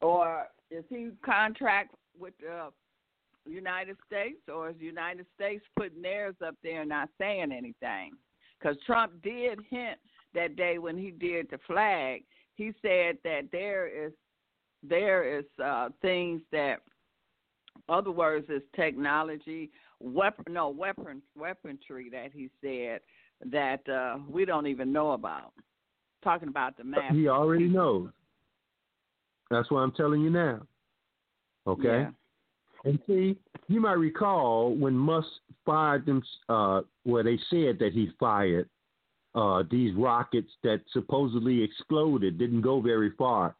Or is he contract with the United States, or is the United States putting theirs up there and not saying anything? Because Trump did hint that day when he did the flag, he said that there is there is uh, things that, other words, is technology, weapon, no weapon, weaponry that he said that uh, we don't even know about. Talking about the mass. He already knows. That's what I'm telling you now. Okay. Yeah. And see, you might recall when Musk fired them, uh, where they said that he fired uh, these rockets that supposedly exploded, didn't go very far.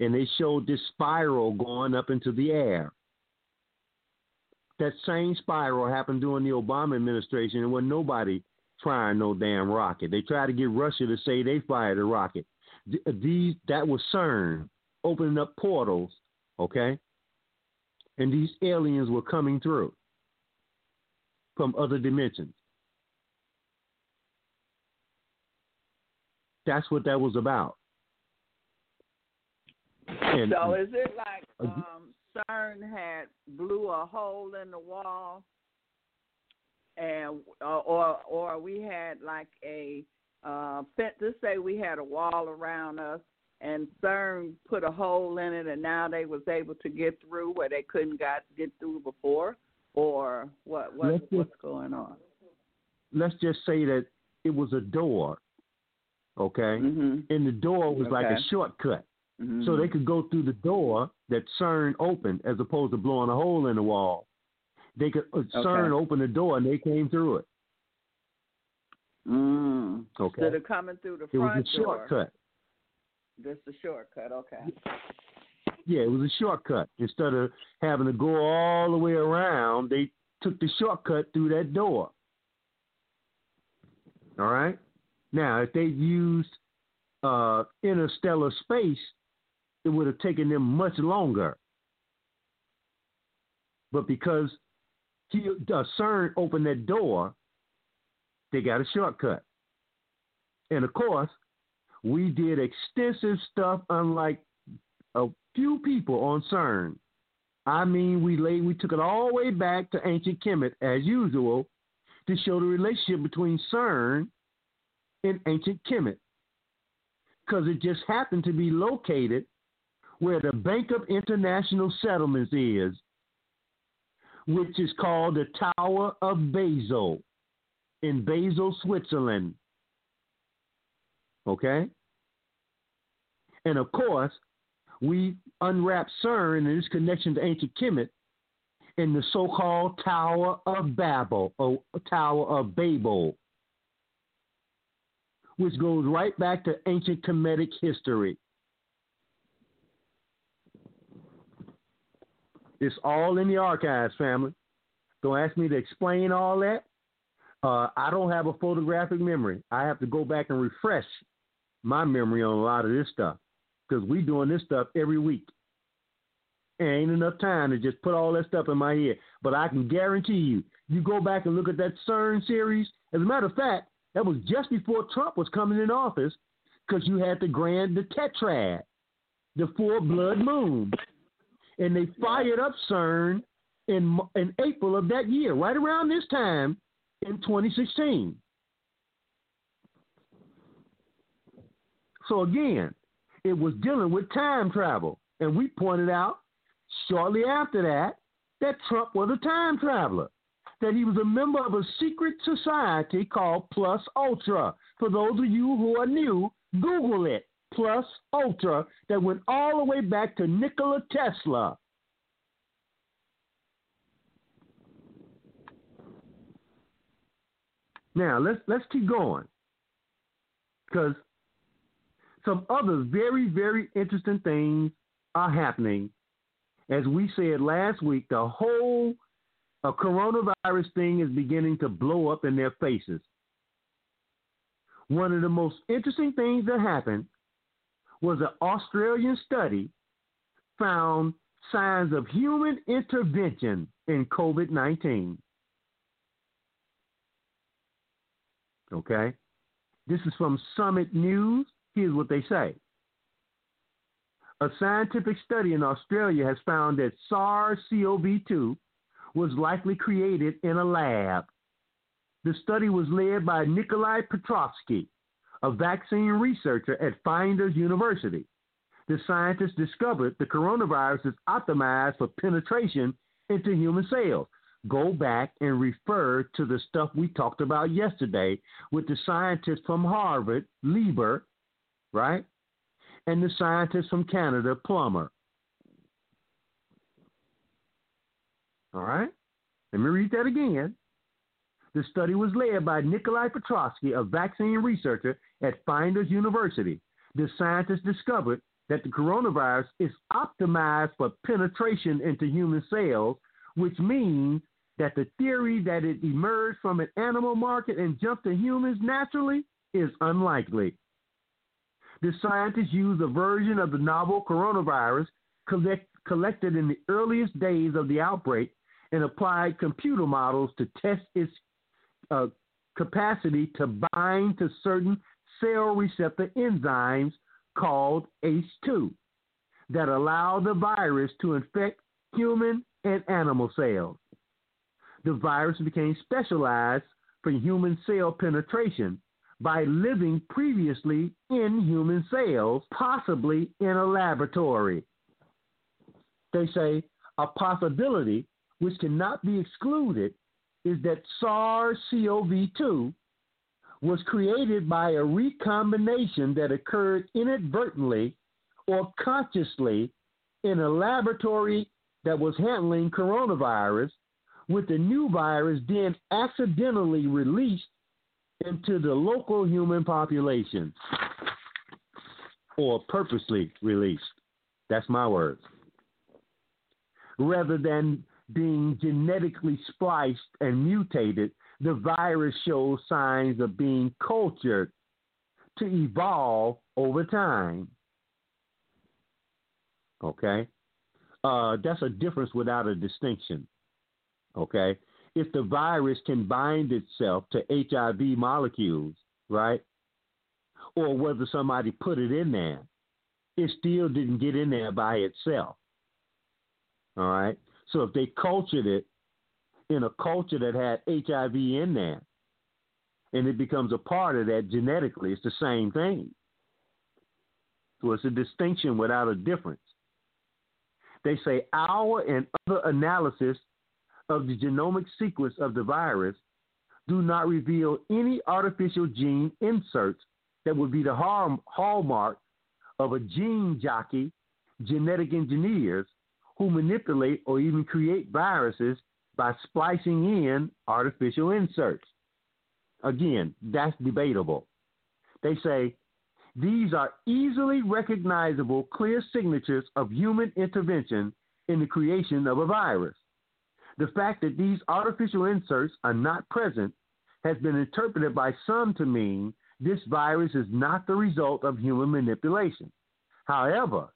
And they showed this spiral going up into the air. That same spiral happened during the Obama administration, and when nobody firing no damn rocket. They tried to get Russia to say they fired a rocket. These that was CERN opening up portals, okay? And these aliens were coming through from other dimensions. That's what that was about. And, so is it like um, CERN had blew a hole in the wall, and uh, or or we had like a uh, fence? Let's say we had a wall around us, and CERN put a hole in it, and now they was able to get through where they couldn't got get through before, or what? What Let's what's going on? let's just say that it was a door, okay, Mm-hmm. and the door was like a shortcut, Mhm. so they could go through the door that CERN opened, as opposed to blowing a hole in the wall. They could uh, CERN opened the door and they came through it. Mm. Okay. Instead of coming through the It was a door, shortcut. just a shortcut. Okay. Yeah, it was a shortcut. Instead of having to go all the way around, they took the shortcut through that door. All right. Now, if they used uh, interstellar space, it would have taken them much longer. But because he, uh, CERN opened that door, they got a shortcut. And of course, we did extensive stuff, unlike a few people on CERN. I mean, we laid, we took it all the way back to ancient Kemet as usual to show the relationship between CERN and ancient Kemet, because it just happened to be located where the Bank of International Settlements is, which is called the Tower of Basel in Basel, Switzerland. Okay? And of course, we unwrap CERN and its connection to ancient Kemet in the so called Tower of Babel, or Tower of Babel, which goes right back to ancient Kemetic history. It's all in the archives, family. Don't ask me to explain all that. Uh, I don't have a photographic memory. I have to go back and refresh my memory on a lot of this stuff because we doing this stuff every week. And ain't enough time to just put all that stuff in my head. But I can guarantee you, you go back and look at that CERN series. As a matter of fact, that was just before Trump was coming in office because you had the grand, the tetrad, the four blood moon. And they fired up CERN in, in April of that year, right around this time in 2016. So again, it was dealing with time travel. And we pointed out shortly after that that Trump was a time traveler, that he was a member of a secret society called Plus Ultra. For those of you who are new, Google it. Plus Ultra that went all the way back to Nikola Tesla. Now let's let's keep going because some other very very interesting things are happening. As we said last week, the whole uh, coronavirus thing is beginning to blow up in their faces. One of the most interesting things that happened was an Australian study found signs of human intervention in COVID 19. Okay? This is from Summit News. Here's what they say. A scientific study in Australia has found that SARS CoV 2 was likely created in a lab. The study was led by Nikolai Petrovsky, a vaccine researcher at Flinders University. The scientists discovered the coronavirus is optimized for penetration into human cells. Go back and refer to the stuff we talked about yesterday with the scientist from Harvard, Lieber, right? And the scientist from Canada, Plummer. All right? Let me read that again. The study was led by Nikolai Petrovsky, a vaccine researcher at Flinders University. The scientists discovered that the coronavirus is optimized for penetration into human cells, which means that the theory that it emerged from an animal market and jumped to humans naturally is unlikely. The scientists used a version of the novel coronavirus collect, collected in the earliest days of the outbreak and applied computer models to test its uh, capacity to bind to certain cell receptor enzymes called ACE2. that allow the virus to infect human and animal cells. The virus became specialized for human cell penetration by living previously in human cells, possibly in a laboratory. They say a possibility which cannot be excluded is that SARS CoV 2 was created by a recombination that occurred inadvertently or consciously in a laboratory that was handling coronavirus, with the new virus then accidentally released into the local human population or purposely released. That's my words. Rather than being genetically spliced and mutated, the virus shows signs of being cultured to evolve over time. Okay? Uh, that's a difference without a distinction. Okay? If the virus can bind itself to HIV molecules, right? Or whether somebody put it in there, it still didn't get in there by itself. All right? So if they cultured it in a culture that had HIV in there, and it becomes a part of that genetically, it's the same thing. So it's a distinction without a difference. They say our and other analysis of the genomic sequence of the virus do not reveal any artificial gene inserts that would be the hallmark of a gene jockey, genetic engineers who manipulate or even create viruses by splicing in artificial inserts. Again, that's debatable. They say these are easily recognizable, clear signatures of human intervention in the creation of a virus. The fact that these artificial inserts are not present has been interpreted by some to mean this virus is not the result of human manipulation. However,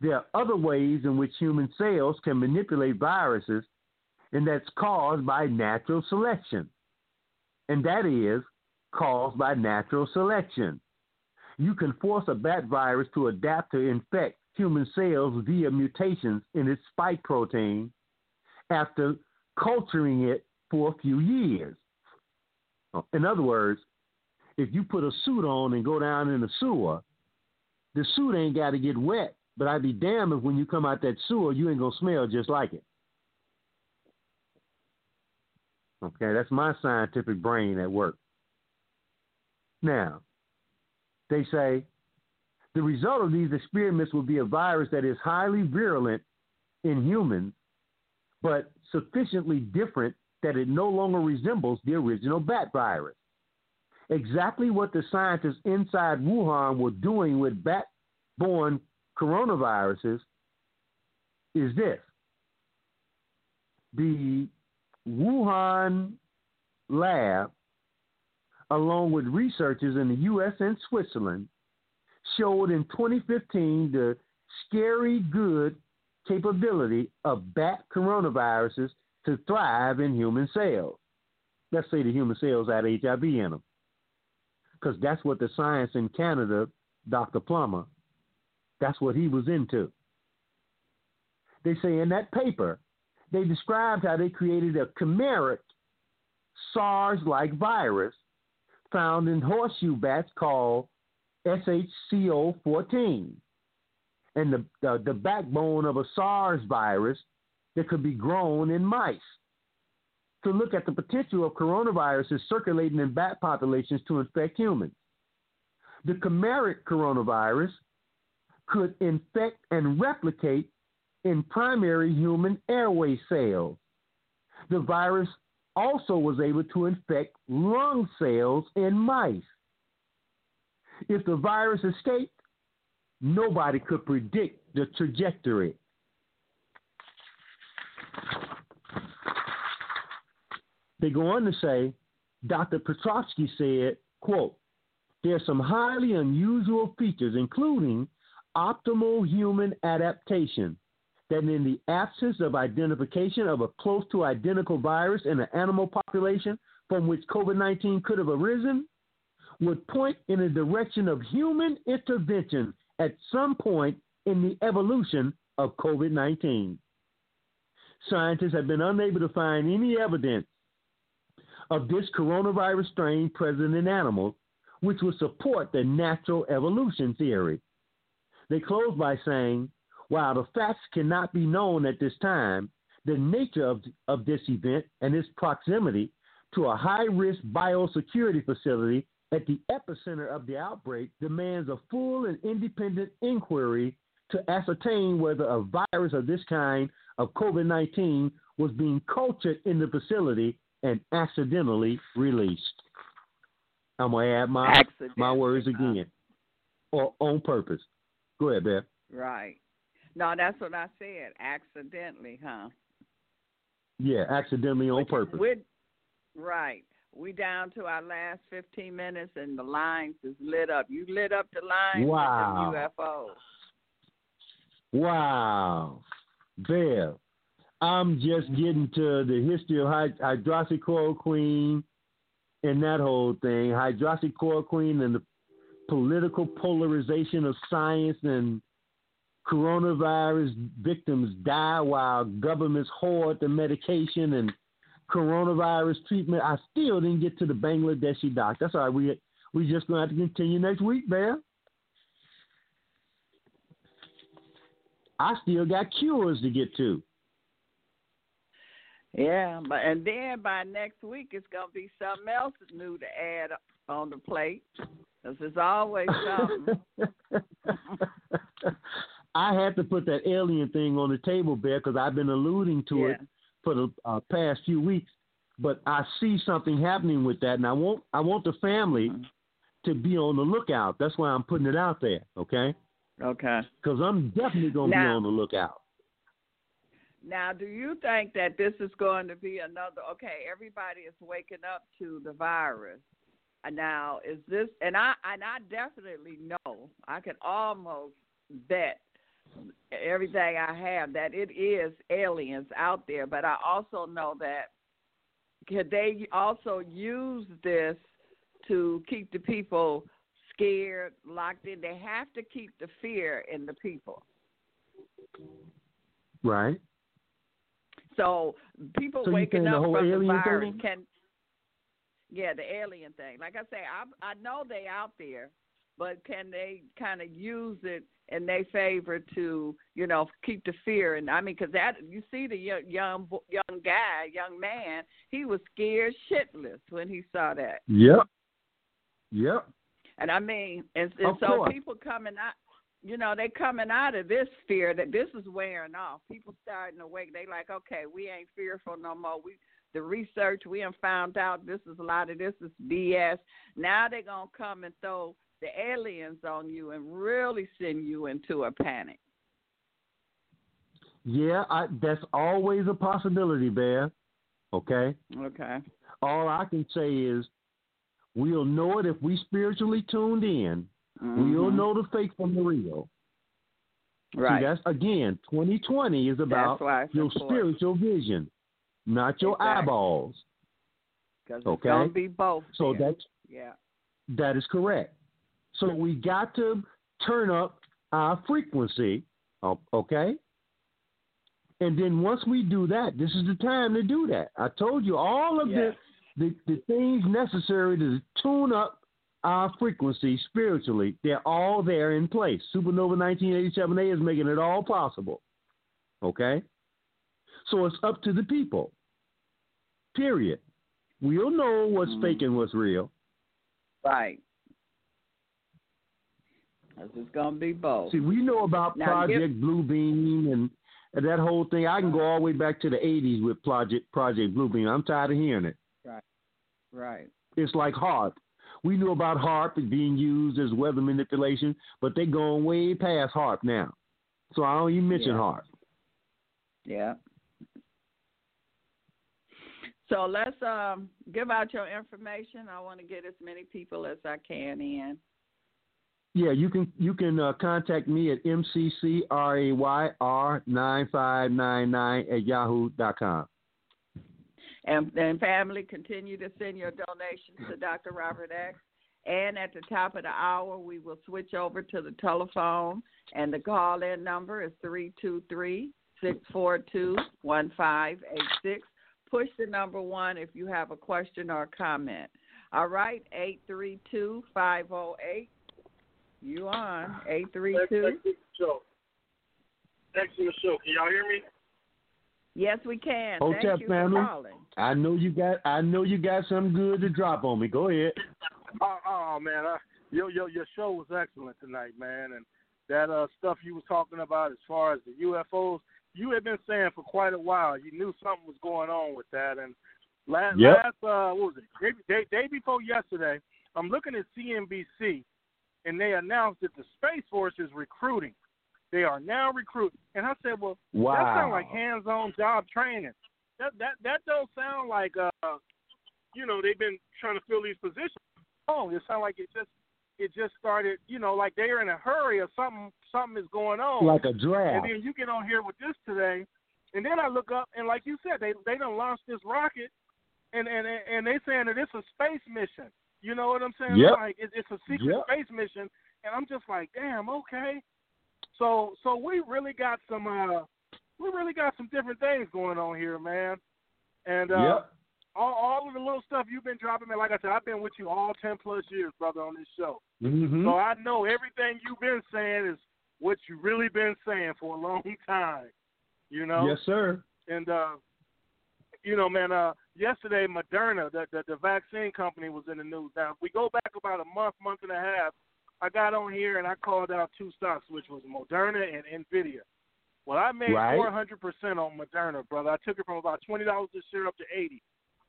there are other ways in which human cells can manipulate viruses, and that's caused by natural selection. And that is caused by natural selection you can force a bat virus to adapt to infect human cells via mutations in its spike protein after culturing it for a few years. In other words, if you put a suit on and go down in the sewer, the suit ain't got to get wet, but I'd be damned if when you come out that sewer, you ain't going to smell just like it. Okay, that's my scientific brain at work. Now, they say the result of these experiments will be a virus that is highly virulent in humans, but sufficiently different that it no longer resembles the original bat virus. Exactly what the scientists inside Wuhan were doing with bat borne coronaviruses is this the Wuhan lab along with researchers in the U.S. and Switzerland, showed in 2015 the scary good capability of bat coronaviruses to thrive in human cells. Let's say the human cells had HIV in them. Because that's what the science in Canada, Dr. Plummer, that's what he was into. They say in that paper, they described how they created a chimeric SARS like virus found in horseshoe bats called SHCO14 and the, the, the backbone of a SARS virus that could be grown in mice. To look at the potential of coronaviruses circulating in bat populations to infect humans. The chimeric coronavirus could infect and replicate in primary human airway cells. The virus also was able to infect lung cells in mice. If the virus escaped, nobody could predict the trajectory. They go on to say, Dr. Petrovsky said, quote, there are some highly unusual features, including optimal human adaptation, that in the absence of identification of a close to identical virus in an animal population from which COVID 19 could have arisen, would point in the direction of human intervention at some point in the evolution of COVID 19. Scientists have been unable to find any evidence of this coronavirus strain present in animals, which would support the natural evolution theory. They close by saying, while the facts cannot be known at this time, the nature of, of this event and its proximity to a high risk biosecurity facility at the epicenter of the outbreak demands a full and independent inquiry to ascertain whether a virus of this kind of COVID 19 was being cultured in the facility and accidentally released. I'm going to add my, my words again, or on purpose. Go ahead, Beth. Right. No, that's what I said. Accidentally, huh? Yeah, accidentally on purpose. We're, right. We down to our last 15 minutes and the lines is lit up. You lit up the lines wow. with the UFOs. Wow. Bev, I'm just mm-hmm. getting to the history of hydroxychloroquine and that whole thing. Hydroxychloroquine and the political polarization of science and coronavirus victims die while governments hoard the medication and coronavirus treatment. I still didn't get to the Bangladeshi doc. That's all right. We we just gonna have to continue next week, Bear. I still got cures to get to. Yeah, but and then by next week it's gonna be something else new to add on the plate. Cause there's always something. I had to put that alien thing on the table, Bear, because I've been alluding to yeah. it for the uh, past few weeks. But I see something happening with that, and I want I want the family Mm-hmm. to be on the lookout. That's why I'm putting it out there. Okay. Okay. Because I'm definitely going to be on the lookout. Now, do you think that this is going to be another? Okay, everybody is waking up to the virus. And Now, is this? And I and I definitely know. I can almost bet everything I have that it is aliens out there. But I also know that could they also use this to keep the people scared, locked in? They have to keep the fear in the people. Right. So people So waking the up from the virus thing? can, yeah, the alien thing. Like I say, I I know they out there, but can they kind of use it in their favor to you know keep the fear? And I mean, because that you see the young young young guy, young man, he was scared shitless when he saw that. Yep. Yep. And I mean, and, and so course. people coming out, you know, they coming out of this fear that this is wearing off. People starting to wake. They like, okay, we ain't fearful no more. We the research we have found out this is a lot of this is BS. Now they're gonna come and throw the aliens on you and really send you into a panic. Yeah, I, that's always a possibility, Bear. Okay. Okay. All I can say is we'll know it if we spiritually tuned in. We'll Mhm. know the fake from the real. Right. See, that's again, 2020 is about your important. spiritual vision, not your Exactly. eyeballs. Because it's Okay. gonna be both. So that's yeah. that is correct. So we got to turn up our frequency, okay? And then once we do that, this is the time to do that. I told you all of Yes. the, the the things necessary to tune up our frequency spiritually. They're all there in place. Supernova 1987A is making it all possible. Okay? So it's up to the people. Period. We'll know what's Mhm. fake and what's real. Right. 'Cause it's gonna be both. See, we know about Now, Project Bluebeam and, and that whole thing. I can go all the way back to the '80s with Project Project Bluebeam. I'm tired of hearing it. Right. Right. It's like HARP. We knew about HARP being used as weather manipulation, but they're going way past HARP now. So I don't even mention Yeah. HARP. Yeah. So let's um give out your information. I want to get as many people as I can in. Yeah, you can you can uh, contact me at mccrayr9599 at yahoo dot com. And, and family, continue to send your donations to Dr. Robert X. And at the top of the hour, we will switch over to the telephone, and the call in number is 323 642 1586. Push the number one if you have a question or comment. All right, 832 508. You on? 832. Show. Excellent show. Can y'all hear me? Yes, we can. Hotep Thank you family. for calling. I know you got I know you got something good to drop on me. Go ahead. Oh, oh man, your your your show was excellent tonight, man, and that uh stuff you was talking about as far as the UFOs, you had been saying for quite a while. You knew something was going on with that, and last Yep. last uh what was it day, day day before yesterday, I'm looking at CNBC, and they announced that the Space Force is recruiting. They are now recruiting, and I said, well, that Wow. sounds like hands-on job training. That that that don't sound like uh you know they've been trying to fill these positions. Oh, it sounds like it just it just started. You know, like they're in a hurry or something. Something is going on. Like a drag. And draft. then you get on here with this today, and then I look up and like you said, they they done launched this rocket, and and and they saying that it's a space mission. You know what I'm saying? Yep. Like it, it's a secret Yep. space mission, and I'm just like, damn, okay. So so we really got some uh we really got some different things going on here, man. And uh Yep. all all of the little stuff you've been dropping, man. Like I said, I've been with you all ten plus years, brother, on this show. Mhm. So I know everything you've been saying is what you really been saying for a long time. You know? Yes, sir. And uh you know, man, uh yesterday Moderna, the, the the vaccine company was in the news. Now if we go back about a month, month and a half, I got on here and I called out two stocks, which was Moderna and Nvidia. Well, I made Right. four hundred percent on Moderna, brother. I took it from about twenty dollars a share up to eighty.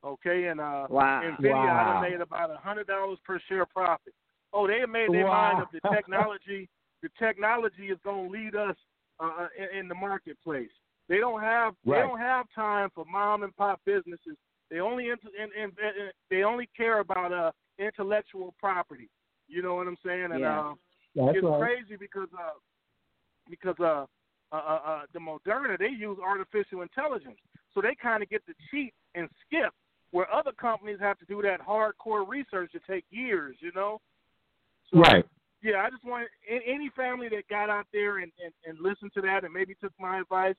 Okay, and uh Wow. Nvidia I Wow. done made about a hundred dollars per share profit. Oh, they made their mind up. The technology, the technology is going to lead us uh, in, in the marketplace. They don't have they don't have time for mom and pop businesses. They only in, in, in, in, they only care about uh intellectual property. You know what I'm saying? And Yeah. uh, That's it's right. crazy because uh because uh, uh, uh, uh the Moderna they use artificial intelligence, so they kind of get to cheat and skip where other companies have to do that hardcore research to take years. You know. So, Right. Yeah, I just want any family that got out there and, and, and listened to that and maybe took my advice.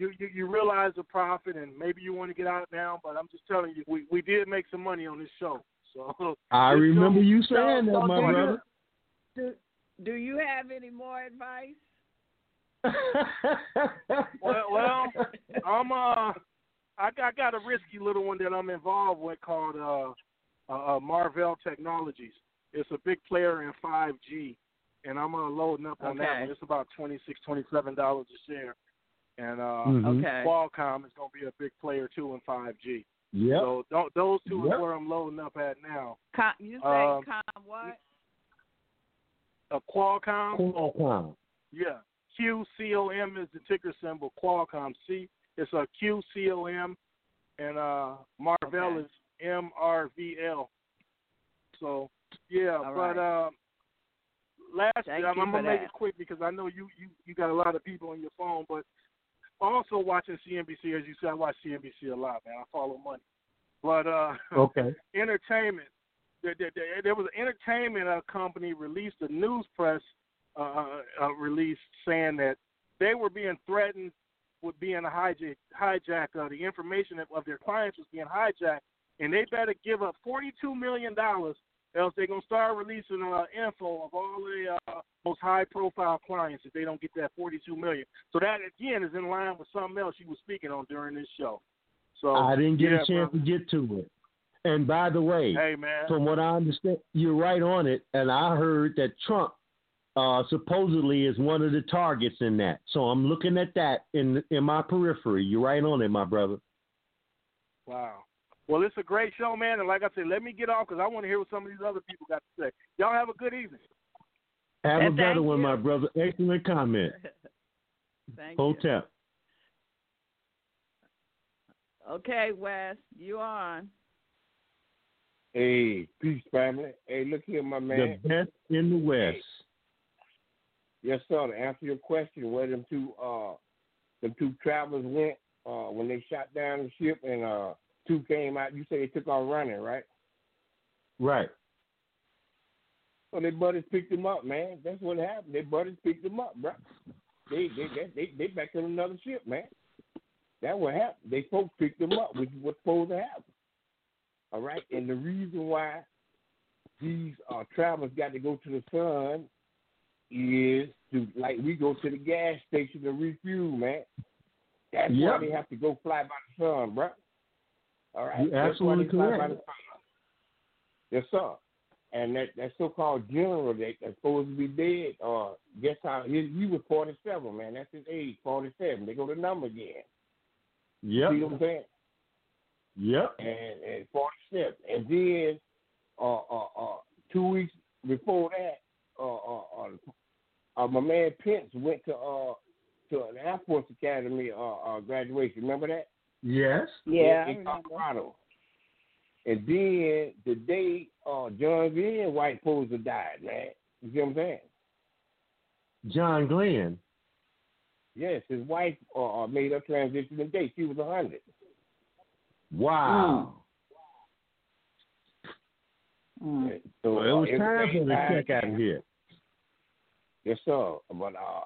You, you you realize the profit and maybe you want to get out now, but I'm just telling you, we we did make some money on this show. So I remember show- you saying that, Don't- my don't- brother. Do, do you have any more advice? Well, well, I'm uh, I got, I got a risky little one that I'm involved with called uh, uh, uh, Marvell Technologies. It's a big player in 5G, and I'm uh, loading up on that one. It's about twenty six, twenty seven dollars a share, and uh, Mhm. Okay. Qualcomm is going to be a big player too in 5G. Yep. So th- those two Yep. is where I'm loading up at now. Com, you say Um, com what? Uh, Qualcomm, Qualcomm. yeah. QCOM is the ticker symbol. Qualcomm. C. It's a Q C O M, and uh, Marvell Okay. is MRVL. So yeah, All but right. uh, last Thank I'm, I'm gonna make it quick because I know you, you you got a lot of people on your phone, but also watching CNBC as you said, I watch CNBC a lot, man. I follow money, but uh, Okay. entertainment. There, there, there, was an entertainment uh, company released a news press uh, uh, release saying that they were being threatened with being a hijack, hijack uh, the information of, of their clients was being hijacked, and they better give up forty-two million dollars, else they're gonna start releasing uh, info of all the uh, most high-profile clients if they don't get that forty-two million. So that again is in line with something else you were speaking on during this show. So I didn't get yeah, a chance brother. to get to it. And by the way, Hey man, from what I understand, you're right on it. And I heard that Trump uh, supposedly is one of the targets in that. So I'm looking at that in in my periphery. You're right on it, my brother. Wow. Well, it's a great show, man. And like I said, let me get off because I want to hear what some of these other people got to say. Y'all have a good evening. Have a And better thank one, you. my brother. Excellent comment. Thank you. Hotep. Okay, Wes, you on? Hey, peace, family. Hey, look here, my man. The best in the West. Yes, sir. To answer your question, where them two uh them two travelers went uh when they shot down the ship and uh two came out, you say they took off running, right? Right. So their buddies picked them up, man. That's what happened. Their buddies picked them up, bro. They they they they, they back on another ship, man. That what happened. They folks picked them up, which is what's supposed to happen. All right, and the reason why these uh, travelers got to go to the sun is to like we go to the gas station to refuel, man. That's Yep. why they have to go fly by the sun, bro. All right, You're absolutely they fly by correct. Yes, sir. And that that so-called general that, that's supposed to be dead, uh, guess how he, he was forty-seven, man. That's his age, forty-seven. They go to number again. Yep. See what I'm saying? Yep. and, and 47. And then uh, uh, uh, two weeks before that, uh, uh, uh, uh, my man Pence went to uh, to an Air Force Academy uh, uh, graduation. Remember that? Yes. Yeah, in, in. Colorado. And then the day uh, John Glenn White Poser died, man. You see what I'm saying? John Glenn. Yes, his wife uh, uh, made her transition today. She was a hundred. Wow. Mm. So Well, it was uh, time for everything the check out of here. Yes, sir. But uh,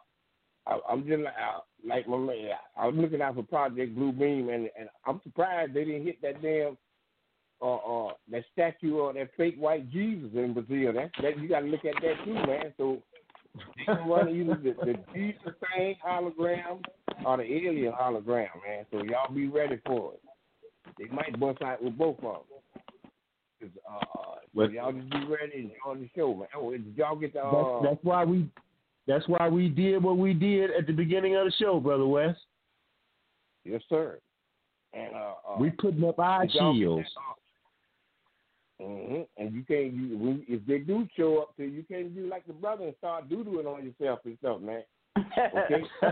I, I'm just like, uh, like my man. I was looking out for Project Blue Beam, and and I'm surprised they didn't hit that damn uh uh that statue of that fake white Jesus in Brazil. That that you got to look at that too, man. So they can run either the, the Jesus thing hologram or the alien hologram, man. So y'all be ready for it. They might bust out with both of them. Uh, so Well- y'all just be ready and enjoy the show, man. Oh, did y'all get the That's, uh, that's why we. That's why we did what we did at the beginning of the show, brother West. Yes, sir. And uh, uh we putting up our did y'all get shields. hmm And you can't you when, if they do show up to you, you can't do like the brother and start doodling on yourself and stuff, man. Okay.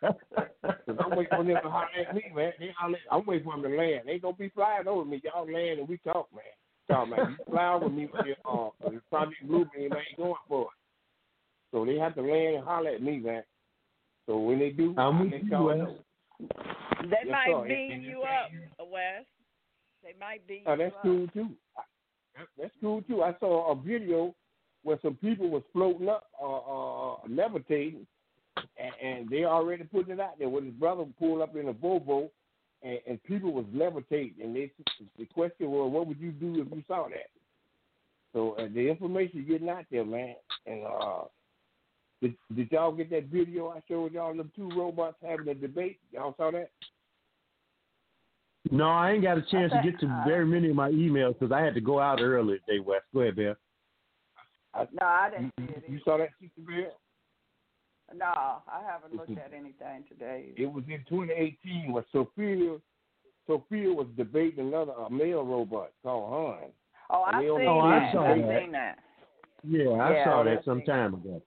Cause I'm waiting for them to holler at me, man. They holler, I'm waiting for them to land. They gonna be flying over me. Y'all land and we talk, man. Talk, man. You fly over me with your uh, the Project Bluebeam, man. Going for it. So they have to land and holler at me, man. So when they do, I'm I with let you, y'all Wes. They Yes, might sir. beam you up, Wes. They might beam Oh, you that's up. cool too. That's cool too. I saw a video where some people was floating up, uh, uh, levitating, and, and they already putting it out there. When his brother pulled up in a Volvo, and, and people was levitating, and they the question was, what would you do if you saw that? So uh, the information getting out there, man. And uh, did, did y'all get that video I showed y'all? Them two robots having a debate. Y'all saw that? No, I ain't got a chance to get to uh, very many of my emails because I had to go out early today, West. Go ahead, Bill. No, I didn't You, see it. you saw that, Sister Bill? No, I haven't looked at anything today. It was in 2018 when Sophia Sophia was debating another a male robot called Han. Oh, I they seen only- Oh, I that. saw I that. seen that. Yeah, I Yeah, saw I that some time ago.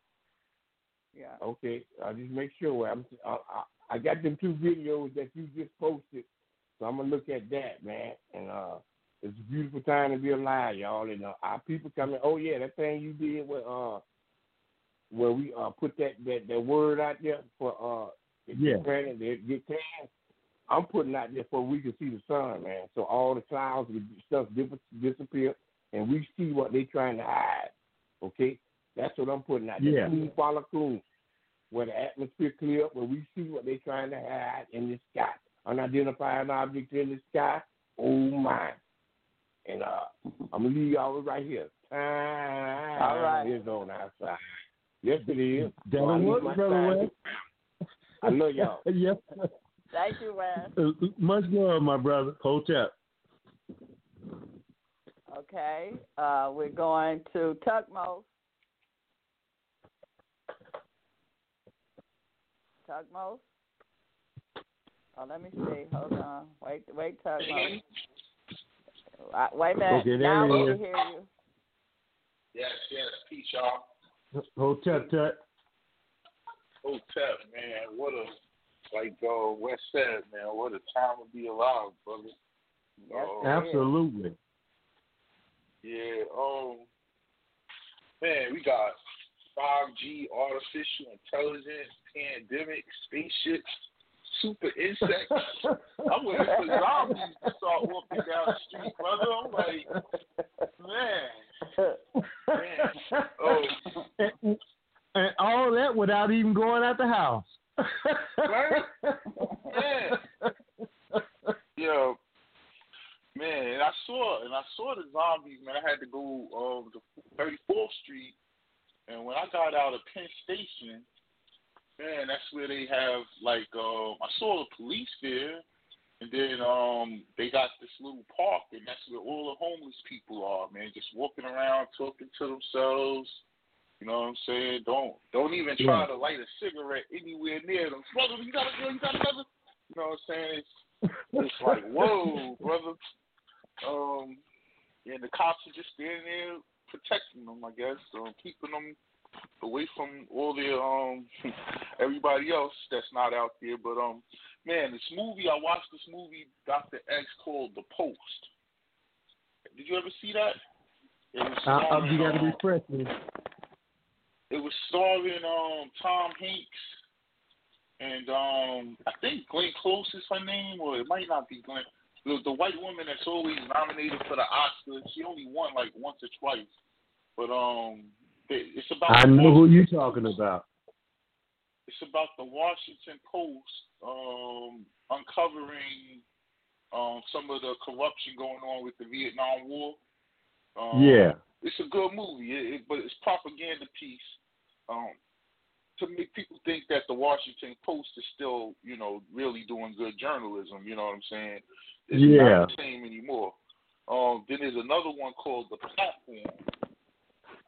Yeah. Okay, I just make sure. I'm, I, I, I got them two videos that you just posted, so I'm gonna look at that, man. And uh, it's a beautiful time to be alive, y'all. And uh, our people coming. Oh yeah, that thing you did with uh, where we uh put that that, that word out there for uh, if Yeah. get granted, they get canned. I'm putting out there for we can see the sun, man. So all the clouds and stuff dis- disappear, and we see what they trying to hide. Okay, that's what I'm putting out there. Yeah. Coon follow coon, where the atmosphere clear up, where we see what they're trying to hide in the sky, unidentified objects in the sky. Oh my! And uh, I'm gonna leave y'all right here. Time All right. is on our side. Yes, it is. That'll So I work, brother time. West. I love y'all. yes. Thank you, Wes. Uh, Much love, my brother. Hotep. Okay. Uh, we're going to Tugmo. Tugmo. Oh, let me see. Hold on. Wait, wait, Tugmo. Uh, Wait a minute. Okay, now we can hear you. Yes, yes. Peace, y'all. Hotep Tut. Hotep, man. What a, like uh, West said, man, what a time to be alive, brother. Yes, Uh. Absolutely. Yeah, um, man, we got 5G, artificial intelligence, pandemic, spaceships, super insects. I'm waiting for zombies to start walking down the street, brother. I'm like, man, man. Oh, and, and all that without even going out the house. right? Yeah. Yo, man, and I saw and I saw the zombies, man. I had to go um to 34th Street, and when I got out of Penn Station, man, that's where they have like um I saw the police there, and then um they got this little park, and that's where all the homeless people are, man, just walking around talking to themselves. You know what I'm saying? Don't don't even try Yeah. to light a cigarette anywhere near them. Brother, you got a girl, you got another. You know what I'm saying? It's, it's like whoa, brother. Um, and the cops are just standing there protecting them, I guess, um, keeping them away from all the um everybody else that's not out there. But um, man, this movie I watched this movie Doctor X called The Post. Did you ever see that? It was I, I, starring, you got to um, refresh me. it was starring um Tom Hanks and um I think Glenn Close is her name, or it might not be Glenn. The, the white woman that's always nominated for the Oscar, she only won like once or twice. But um, it's about I know who you're talking about. It's about the Washington Post um uncovering um some of the corruption going on with the Vietnam War. Um, Yeah. it's a good movie, it, it, but it's propaganda piece um, to make people think that the Washington Post is still, you know, really doing good journalism. You know what I'm saying? It's Yeah. not the same anymore. Um, then there's another one called The Platform.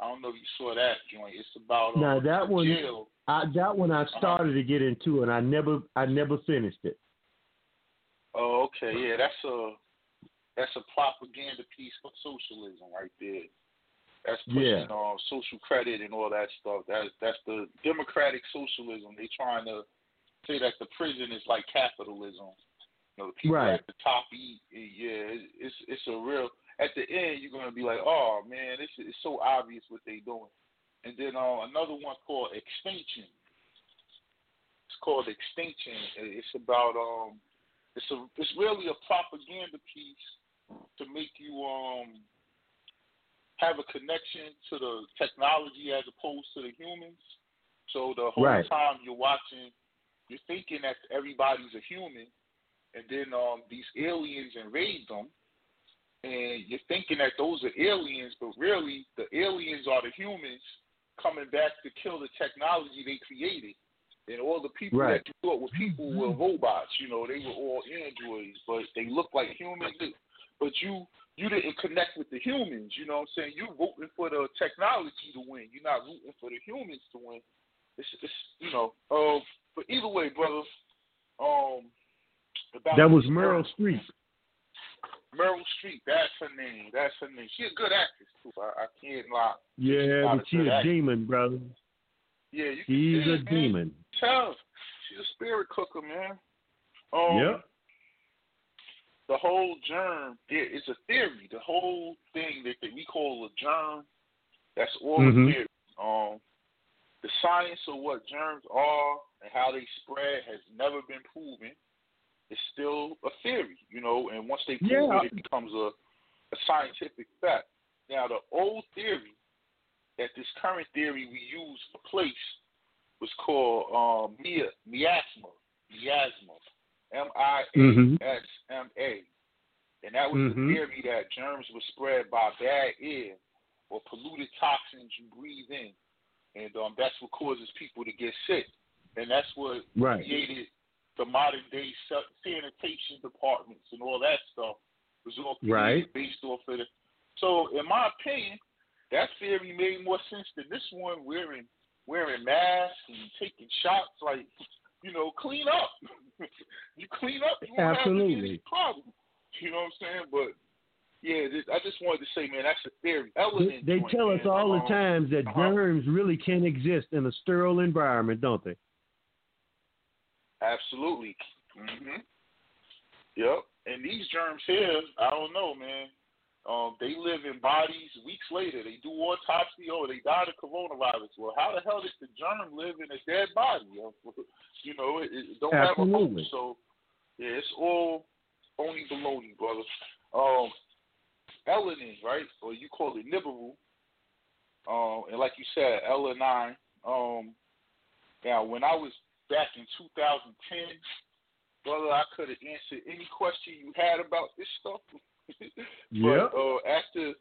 I don't know if you saw that joint. It's about um, Now that one, jail. I, that one I started to get into, and I never, I never finished it. Oh, okay, yeah, that's a that's a propaganda piece for socialism right there. That's pushing Yeah. um, social credit and all that stuff. That's that's the democratic socialism. They're trying to say that the prison is like capitalism. You know, the people Right. at the top eat. Yeah, it's it's a real. At the end, you're gonna be like, oh man, this is it's so obvious what they're doing. And then uh, another one called Extinction. It's called Extinction. It's about um, it's a it's really a propaganda piece to make you um have a connection to the technology as opposed to the humans. So the whole Right. time you're watching, you're thinking that everybody's a human, and then um these aliens invade them, and you're thinking that those are aliens, but really the aliens are the humans coming back to kill the technology they created. And all the people Right. that you thought were people were robots. You know, they were all androids, but they look like humans. But you you didn't connect with the humans. You know what I'm saying? You're rooting for the technology to win. You're not rooting for the humans to win. It's, it's you know. Um, but either way, brother. Um, about That was Meryl Streep. Meryl Streep. That's her name. That's her name. She's a good actress too. I, I can't lie. Yeah, not but a she's a demon, brother. Yeah, you She's see a man. demon. Tell. She's a spirit cooker, man. Um, Yep. the whole germ there is a theory. The whole thing that, that we call a germ, that's all Mhm. a theory. Um, the science of what germs are and how they spread has never been proven. It's still a theory, you know. And once they prove Yeah. it, it becomes a, a scientific fact. Now, the old theory that this current theory we use for place was called um, mia, miasma, miasma, M I A S M A, and that was Mhm. the theory that germs were spread by bad air or polluted toxins you breathe in, and um, that's what causes people to get sick, and that's what Right. created the modern day sanitation departments and all that stuff. Was all created based off of the. So, in my opinion, that theory made more sense than this one wearing wearing masks and taking shots. Like, you know, clean up. you clean up, you Absolutely. problem. You know what I'm saying? But yeah, this, I just wanted to say, man, that's a theory. Element They joint, tell us man. all the Um, times that uh-huh. germs really can't exist in a sterile environment, don't they? Absolutely. Mhm. Yep. And these germs here, I don't know, man. Um, they live in bodies weeks later. They do autopsy. Oh, they died of coronavirus. Well, how the hell does the germ live in a dead body? You know, it, it don't Absolutely. have a home. So, yeah, it's all phony baloney, brother. Um, Elenin, right? Or you call it Nibiru. Um, and like you said, L9. Um, now, when I was back in 2010, brother, I could have answered any question you had about this stuff. But uh, after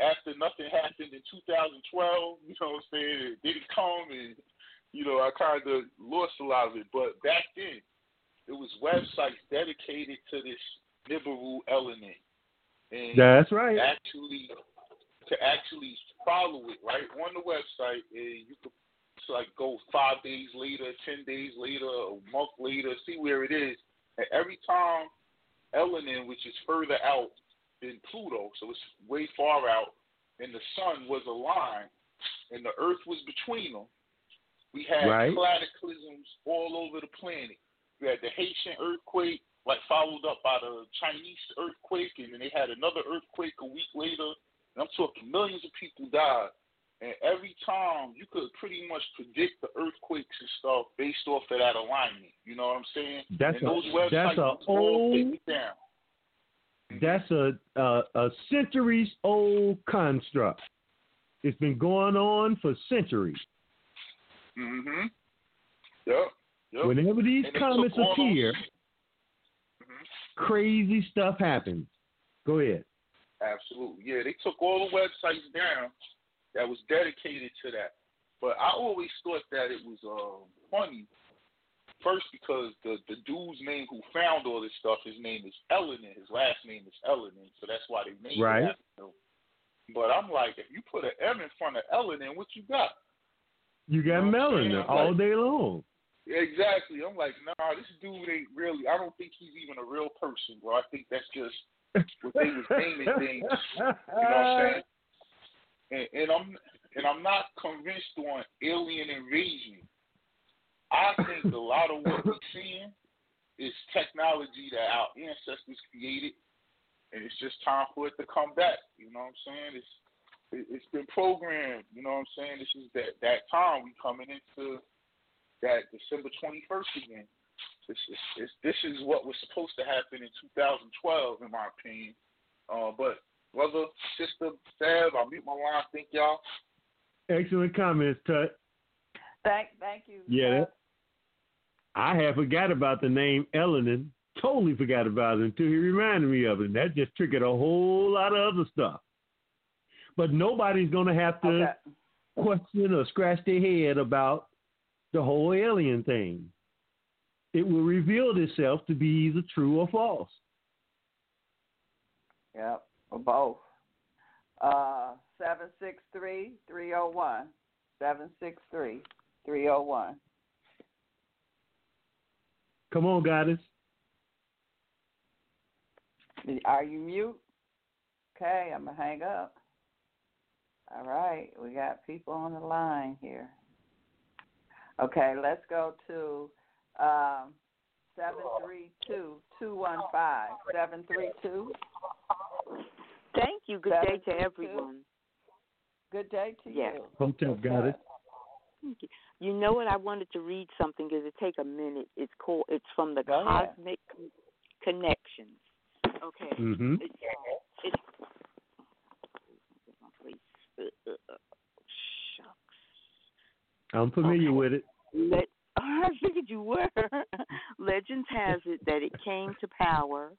after nothing happened in 2012, you know what I'm saying, it didn't come and, you know, I kind of lost a lot of it. But back then, it was websites dedicated to this Nibiru element. And That's right. Actually, to actually follow it right on the website, and you could like go five days later, ten days later, a month later, see where it is. And every time Elenin, which is further out than Pluto, so it's way far out, and the sun was aligned, and the Earth was between them. We had Right. cataclysms all over the planet. We had the Haitian earthquake, like followed up by the Chinese earthquake, and then they had another earthquake a week later. And I'm talking millions of people died. And every time you could pretty much predict the earthquakes and stuff based off of that alignment. You know what I'm saying? That's and a- those websites that's a old, down. That's a, a a centuries old construct. It's been going on for centuries. Mm-hmm. Yep. Yep. Whenever these And they comets took all those- appear, crazy stuff happens. Go ahead. Absolutely. Yeah, they took all the websites down that was dedicated to that. But I always thought that it was um, funny. First, because the the dude's name who found all this stuff, his name is Elenin. His last name is Elenin, so that's why they named Right. it after him. But I'm like, if you put an M in front of Elenin, what you got? You got You know melanin all Like- day long. Exactly. I'm like, nah, this dude ain't really. I don't think he's even a real person, bro. I think that's just what they was naming things. You know what I'm saying? And, and I'm and I'm not convinced on alien invasion. I think a lot of what we're seeing is technology that our ancestors created, and it's just time for it to come back. You know what I'm saying? It's it, it's been programmed. You know what I'm saying? This is that that time we coming into that December 21st again. This is this, this is what was supposed to happen in 2012, in my opinion. Uh, but brother, sister, Fab, I'll mute my line. Thank y'all. Excellent comments, Tut. Thank, thank you. Yeah, that, I had forgot about the name Elenin. Totally forgot about it until he reminded me of it. And that just triggered a whole lot of other stuff. But nobody's going to have to question or scratch their head about the whole alien thing. It will reveal itself to be either true or false. Yep, for both. Uh, 763 301. 763 301. Come on, goddess. Are you mute? Okay, I'm going to hang up. All right, we got people on the line here. Okay, let's go to um, 732 215. 732. Thank you. Good day to everyone. Good day to Yeah. you. Hotel goddess. Thank you. You know what? I wanted to read something. Does it take a minute? It's called. It's from the Go ahead. Cosmic Connections. Okay. Mm-hmm. It's, it's, shucks. I'm familiar with it. Let, I figured you were. Legends has it that it came to power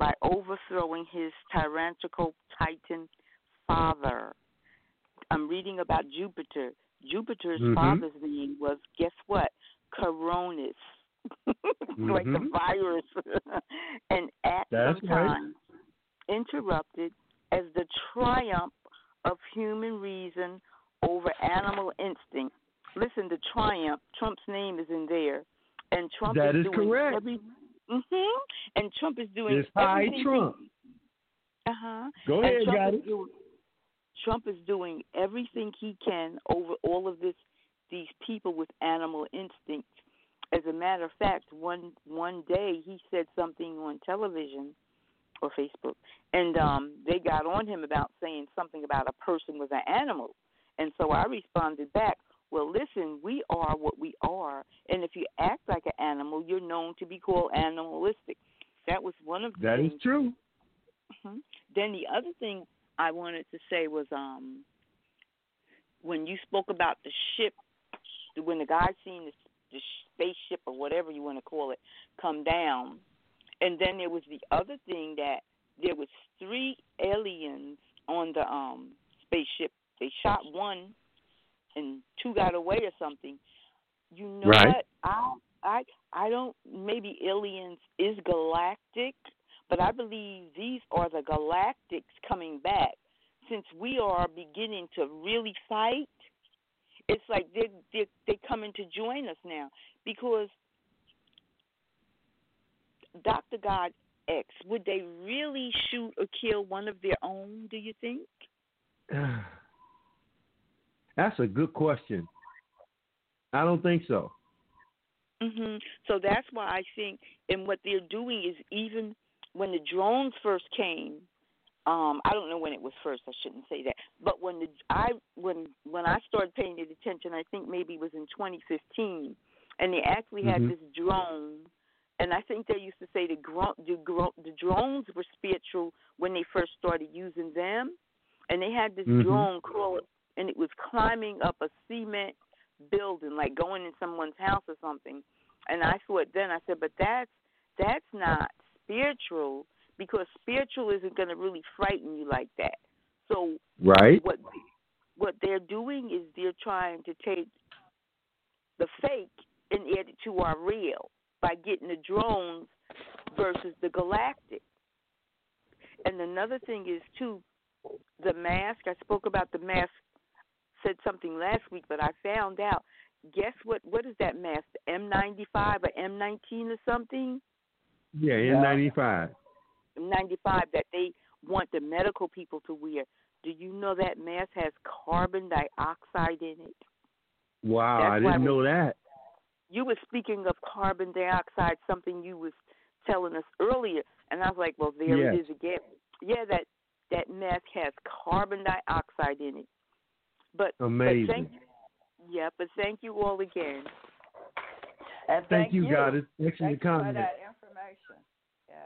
by overthrowing his tyrannical titan father. I'm reading about Jupiter. Jupiter's Mhm. father's name was, guess what? Coronis. like the Mhm. virus. and at That's some right. interrupted as the triumph of human reason over animal instinct. Listen, the triumph. Trump's name is in there, and Trump That is is doing correct. every. Mhm. And Trump is doing It's high. Trump. Uh huh. Go ahead, Trump got is it. doing, Trump is doing everything he can over all of this. These people with animal instincts. As a matter of fact, one one day he said something on television or Facebook, and um, they got on him about saying something about a person was an animal, and so I responded back, well, listen, we are what we are, and if you act like an animal, you're known to be called animalistic. That was one of the That things. is true. hmm Then the other thing I wanted to say was um when you spoke about the ship, when the guy seen the, the spaceship or whatever you want to call it come down, and then there was the other thing that there was three aliens on the um spaceship. They shot one, and two got away or something. You know Right. what? I I I don't. Maybe aliens is galactic, but I believe these are the galactics coming back. Since we are beginning to really fight, it's like they're they're, they're coming to join us now because Dr. God X, would they really shoot or kill one of their own, do you think? That's a good question. I don't think so. hmm So that's why I think, and what they're doing is even when the drones first came, um, I don't know when it was first. I shouldn't say that, but when the I when when I started paying it attention, I think maybe it was in 2015, and they actually had Mhm. this drone, and I think they used to say the gro- the, gro- the drones were spiritual when they first started using them, and they had this Mhm. drone crawl, and it was climbing up a cement building, like going in someone's house or something. And I thought then I said, but that's that's not spiritual because spiritual isn't going to really frighten you like that. So Right. what what they're doing is they're trying to take the fake and add it to our real by getting the drones versus the galactic. And another thing is too, the mask. I spoke about the mask. Said something last week, but I found out. Guess what? What is that mask? The M95 or M19 or something? Yeah, Yeah. N95. 95 that they want the medical people to wear. Do you know that mask has carbon dioxide in it? Wow, That's I didn't we- know that. You were speaking of carbon dioxide, something you was telling us earlier, and I was like, well, there Yes. it is again. Yeah, that that mask has carbon dioxide in it. But Amazing. But thank, yeah, but thank you all again. And Thank you, God. It's excellent Thank for comment. that information. Yes.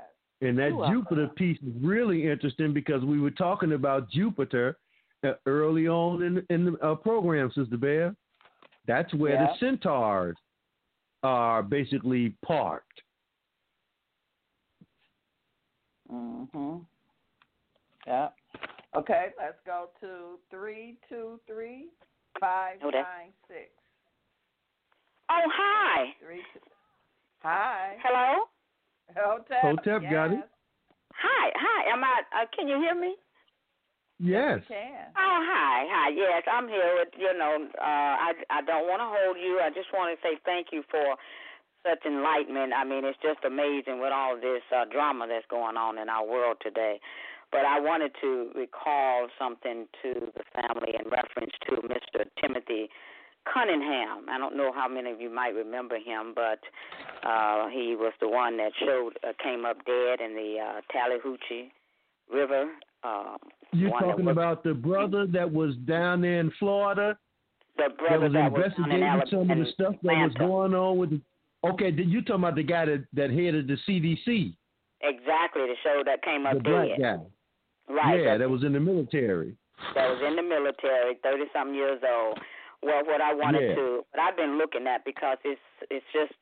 And that You're welcome. Jupiter piece is really interesting because we were talking about Jupiter uh, early on in in the uh, program, Sister Bear. That's where Yeah. the centaurs are basically parked. Mm-hmm. Yeah. Okay, let's go to three two three five Oh, that- nine six. Oh, hi. Three. Two. Hi. Hello. Hotep. Hotep yes. got it. Hi, hi. Am I? Uh, can you hear me? Yes. Can. Oh, hi, hi. Yes, I'm here. With, you know, uh, I I don't want to hold you. I just want to say thank you for such enlightenment. I mean, it's just amazing with all this uh, drama that's going on in our world today. But I wanted to recall something to the family in reference to Mr. Timothy Cunningham. I don't know how many of you might remember him, but uh, he was the one that showed uh, came up dead in the uh, Tallahatchie River. Uh, You're talking was- about the brother that was down there in Florida the that brother was that was in investigating Alabama. some of the stuff that was going on with the Okay, did you talking about the guy that, that headed the CDC? Exactly, the show that came up The black dead. guy. Right. Yeah, that, was in the military. that was in the military, thirty something years old. Well, what I wanted Yeah. to, what I've been looking at because it's it's just,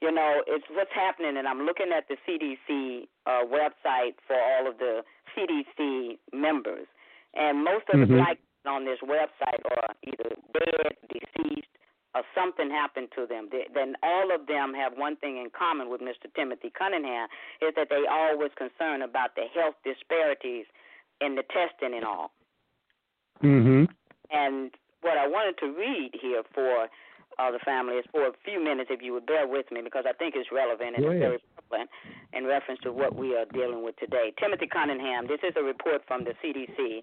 you know, it's what's happening, and I'm looking at the CDC uh, website for all of the CDC members, and most of the Mhm. black on this website are either dead, deceased, or something happened to them. They, then all of them have one thing in common with Mr. Timothy Cunningham is that they always concerned about the health disparities in the testing and all. Mm-hmm. And what I wanted to read here for uh, the family is for a few minutes, if you would bear with me, because I think it's relevant and Go it's very relevant in reference to what we are dealing with today. Timothy Cunningham, this is a report from the CDC.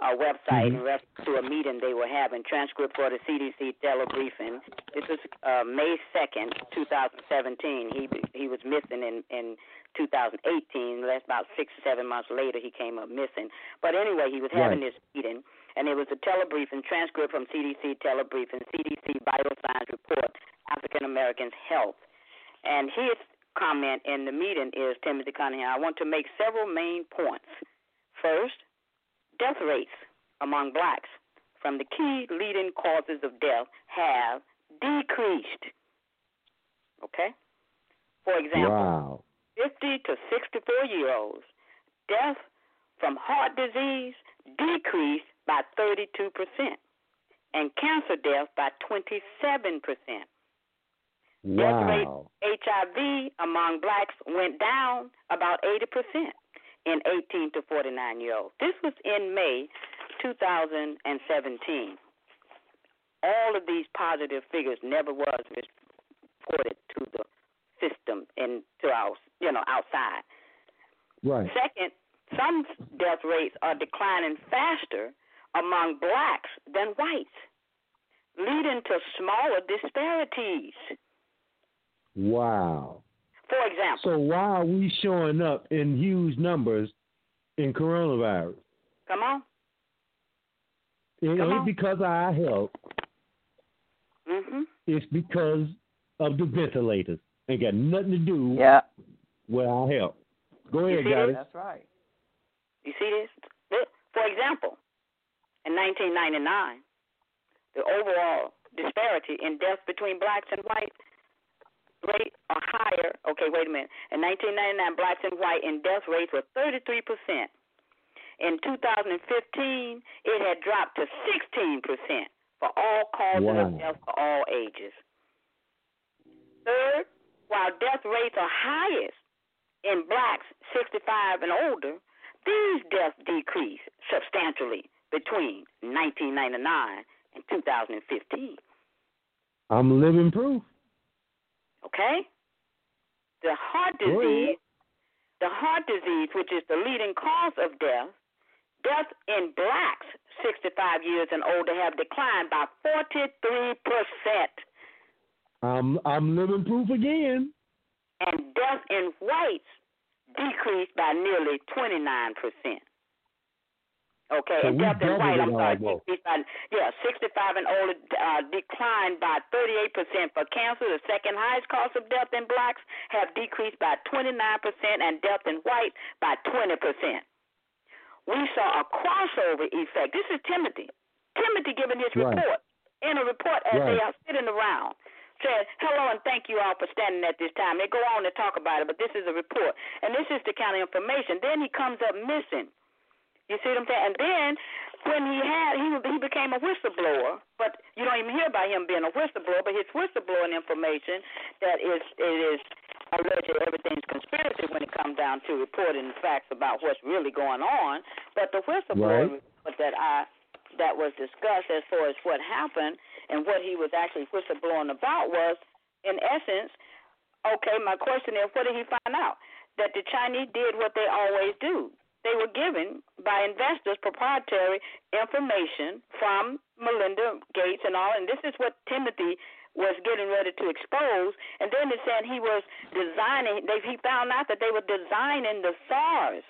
Uh, website Mhm. in reference to a meeting they were having. Transcript for the CDC telebriefing. This was uh, May second, 2017. He he was missing in in 2018. That's about six or seven months later he came up missing. But anyway, he was having Right. this meeting, and it was a telebriefing transcript from CDC telebriefing, CDC vital signs report, African Americans health, and his comment in the meeting is Timothy Cunningham. I want to make several main points. First, death rates among blacks from the key leading causes of death have decreased. Okay? For example, Wow. 50 to 64 year olds, death from heart disease decreased by 32%, and cancer death by 27%. Wow. Death rate HIV among blacks went down about 80% in 18 to 49 year olds. This was in May 2017. All of these positive figures never was reported to the system and to our, you know, outside. Right. Second, some death rates are declining faster among blacks than whites, leading to smaller disparities. Wow. For example, So why are we showing up in huge numbers in coronavirus? come on. It Come ain't on. because of our health. Mhm. It's because of the ventilators. Ain't got nothing to do Yeah, with our health. Go ahead, guys. that's right. You see this? For example, in 1999, the overall disparity in death between blacks and whites rate are higher. Okay, wait a minute. In 1999, blacks and white in death rates were 33%. In 2015, it had dropped to 16% for all causes Wow. of death for all ages. Third, while death rates are highest in blacks 65 and older, these deaths decreased substantially between 1999 and 2015. I'm living proof. Okay? The heart disease, the heart disease, which is the leading cause of death, death in blacks 65 years and older have declined by 43%, I'm I'm living proof again. and death in whites decreased by nearly 29%. Okay, So and in white, I'm sorry, 65, yeah, 65 and older uh, declined by 38% for cancer. The second highest cause of death in blacks have decreased by 29%, and death in white by 20%. We saw a crossover effect. This is Timothy. Timothy giving his Right. report in a report as they are sitting around. Said, hello and thank you all for standing at this time. They go on to talk about it, but this is a report. And this is the kind of information. Then he comes up missing. You see what I'm saying? And then when he had he he became a whistleblower, but you don't even hear about him being a whistleblower. But his whistleblowing information that is it is alleged everything's conspiracy when it comes down to reporting facts about what's really going on. But the whistleblowing Right. that I that was discussed as far as what happened and what he was actually whistleblowing about was, in essence, okay. My question is, what did he find out? That the Chinese did what they always do they were given by investors proprietary information from Melinda Gates and all, and this is what Timothy was getting ready to expose. And then it said he was designing. They, he found out that they were designing the SARS.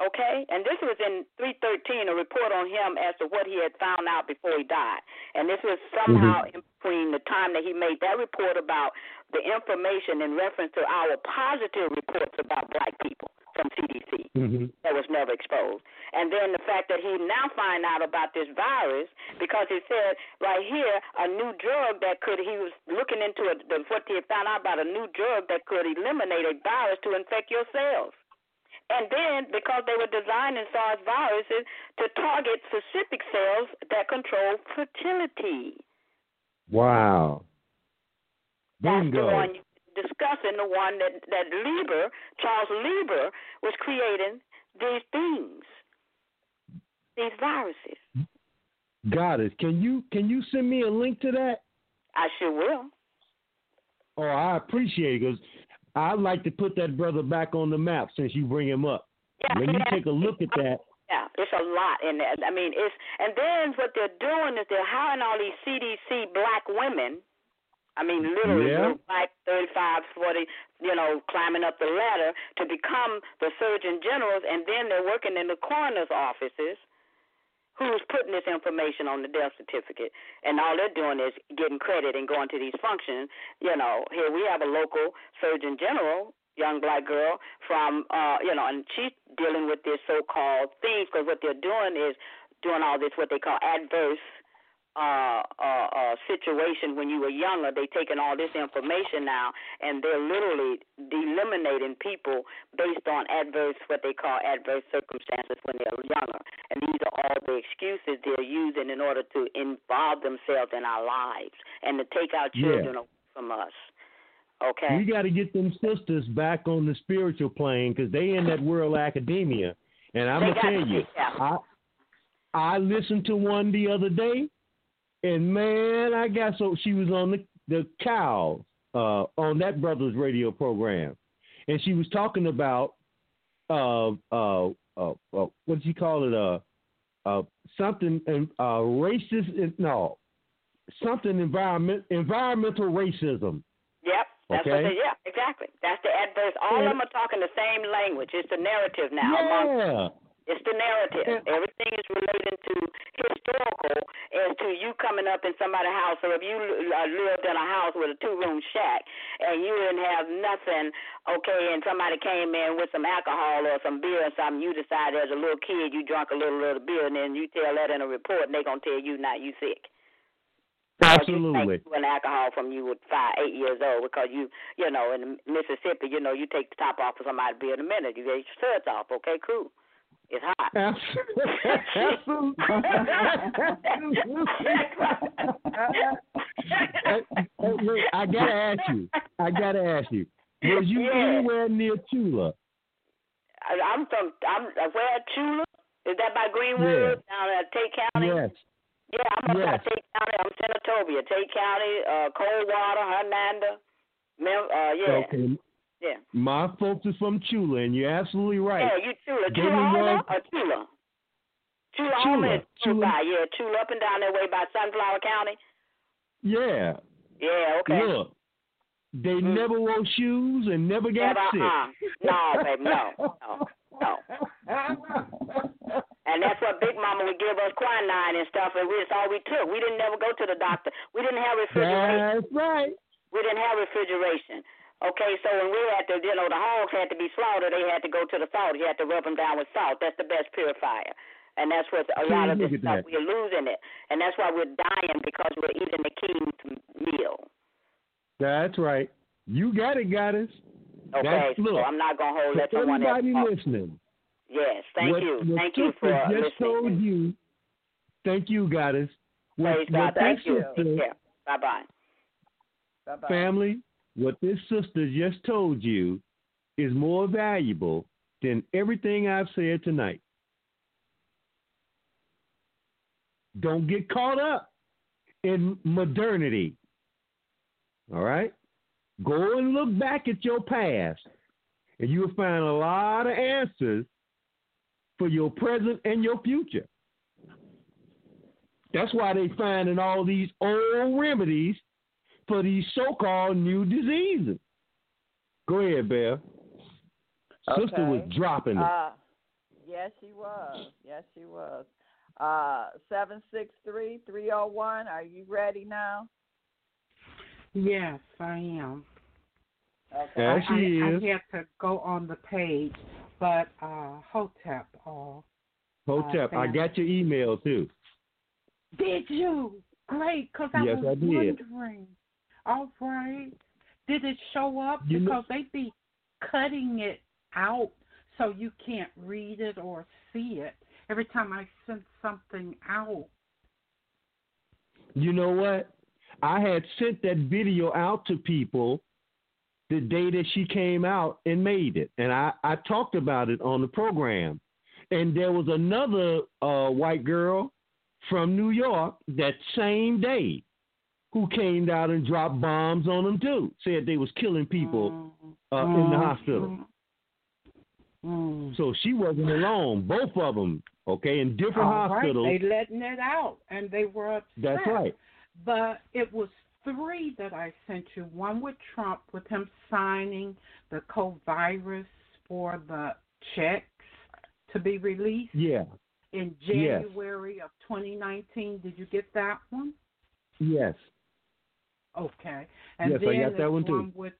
Okay, and this was in 313, a report on him as to what he had found out before he died. And this was somehow mm-hmm. in between the time that he made that report about the information in reference to our positive reports about black people from CDC Mm-hmm. that was never exposed. And then the fact that he now find out about this virus because he said right here a new drug that could he was looking into a, the, what he had found out about a new drug that could eliminate a virus to infect your cells. And then because they were designing SARS viruses to target specific cells that control fertility. Wow. That's the Bingo. one discussing the one that that Lieber, Charles Lieber, was creating these things, these viruses. Got it. Can you can you send me a link to that? I sure will. Oh, I appreciate it because I'd like to put that brother back on the map since you bring him up. Yeah, me yeah. take a look at that. Yeah, it's a lot in there. I mean, it's and then what they're doing is they're hiring all these CDC black women. I mean, literally, Yeah. black 35, 40, you know, climbing up the ladder to become the surgeon generals, and then they're working in the coroner's offices. Who's putting this information on the death certificate? And all they're doing is getting credit and going to these functions. You know, here we have a local surgeon general young black girl from uh you know and she's dealing with this so called things because what they're doing is doing all this what they call adverse uh uh uh situation when you were younger they taking all this information now and they're literally eliminating people based on adverse what they call adverse circumstances when they're younger and these are all the excuses they're using in order to involve themselves in our lives and to take our Yeah. children away from us okay We got to get them sisters back on the spiritual plane because they in that world academia. And I'm They gonna tell you. I I listened to one the other day, and man, I got so she was on the the cows uh, on that brothers radio program, and she was talking about uh uh uh, uh what did she call it uh uh something uh racist no something environment environmental racism. Yep, that's what Okay. they. Yeah, exactly. That's the adverse. All of them are talking the same language. It's the narrative now. Among, Yeah. It's the narrative. Everything is related to historical as to you coming up in somebody's house. So if you uh, lived in a house with a two-room shack and you didn't have nothing, okay, and somebody came in with some alcohol or some beer or something, you decided as a little kid you drank a little little beer, and then you tell that in a report, and they gonna tell you now you sick. Absolutely. You an alcohol from you with five, eight years old because you, you know, in Mississippi, you know, you take the top off of somebody's beer in a minute. You get your shirts off. Okay, cool. It's hot. Hey, look, I gotta ask you. I gotta ask you. Was you Yeah. anywhere near Tula? I- I'm from. I'm where Chula. Is that by Greenwood yeah. down at Tate County? Yes. Yeah, I'm Yes. about Tate County. I'm Senatobia, Tate County, uh, Coldwater, Hernando. Mem- uh, yeah, Okay. Yeah. My folks is from Chula, and you're absolutely right. Yeah, you Chula, Chula didn't or Chula? Chula Chula, Chula. by yeah, Chula up and down that way by Sunflower County. Yeah. Yeah, okay. Look, they mm. never wore shoes and never got Never, sick. uh-uh. No, baby, no, no, no. And that's what Big Mama would give us quinine and stuff, and we, that's all we took. We didn't never go to the doctor. We didn't have refrigeration. That's right. We didn't have refrigeration. Okay, so when we had to, you know, the hogs had to be slaughtered, they had to go to the salt. You had to rub them down with salt. That's the best purifier. And that's what a lot of this stuff, that. we're losing it. And that's why we're dying because we're eating the king's meal. That's right. You got it, goddess. Okay, That's, so look, I'm not going to hold for let someone else everybody listening. Yes, thank what, you. What thank you sister for uh, just listening. told you. Thank you, goddess. What, Praise what God. this Thank you. sister- Take care. Bye-bye. Bye-bye. family, what this sister just told you is more valuable than everything I've said tonight. Don't get caught up in modernity. All right? Go and look back at your past, and you'll find a lot of answers for your present and your future. That's why they finding all these old remedies for these so-called new diseases. Go ahead, Bear. Sister was dropping it. Uh, yes, she was. Yes, she was. Uh, seven six three three zero one. Are you ready now? Yes, I am. Okay. There I, she I, is. I had to go on the page, but uh, Hotep. Uh, Hotep, uh, I got your email too. Did you? Great, because I Yes, was I did. wondering. All right. Did it show up? You know- because they be cutting it out so you can't read it or see it every time I sent something out. You know what? I had sent that video out to people the day that she came out and made it. And I, I talked about it on the program. And there was another uh, white girl from New York that same day who came out and dropped bombs on them too. Said they was killing people uh, in the Mm, hospital. mm. So she wasn't alone. Both of them. Okay, in different All right, hospitals. They letting it out, and they were upset. That's right. But it was three that I sent you. One with Trump, with him signing the co-virus for the checks to be released Yeah. in Yes. January of 2019. Did you get that one? Yes. Okay. And Yes, I then got that one too. with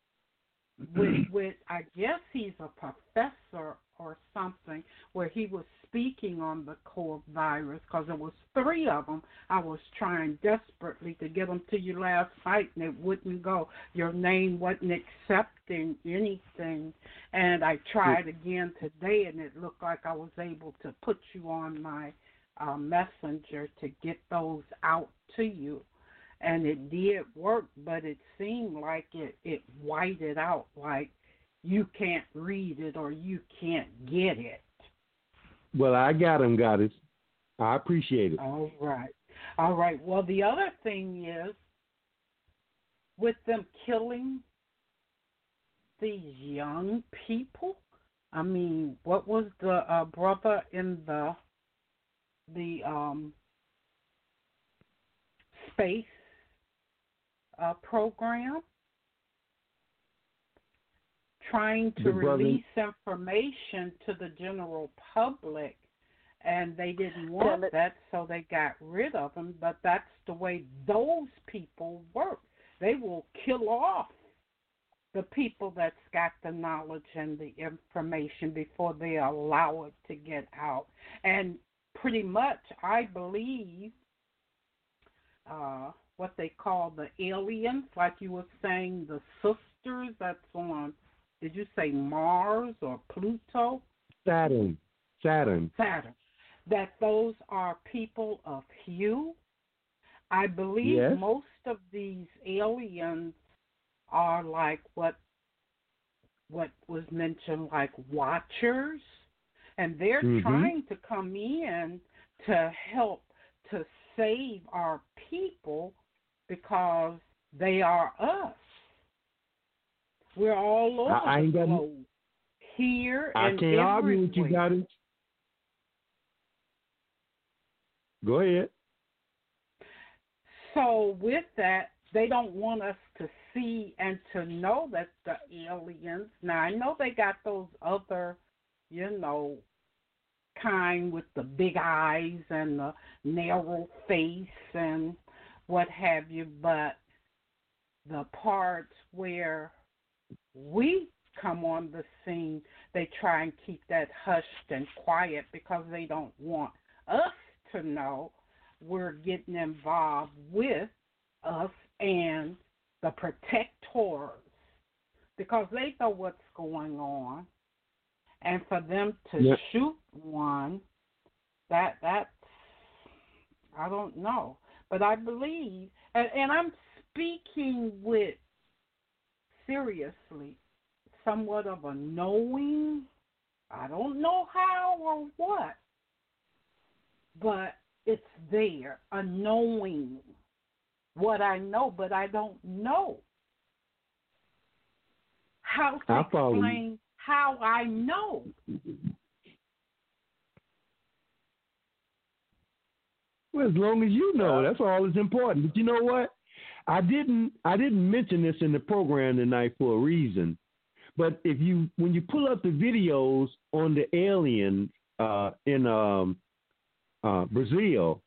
with with I guess he's a professor or something where he was speaking on the core virus because there was three of them. I was trying desperately to get them to you last night and it wouldn't go. Your name wasn't accepting anything, and I tried again today and it looked like I was able to put you on my uh, messenger to get those out to you and it did work, but it seemed like it it whited out, like you can't read it or you can't get it. Well, I got him, got it. I appreciate it. All right, all right. Well, the other thing is with them killing these young people. I mean, what was the uh, brother in the the um space uh, program trying to release information to the general public and they didn't want that so they got rid of them but that's the way those people work. They will kill off the people that's got the knowledge and the information before they allow it to get out. And pretty much i believe uh what they call the aliens, like you were saying, the sisters that's on, did you say Mars or Pluto? Saturn. Saturn. Saturn. That those are people of hue. I believe Yes. most of these aliens are like what what was mentioned like watchers and they're Mhm. trying to come in to help to save our people because they are us. We're all over I- I ain't the got no- Here I and can't argue with you, goddess. Go ahead. So with that, they don't want us to see and to know that the aliens. Now I know they got those other, you know, kind with the big eyes and the narrow face and what have you, but the parts where we come on the scene, they try and keep that hushed and quiet because they don't want us to know we're getting involved with us and the protectors because they know what's going on. And for them to Yeah. shoot one, that that's I don't know. But I believe and, and I'm speaking with seriously, somewhat of a knowing. I don't know how or what, but it's there, a knowing what I know, but I don't know how to I follow you. explain how I know. Well, as long as you know, that's all that's important. But you know what? I didn't I didn't mention this in the program tonight for a reason. But if you when you pull up the videos on the alien uh, in um, uh, Brazil,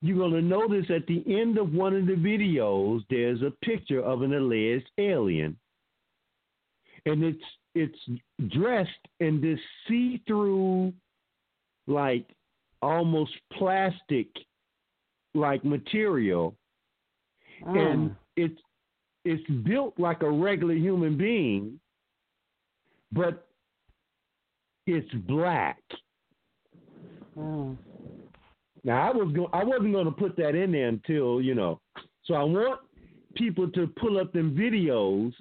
you're going to notice at the end of one of the videos there's a picture of an alleged alien, and it's it's dressed in this see-through, like almost plastic like material and it's it's built like a regular human being but it's black. Now i was go- i wasn't going to put that in there until you know so i want people to pull up them videos.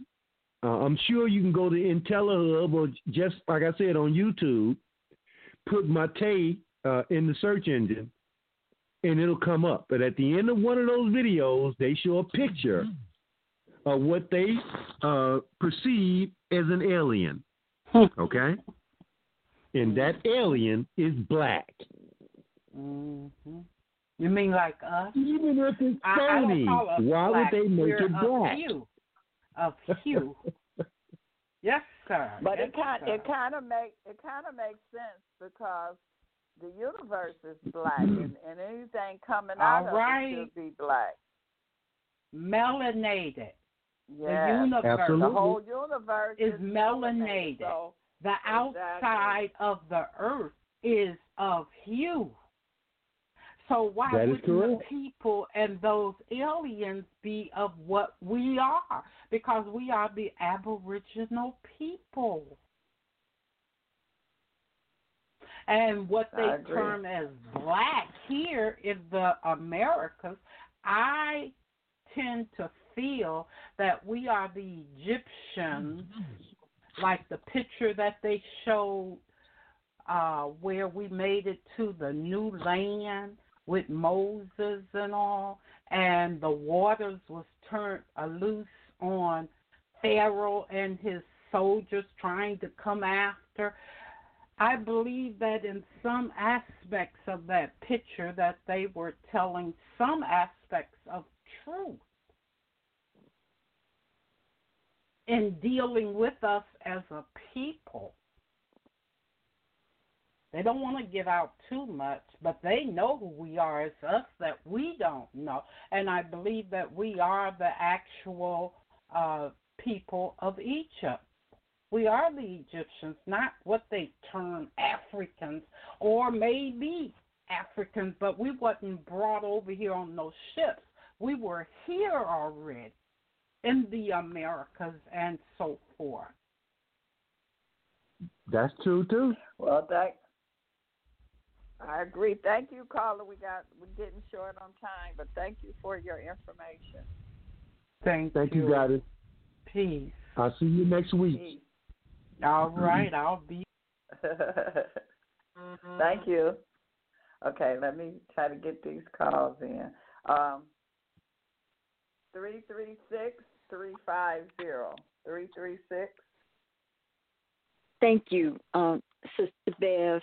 Uh, i'm sure you can go to IntelliHub or just like i said on youtube put Magé uh, in the search engine and it'll come up. But at the end of one of those videos, they show a picture of what they uh, perceive as an alien. Okay? And that alien is black. Mm-hmm. You mean like us? Even if it's I, I phony, call us why would they make We're it of black? Hue. Of hue. yes, sir. But yes, it kind sir. it kind of make it kind of makes sense because the universe is black hmm. and, and anything coming out All of right. it should be black. melanated. Yeah. The universe Absolutely. The whole universe is is melanated. So The outside of the earth is of hue. So why wouldn't the people and those aliens be of what we are? Because we are the Aboriginal people. And what they term as black here in the Americas, I tend to feel that we are the Egyptians, like the picture that they showed uh, where we made it to the new land with Moses and all, and the waters was turned loose on Pharaoh and his soldiers trying to come after. I believe that in some aspects of that picture that they were telling some aspects of truth in dealing with us as a people. They don't want to give out too much, but they know who we are. It's us that we don't know. And I believe that we are the actual uh, people of Egypt. We are the Egyptians, not what they term Africans, or maybe Africans, but we wasn't brought over here on those ships. We were here already in the Americas and so forth. That's true too. Well, thank. I agree. Thank you, caller. We got we're getting short on time, but thank you for your information. Thank, Thank you, Goddess. Peace. I'll see you next week. Peace. All right, I'll be. Thank you. Okay, let me try to get these calls in. Um, three three six three five zero three three six. Thank you, um, Sister Bev.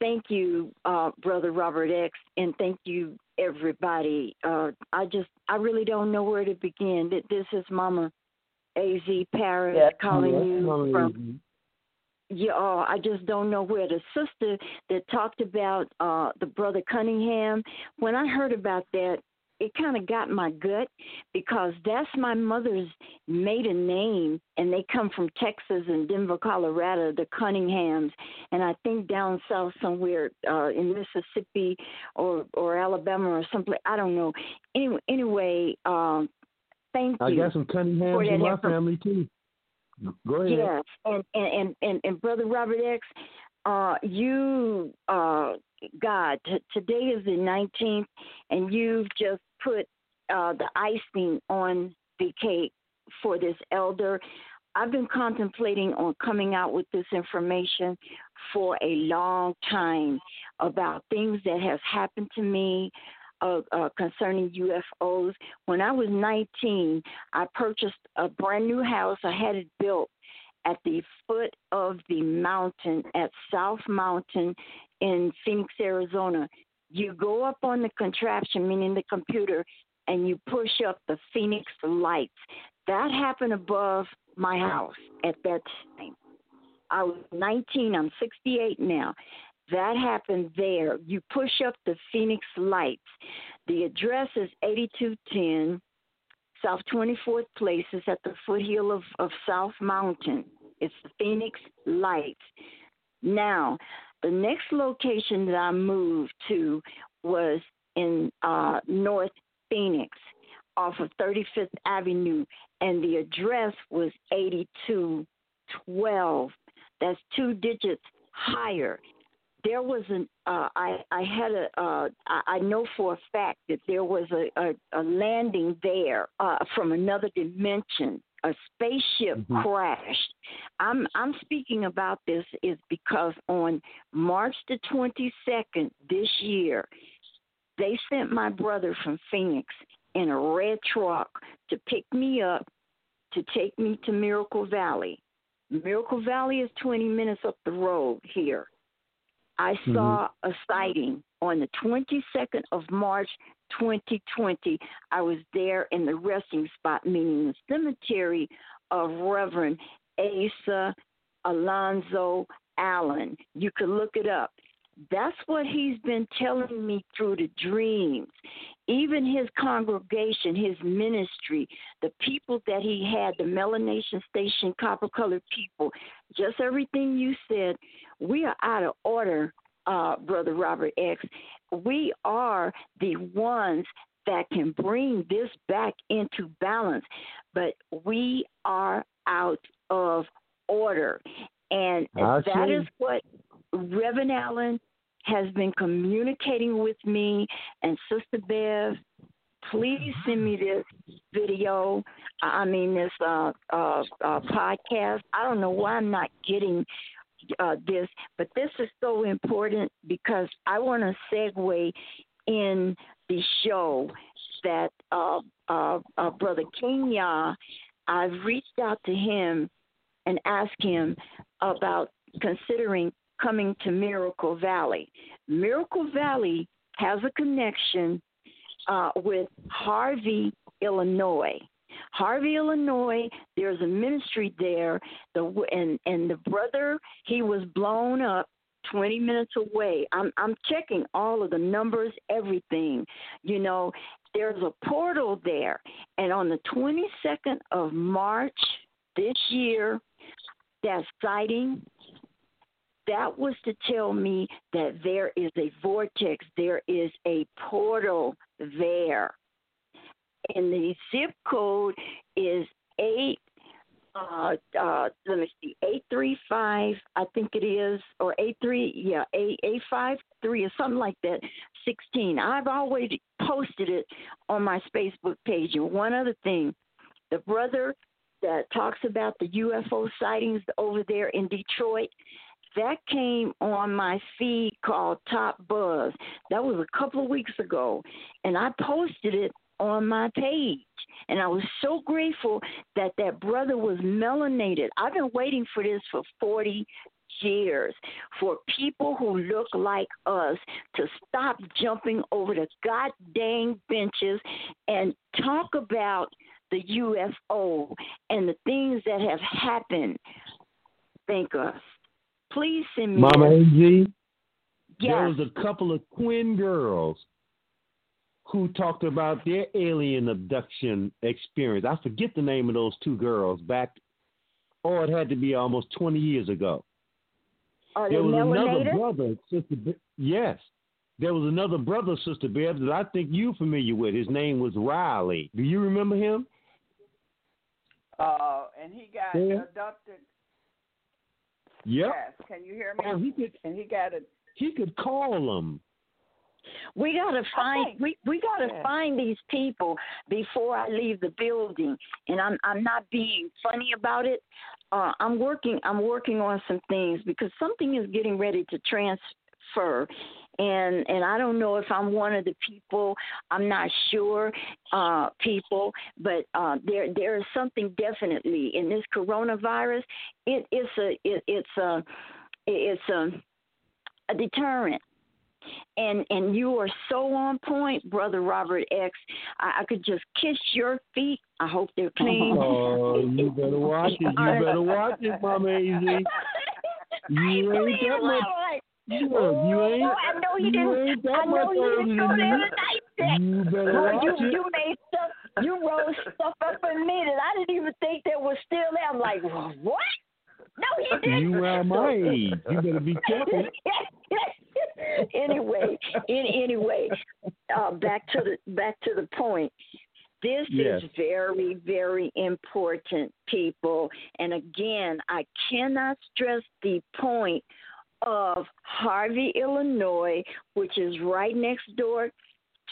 Thank you, uh, Brother Robert X, and thank you, everybody. Uh, I just, I really don't know where to begin. This is Mama Az Paris Yes. calling Yes, you from. Yeah, oh, I just don't know where the sister that talked about uh the brother Cunningham. When I heard about that, it kind of got my gut because that's my mother's maiden name, and they come from Texas and Denver, Colorado, the Cunninghams, and I think down south somewhere uh, in Mississippi or or Alabama or someplace. I don't know. Anyway, anyway, um, thank you. I got some Cunninghams in my info- family too. Go ahead. Yes, and and and and, and brother Robert X, uh, you uh, God, t- today is the nineteenth, and you've just put uh, the icing on the cake for this elder. I've been contemplating on coming out with this information for a long time about things that has happened to me uh, uh, concerning UFOs. When I was 19, I purchased a brand new house. I had it built at the foot of the mountain at South Mountain in Phoenix, Arizona. You go up on the contraption, meaning the computer, and you push up the Phoenix lights. That happened above my house at that time. I was 19, I'm 68 now. That happened there. You push up the Phoenix lights. The address is 8210 South 24th Place. It's at the foothill of, of South Mountain. It's the Phoenix Lights. Now, the next location that I moved to was in uh, North Phoenix off of 35th Avenue, and the address was 8212. That's two digits higher. There was an uh, I I had a uh, I I know for a fact that there was a a, a landing there uh, from another dimension. A spaceship crashed. I'm I'm speaking about this is because on March the 22nd this year, they sent my brother from Phoenix in a red truck to pick me up to take me to Miracle Valley. Miracle Valley is 20 minutes up the road here. I Mm-hmm. saw a sighting on the 22nd of March 2020. I was there in the resting spot, meaning the cemetery of Reverend Asa Alonzo Allen. You could look it up. That's what he's been telling me through the dreams. Even his congregation, his ministry, the people that he had, the Melanation Station copper colored people, just everything you said, we are out of order, uh, Brother Robert X. We are the ones that can bring this back into balance, but we are out of order. And I that see. is what Reverend Allen has been communicating with me and Sister Bev. Please send me this video. I mean this uh, uh, uh, podcast. I don't know why I'm not getting uh, this, but this is so important because I want to segue in the show that uh, uh, uh, Brother Kenya. I've reached out to him and asked him about considering coming to Miracle Valley. Miracle Valley has a connection uh, with Harvey, Illinois. Harvey, Illinois. There's a ministry there. The and and the brother he was blown up 20 minutes away. I'm I'm checking all of the numbers, everything. You know, there's a portal there, and on the 22nd of March this year, that sighting that was to tell me that there is a vortex, there is a portal there. And the zip code is eight uh uh let me see, eight three five I think it is or eight three yeah, eight eight five three or something like that, sixteen. I've always posted it on my Facebook page. And one other thing, the brother that talks about the UFO sightings over there in Detroit, that came on my feed called Top Buzz. That was a couple of weeks ago, and I posted it on my page. And I was so grateful that that brother was melanated. I've been waiting for this for 40 years for people who look like us to stop jumping over the goddamn benches and talk about the UFO and the things that have happened. Thank us. Please send me. Mama this. AG, there was a couple of twin girls who talked about their alien abduction experience. I forget the name of those two girls back, oh, it had to be almost 20 years ago. Are they there was another brother, Sister. Be- yes, there was another brother, Sister Bev, that I think you're familiar with. His name was Riley. Do you remember him? Uh, and he got Yeah. abducted. Yep. Yes. Can you hear me? Oh, he could. And he got it. He could call them. We gotta find we we gotta Yeah. find these people before I leave the building, and I'm I'm not being funny about it. Uh, I'm working I'm working on some things because something is getting ready to transfer, and and I don't know if I'm one of the people. I'm not sure, uh, people, but uh, there there is something definitely in this coronavirus. It it's a it, it's a it's a a deterrent and and you are so on point, brother Robert X. I, I could just kiss your feet. I hope they're clean. Oh, you better watch it. You better watch it, Mama AZ. You ain't that much. Look, you ain't. Oh, I know you you didn't. ain't I know you didn't go there. You better Boy, watch you, it. you made stuff. You wrote stuff up in me that I didn't even think that was still there. I'm like, what? No, he didn't. You around my age. You better be careful. anyway, in, anyway, uh, back to the back to the point. This Yes. is very, very important, people. And again, I cannot stress the point of Harvey, Illinois, which is right next door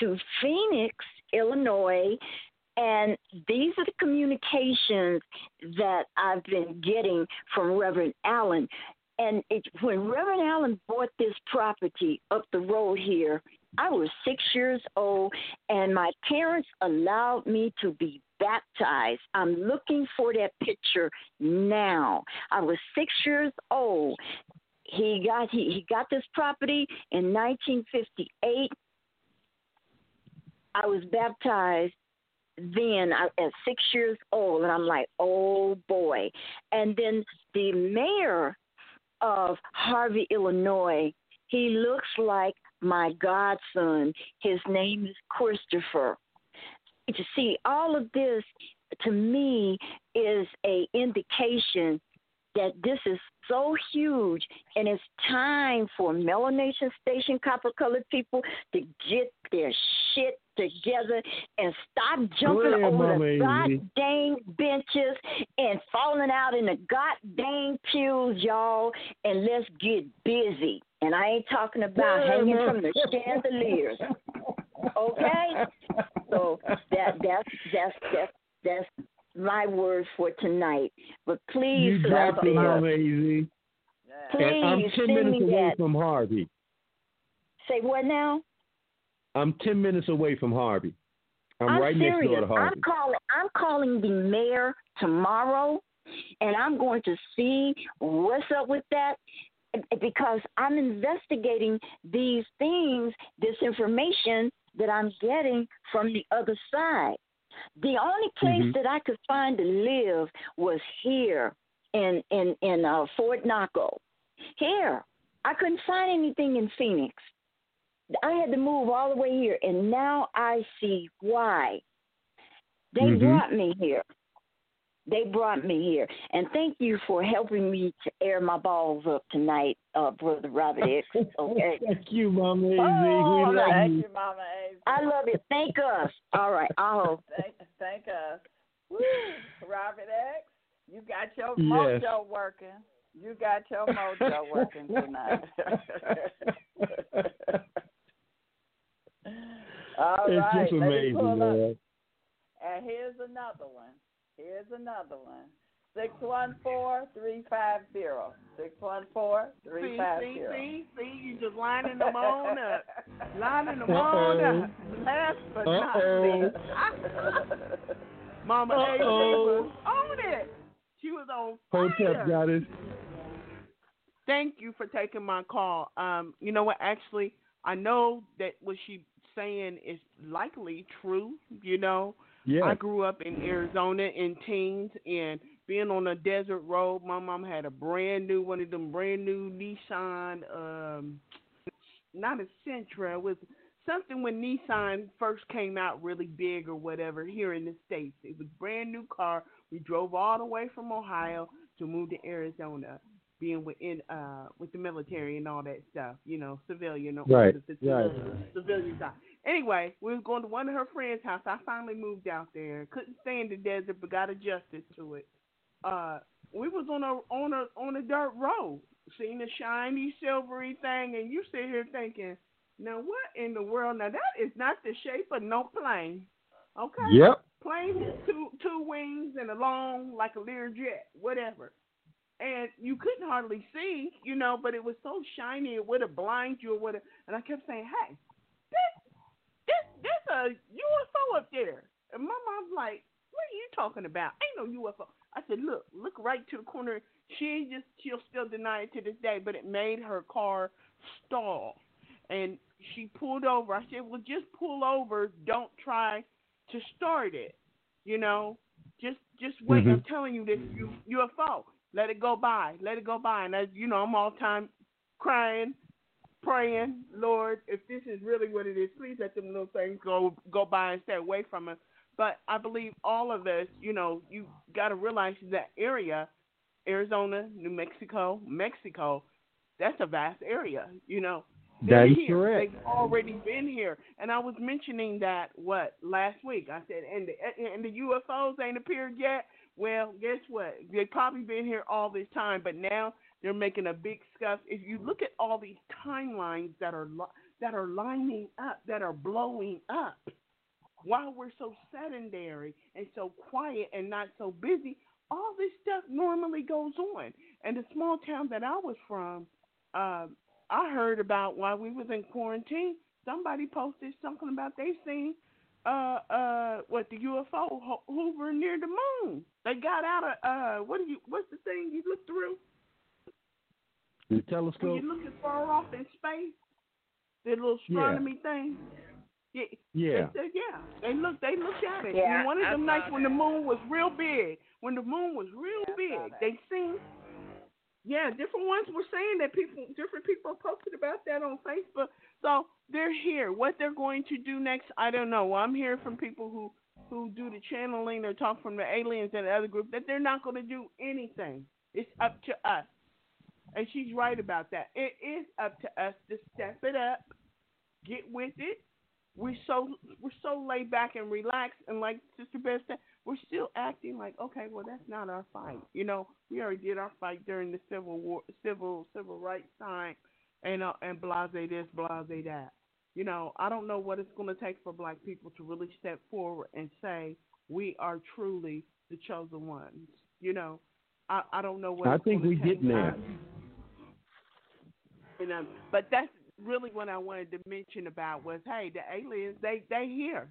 to Phoenix, Illinois. And these are the communications that I've been getting from Reverend Allen. And it, when Reverend Allen bought this property up the road here, I was six years old, and my parents allowed me to be baptized. I'm looking for that picture now. I was six years old. He got he, he got this property in 1958. I was baptized then at six years old, and I'm like, oh boy. And then the mayor of Harvey, Illinois, he looks like my godson. His name is Christopher. To see all of this to me is a indication that this is so huge and it's time for melanation station copper colored people to get their shit together and stop jumping ahead, over the goddamn benches and falling out in the goddamn pews, y'all, and let's get busy. And I ain't talking about Yeah, hanging man. from the chandeliers. Okay? So that that's that's that's that's my word for tonight. But please, You dropped it, Philadelphia, Mama Easy. And I'm ten minutes away that. from Harvey. Say what now? I'm ten minutes away from Harvey. I'm, I'm right serious. next door to Harvey. I'm calling. I'm calling the mayor tomorrow, and I'm going to see what's up with that because I'm investigating these things, this information that I'm getting from the other side. The only place Mhm. that I could find to live was here in in in uh, Fort Naco. Here, I couldn't find anything in Phoenix. I had to move all the way here, and now I see why. They Mhm. brought me here. They brought me here, and thank you for helping me to air my balls up tonight, uh, brother Robert X. Okay. Thank you, Mama Easy. Oh, we love Thank you. you, Mama Ace. I love it. Thank us. All right. I hope. Thank, thank us. Woo. Robert X, you got your Yes. mojo working. You got your mojo working tonight. All it's right, just amazing, man. And here's another one. Here's another one. Six one four three five zero. Six one four three See, five see, zero. see, see, you just lining them on up. Lining them on up. Last but not Uh-oh. least. Mama A Uh-oh. was on it. She was on Hotep fire. got it. Thank you for taking my call. Um, you know what? Actually, I know that what she's saying is likely true. You know, Yeah. I grew up in Arizona in teens and being on a desert road. My mom had a brand new one of them brand new Nissan, um, not a Sentra. It was something when Nissan first came out really big or whatever here in the states. It was brand new car. We drove all the way from Ohio to move to Arizona, being within uh with the military and all that stuff. You know, civilian or Right, the civilian, right. civilian side. Anyway, we was going to one of her friends' house. I finally moved out there. Couldn't stand the desert, but got adjusted to it. Uh, we was on a on a on a dirt road, seeing the shiny silvery thing, and you sit here thinking, now what in the world? Now that is not the shape of no plane. Okay. Yep. Plane is two two wings and a long like a Learjet, whatever. And you couldn't hardly see, you know, but it was so shiny it would have blinded you or whatever. And I kept saying, "Hey, a UFO up there." And my mom's like, "What are you talking about? Ain't no UFO." I said, "Look, look right to the corner." She just she'll still deny it to this day, but it made her car stall, and she pulled over. I said, "Well, just pull over. Don't try to start it. You know, just just wait. Mhm. I'm telling you, this UFO. Let it go by. Let it go by. And as you know, I'm all time crying, praying, Lord, if this is really what it is, please let them little things go go by and stay away from us. But I believe all of us, you know, you got to realize that area, Arizona, New Mexico, Mexico, that's a vast area. You know, they're That is here. correct. They've already been here, and I was mentioning that what last week. I said, and the and the UFOs ain't appeared yet. Well, guess what? They've probably been here all this time, but now they're making a big scuff. If you look at all these timelines that are that are lining up, that are blowing up, while we're so sedentary and so quiet and not so busy, all this stuff normally goes on. And the small town that I was from, um, I heard about while we was in quarantine. Somebody posted something about they seen uh uh what the UFO ho- hover near the moon. They got out of uh what do you what's the thing you look through? The When telescope. you look as far off in space, the little astronomy thing. Yeah. Yeah. They said, yeah. They looked. They looked at it. Yeah, and one of I them saw nights when the moon was real big, when the moon was real big, they seen. Yeah, different ones were saying that people, different people posted about that on Facebook. So they're here. What they're going to do next, I don't know. Well, I'm hearing from people who who do the channeling or talk from the aliens and the other group that they're not going to do anything. It's up to us. And she's right about that. It is up to us to step it up, get with it. We're so we're so laid back and relaxed, and like Sister Beth said, we're still acting like, okay, well that's not our fight. You know, we already did our fight during the civil war, civil civil rights time, and uh, and blase this, blase that. You know, I don't know what it's going to take for Black people to really step forward and say we are truly the chosen ones. You know, I I don't know what I think we take. getting there. And, um, but that's really what I wanted to mention about was, hey, the aliens, they they here,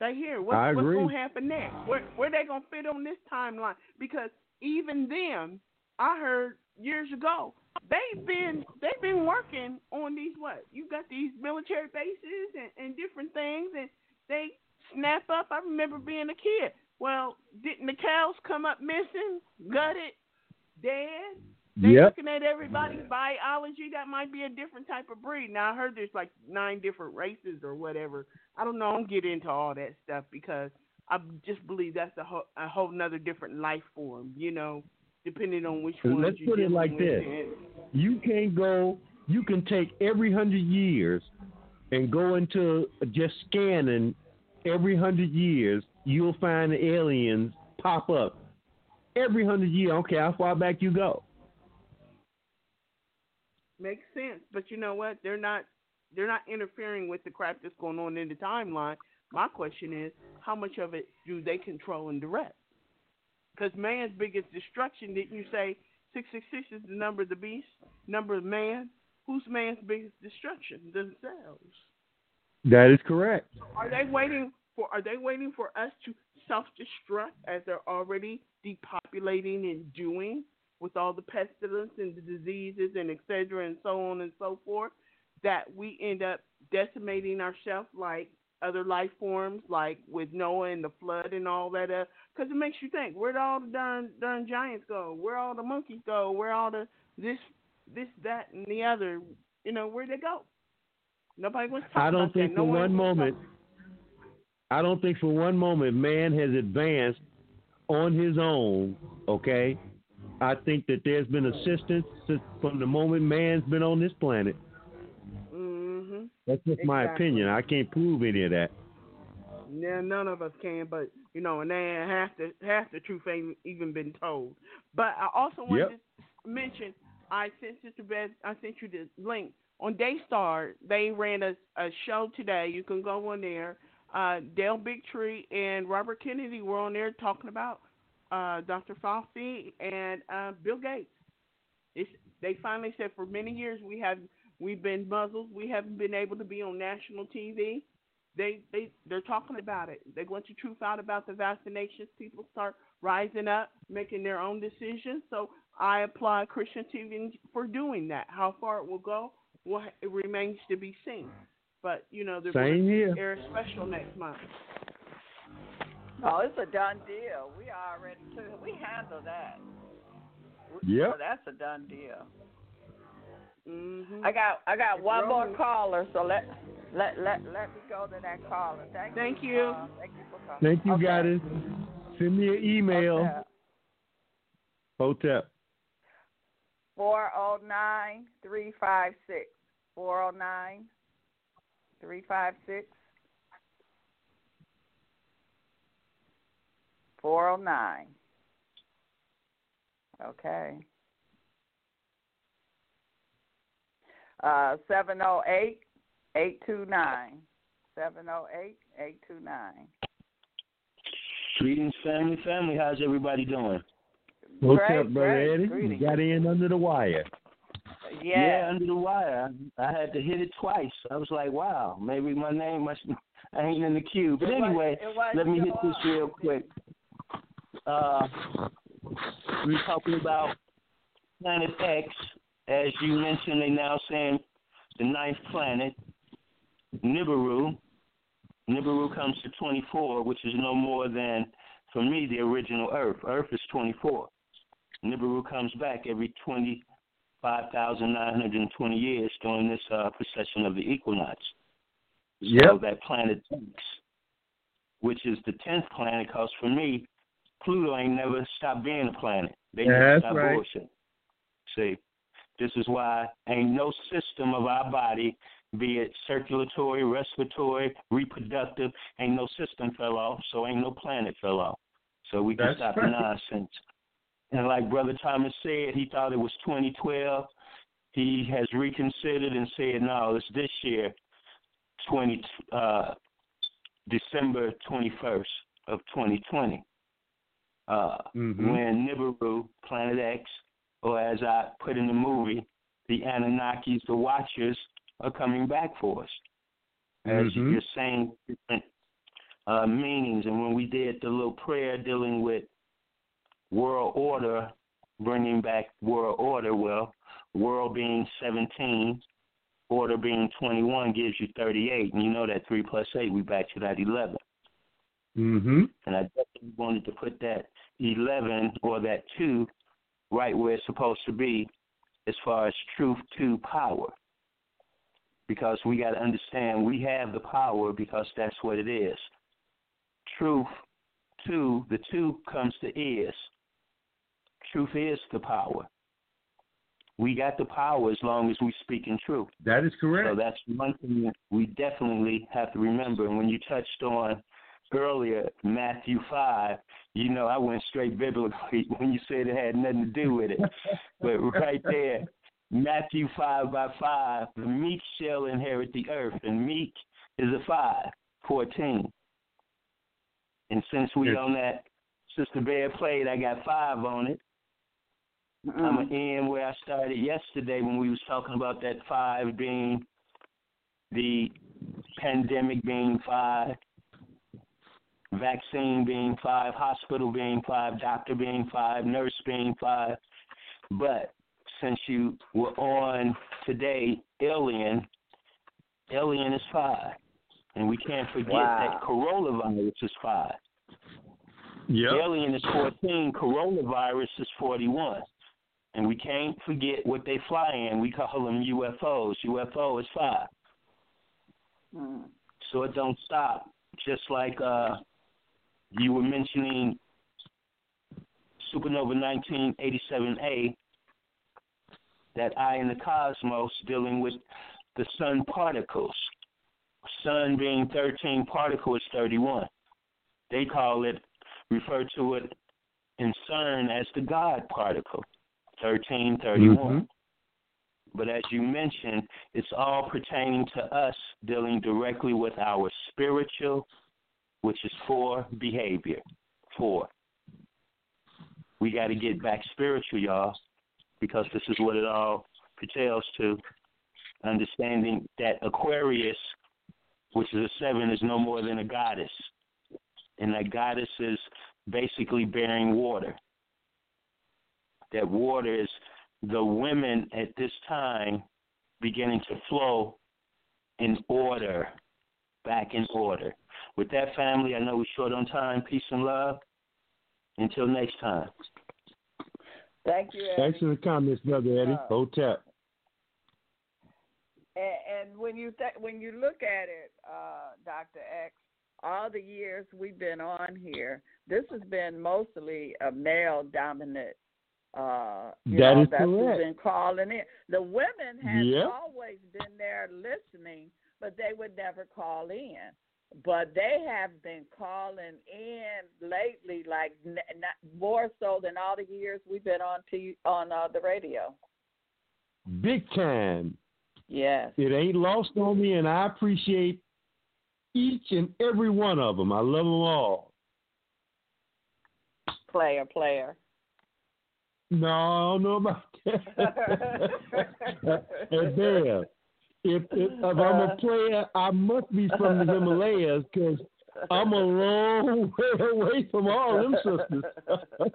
they here. What's, I what's gonna happen next? Where where they gonna fit on this timeline? Because even them, I heard years ago, they've been they've been working on these what? You got these military bases and, and different things, and they snap up. I remember being a kid. Well, didn't the cows come up missing, gutted, dead? They Yep. looking at everybody's biology. That might be a different type of breed. Now I heard there's like nine different races or whatever. I don't know. I don't get into all that stuff because I just believe that's a whole, a whole nother different life form. You know, depending on which one. Let's put it like this: you can go. You can take every hundred years and go into just scanning every hundred years. You'll find the aliens pop up every hundred years. I don't care how far back you go. Makes sense, but you know what? They're not they're not interfering with the crap that's going on in the timeline. My question is, how much of it do they control and direct? Because man's biggest destruction, didn't you say six six six is the number of the beast, number of man? Who's man's biggest destruction? Themselves. That is correct. Are they waiting for? Are they waiting for us to self-destruct as they're already depopulating and doing with all the pestilence and the diseases and et cetera and so on and so forth? That we end up decimating ourselves like other life forms, like with Noah and the flood and all that. Uh, because it makes you think: where'd all the darn darn giants go? Where all the monkeys go? Where all the this this that and the other? You know, where'd they go? Nobody wants to talk I don't think that. for No one moment. I don't think for one moment man has advanced on his own. Okay, I think that there's been assistance since from the moment man's been on this planet. Mm-hmm. That's just my opinion. I can't prove any of that. Yeah, none of us can, but you know, and then half the half the truth ain't even been told. But I also wanted Yep. to mention, I sent Sister Beth, I sent you the link on Daystar. They ran a a show today. You can go on there. Uh, Del Bigtree and Robert Kennedy were on there talking about uh, Dr. Fauci and uh, Bill Gates. It's, they finally said for many years we have we've been muzzled. We haven't been able to be on national TV. They they they're talking about it. They want the truth out about the vaccinations. People start rising up, making their own decisions. So I applaud Christian TV for doing that. How far it will go, well, it remains to be seen. But you know, they're Same here. air special next month. Oh, it's a done deal. We already took. We handle that. Yeah. So that's a done deal. Mm-hmm. I got I got It's one more caller, so let let let let me go to that caller. Thank, Thank you. you. Uh, thank you for calling. Thank you, okay. guys. Send me an email. Okay. Hotep. Four oh nine three five six. Four oh nine three five six. Four oh nine. Okay. Uh seven oh eight eight two nine. Seven oh eight eight two nine. Greetings, family. Family, how's everybody doing? What's Great, up, brother great. Eddie? You got in under the wire. Yeah. under the wire. I had to hit it twice. I was like, wow, maybe my name must I ain't in the queue. But It was- anyway, it was let me hit this real quick. Uh, we're talking about Planet X as you mentioned, they now saying the ninth planet, Nibiru. Nibiru comes to 24, which is no more than, for me, the original Earth. Earth is 24. Nibiru comes back every 25,920 years during this uh, precession of the equinox. Yep. So that planet X, which is the 10th planet, because for me, Pluto ain't never stopped being a planet. They never That's stopped right. bullshit. See, this is why ain't no system of our body, be it circulatory, respiratory, reproductive, ain't no system fell off, so ain't no planet fell off. So we can That's stop right. the nonsense. And like Brother Thomas said, he thought it was 2012. He has reconsidered and said, no, it's this year, 20, uh, December 21st of 2020. Uh, Mhm. When Nibiru, Planet X, or as I put in the movie, the Anunnakis, the Watchers, are coming back for us. As Mhm. you're saying different uh, meanings. And when we did the little prayer dealing with world order, bringing back world order, well, world being 17, order being 21 gives you 38. And you know that 3 plus 8, we back to that 11. Mm-hmm. And I definitely wanted to put that 11 or that 2 right where it's supposed to be as far as truth to power. Because we got to understand we have the power because that's what it is. Truth to, the 2 comes to is. Truth is the power. We got the power as long as we speak in truth. That is correct. So that's one thing we definitely have to remember. And when you touched on earlier Matthew five, you know I went straight biblically when you said it had nothing to do with it. but right there, Matthew five by five, the meek shall inherit the earth, and meek is a five, fourteen. And since we Yes. on that Sister Bear played, I got five on it. I'm gonna end where I started yesterday when we was talking about that five being the pandemic being five, vaccine being five, hospital being five, doctor being five, nurse being five. But since you were on today, alien, alien is five. And we can't forget that coronavirus is five. Yep. Alien is 14, coronavirus is 41. And we can't forget what they fly in. We call them UFOs. UFO is five. So it don't stop. Just like uh, you were mentioning Supernova 1987A, that eye in the cosmos dealing with the sun particles. Sun being 13, particle is 31. They call it, refer to it in CERN as the God particle, 1331. Mhm. But as you mentioned, it's all pertaining to us dealing directly with our spiritual, which is for behavior. Four. We got to get back spiritual, y'all, because this is what it all pertains to. Understanding that Aquarius, which is a seven, is no more than a goddess. And that goddess is basically bearing water. That water is the women at this time beginning to flow in order, back in order. With that, family, I know we're short on time. Peace and love. Until next time. Thank you, Eddie. Excellent comments, brother Eddie. Uh, Hotep. And, and when you th- when you look at it, uh, Doctor X, all the years we've been on here, this has been mostly a male dominant. Uh, you That know, is that's who's correct. been calling in. The women have Yep. always been there listening, but they would never call in. But they have been calling in lately, like n- more so than all the years we've been on t- on uh, the radio. Big time. Yes. It ain't lost on me, and I appreciate each and every one of them. I love them all. Player, player. No, I don't know about that. if, if, if I'm a player, I must be from the Himalayas because I'm a long way away from all them sisters.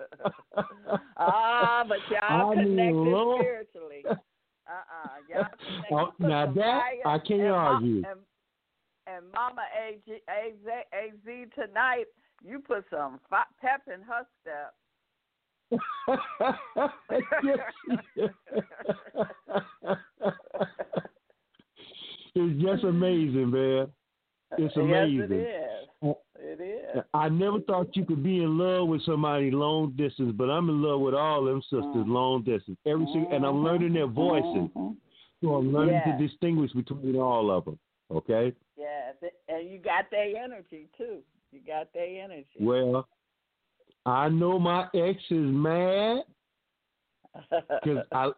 ah, but y'all I connected Lord. spiritually. Oh, put now some that I can't and Ma- argue. And, and Mama AG, AZ, AZ tonight, you put some fi- pep in her step. It's just amazing, man. It's amazing. Yes, it is. It is. I never thought you could be in love with somebody long distance, but I'm in love with all them sisters Mm. long distance. Every single, and I'm learning their voices, so I'm learning Mm-hmm. To distinguish between all of them. Okay. Yes, and you got their energy too. You got their energy. Well, I know my ex is mad because I,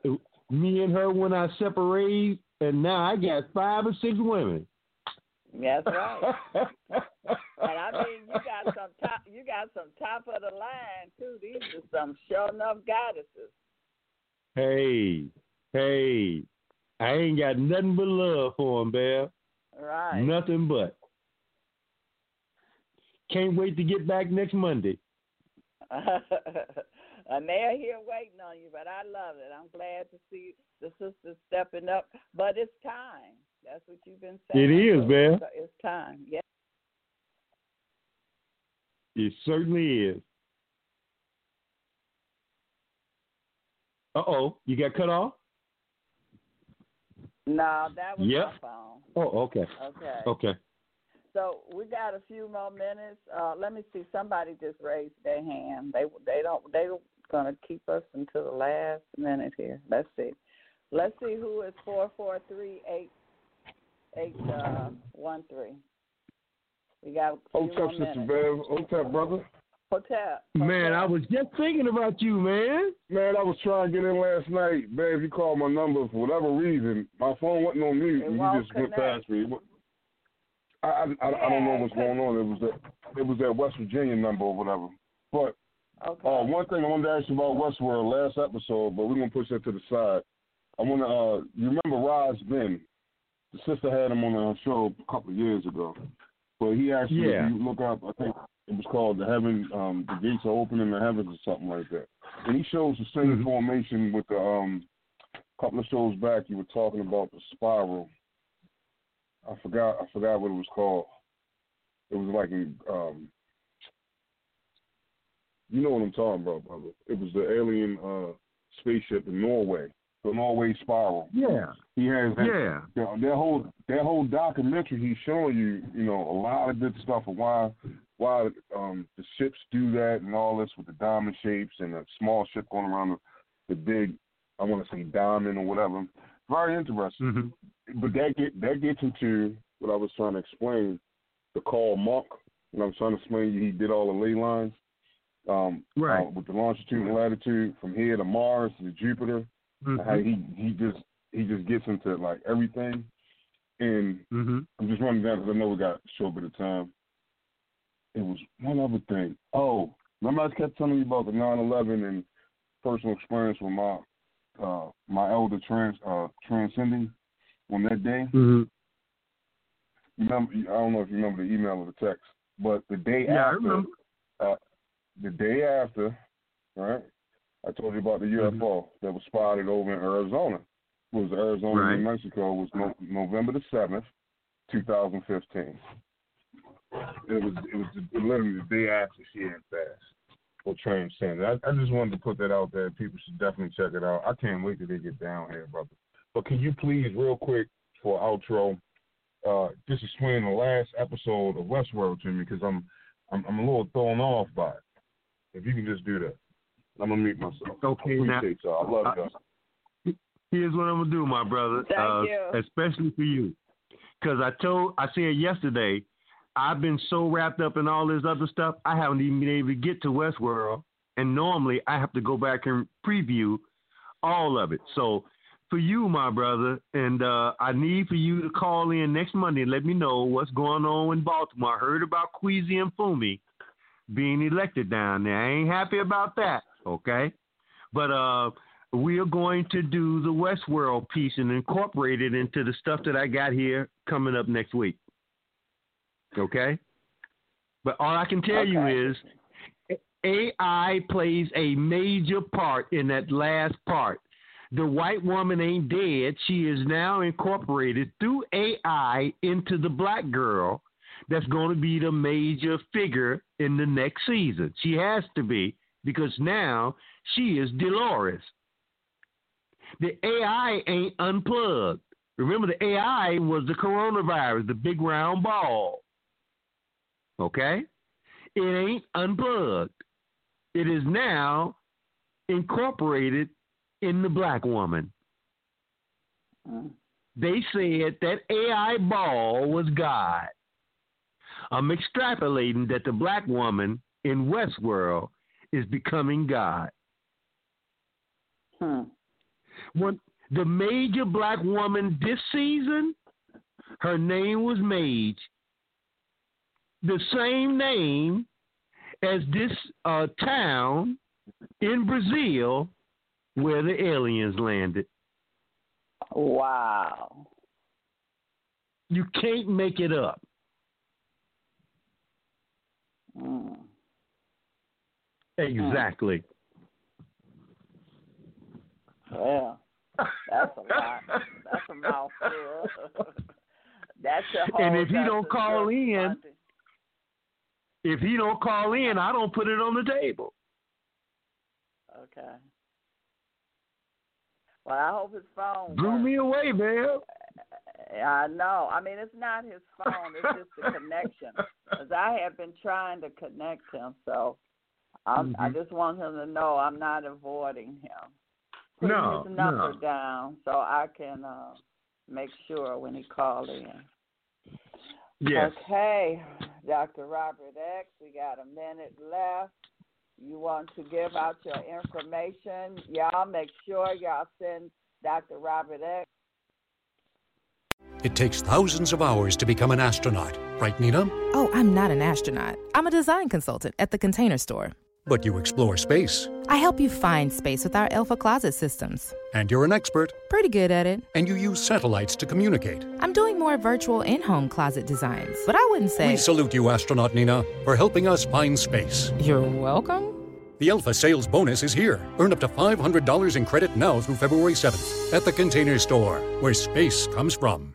me and her when I separated, and now I got five or six women. That's right. and I mean, you got some top. You got some top of the line too. These are some sure enough goddesses. Hey, hey, I ain't got nothing but love for them, Bear. Right. Nothing but. Can't wait to get back next Monday. and they're here waiting on you, but I love it. I'm glad to see the sisters stepping up. But it's time. That's what you've been saying. It is, So man. It's, it's time. Yeah. It certainly is. Uh oh, you got cut off? No, that was Yep. my phone. Oh, okay. Okay. Okay. So we got a few more minutes. Uh, let me see. Somebody just raised their hand. They they don't they gonna keep us until the last minute here. Let's see. Let's see who is four four three eight eight uh one three. We got a few What's more up, Sister minutes. Bev? What's up, brother? Hotep. Man, I was just thinking about you, man. Man, I was trying to get in last night. Babe, you called my number for whatever reason. My phone wasn't on mute, It and you won't just went past me. I, I, I, I don't know what's going on. It was that it was that West Virginia number or whatever. But Okay. uh, one thing I wanted to ask you about Westworld last episode, but we're gonna push that to the side. I want to. Uh, you remember Roz Ben? The sister had him on a show a couple of years ago. But he actually, Yeah. if you look up, I think it was called the Heaven, um, the Gates are Open in the Heavens or something like that. And he shows the same formation with the um, couple of shows back. You were talking about the spiral. I forgot. I forgot what it was called. It was like in, um, you know what I'm talking about, brother. It was the alien uh, spaceship in Norway, the Norway spiral. Yeah. He has that, Yeah. that, that whole that whole documentary. He's showing you, you know, a lot of good stuff of why why um, the ships do that and all this with the diamond shapes and a small ship going around the, the big, I want to say diamond or whatever. Very interesting. But that get that gets into what I was trying to explain. The Karl Monk. And I was trying to explain you, he did all the ley lines. Um, Right. uh, with the longitude and latitude from here to Mars to Jupiter. Mhm. How he he just he just gets into like everything. And Mm-hmm. I'm just running down because I know we got a short bit of time. It was one other thing. Oh, remember I kept telling you about the 9/11 and personal experience with my uh, my elder trans uh, transcending on that day. Mm-hmm. Remember? I don't know if you remember the email or the text, but the day Yeah, I after, remember. Uh, the day after, right? I told you about the Mm-hmm. UFO that was spotted over in Arizona. It was Arizona, Right. New Mexico. It was no, November the seventh, two thousand fifteen. It was it was literally the day after she had passed or transcended. I, I just wanted to put that out there. People should definitely check it out. I can't wait till they get down here, brother. But can you please, real quick, for outro, uh, just explain the last episode of Westworld to me because I'm, I'm I'm a little thrown off by it. If you can just do that, I'm gonna mute myself. Okay, now- Appreciate y'all. I love y'all. Here's what I'm gonna do, my brother. Thank uh, you. Especially for you, because I told, I said yesterday, I've been so wrapped up in all this other stuff, I haven't even been able to get to Westworld, and normally I have to go back and preview all of it. So for you, my brother, and uh, I need for you to call in next Monday and let me know what's going on in Baltimore. I heard about Kweisi Mfume being elected down there. I ain't happy about that, okay? But uh, we are going to do the Westworld piece and incorporate it into the stuff that I got here coming up next week. Okay? But all I can tell you is AI plays a major part in that last part. the white woman ain't dead. She is now incorporated through AI into the black girl that's going to be the major figure in the next season. She has to be because now she is Dolores. The AI ain't unplugged. Remember, the AI was the coronavirus, the big round ball. Okay? It ain't unplugged. It is now incorporated in the black woman. Mm. They said that AI ball was God. I'm extrapolating that the black woman in Westworld is becoming God. Hmm. When the major black woman this season, her name was Magé. The same name as this uh, town in Brazil where the aliens landed. Wow. You can't make it up. Mm. Exactly. Well, that's a lot. That's a mouthful. that's a whole. And if he don't call in, if he don't call in, I don't put it on the table. Okay. Well, I hope his phone. Blew me away, man. I know. I mean, it's not his phone. It's just the connection. Because I have been trying to connect him, so I'm, I just want him to know I'm not avoiding him. Put No, his number no. down so I can uh, make sure when he call in. Yes. Okay, Dr. Robert X, we got a minute left. You want to give out your information? Y'all make sure y'all send Dr. Robert X. It takes thousands of hours to become an astronaut, right, Nina? Oh, I'm not an astronaut. I'm a design consultant at the Container Store. But you explore space, I help you find space with our Alpha Closet systems. and you're an expert, Pretty good at it. and you use satellites to communicate. I'm doing more virtual in home closet designs, but I wouldn't say. We salute you, astronaut Nina, for helping us find space. You're welcome. The Alpha sales bonus is here. Earn up to $500 in credit now through February 7th at the Container Store, where space comes from.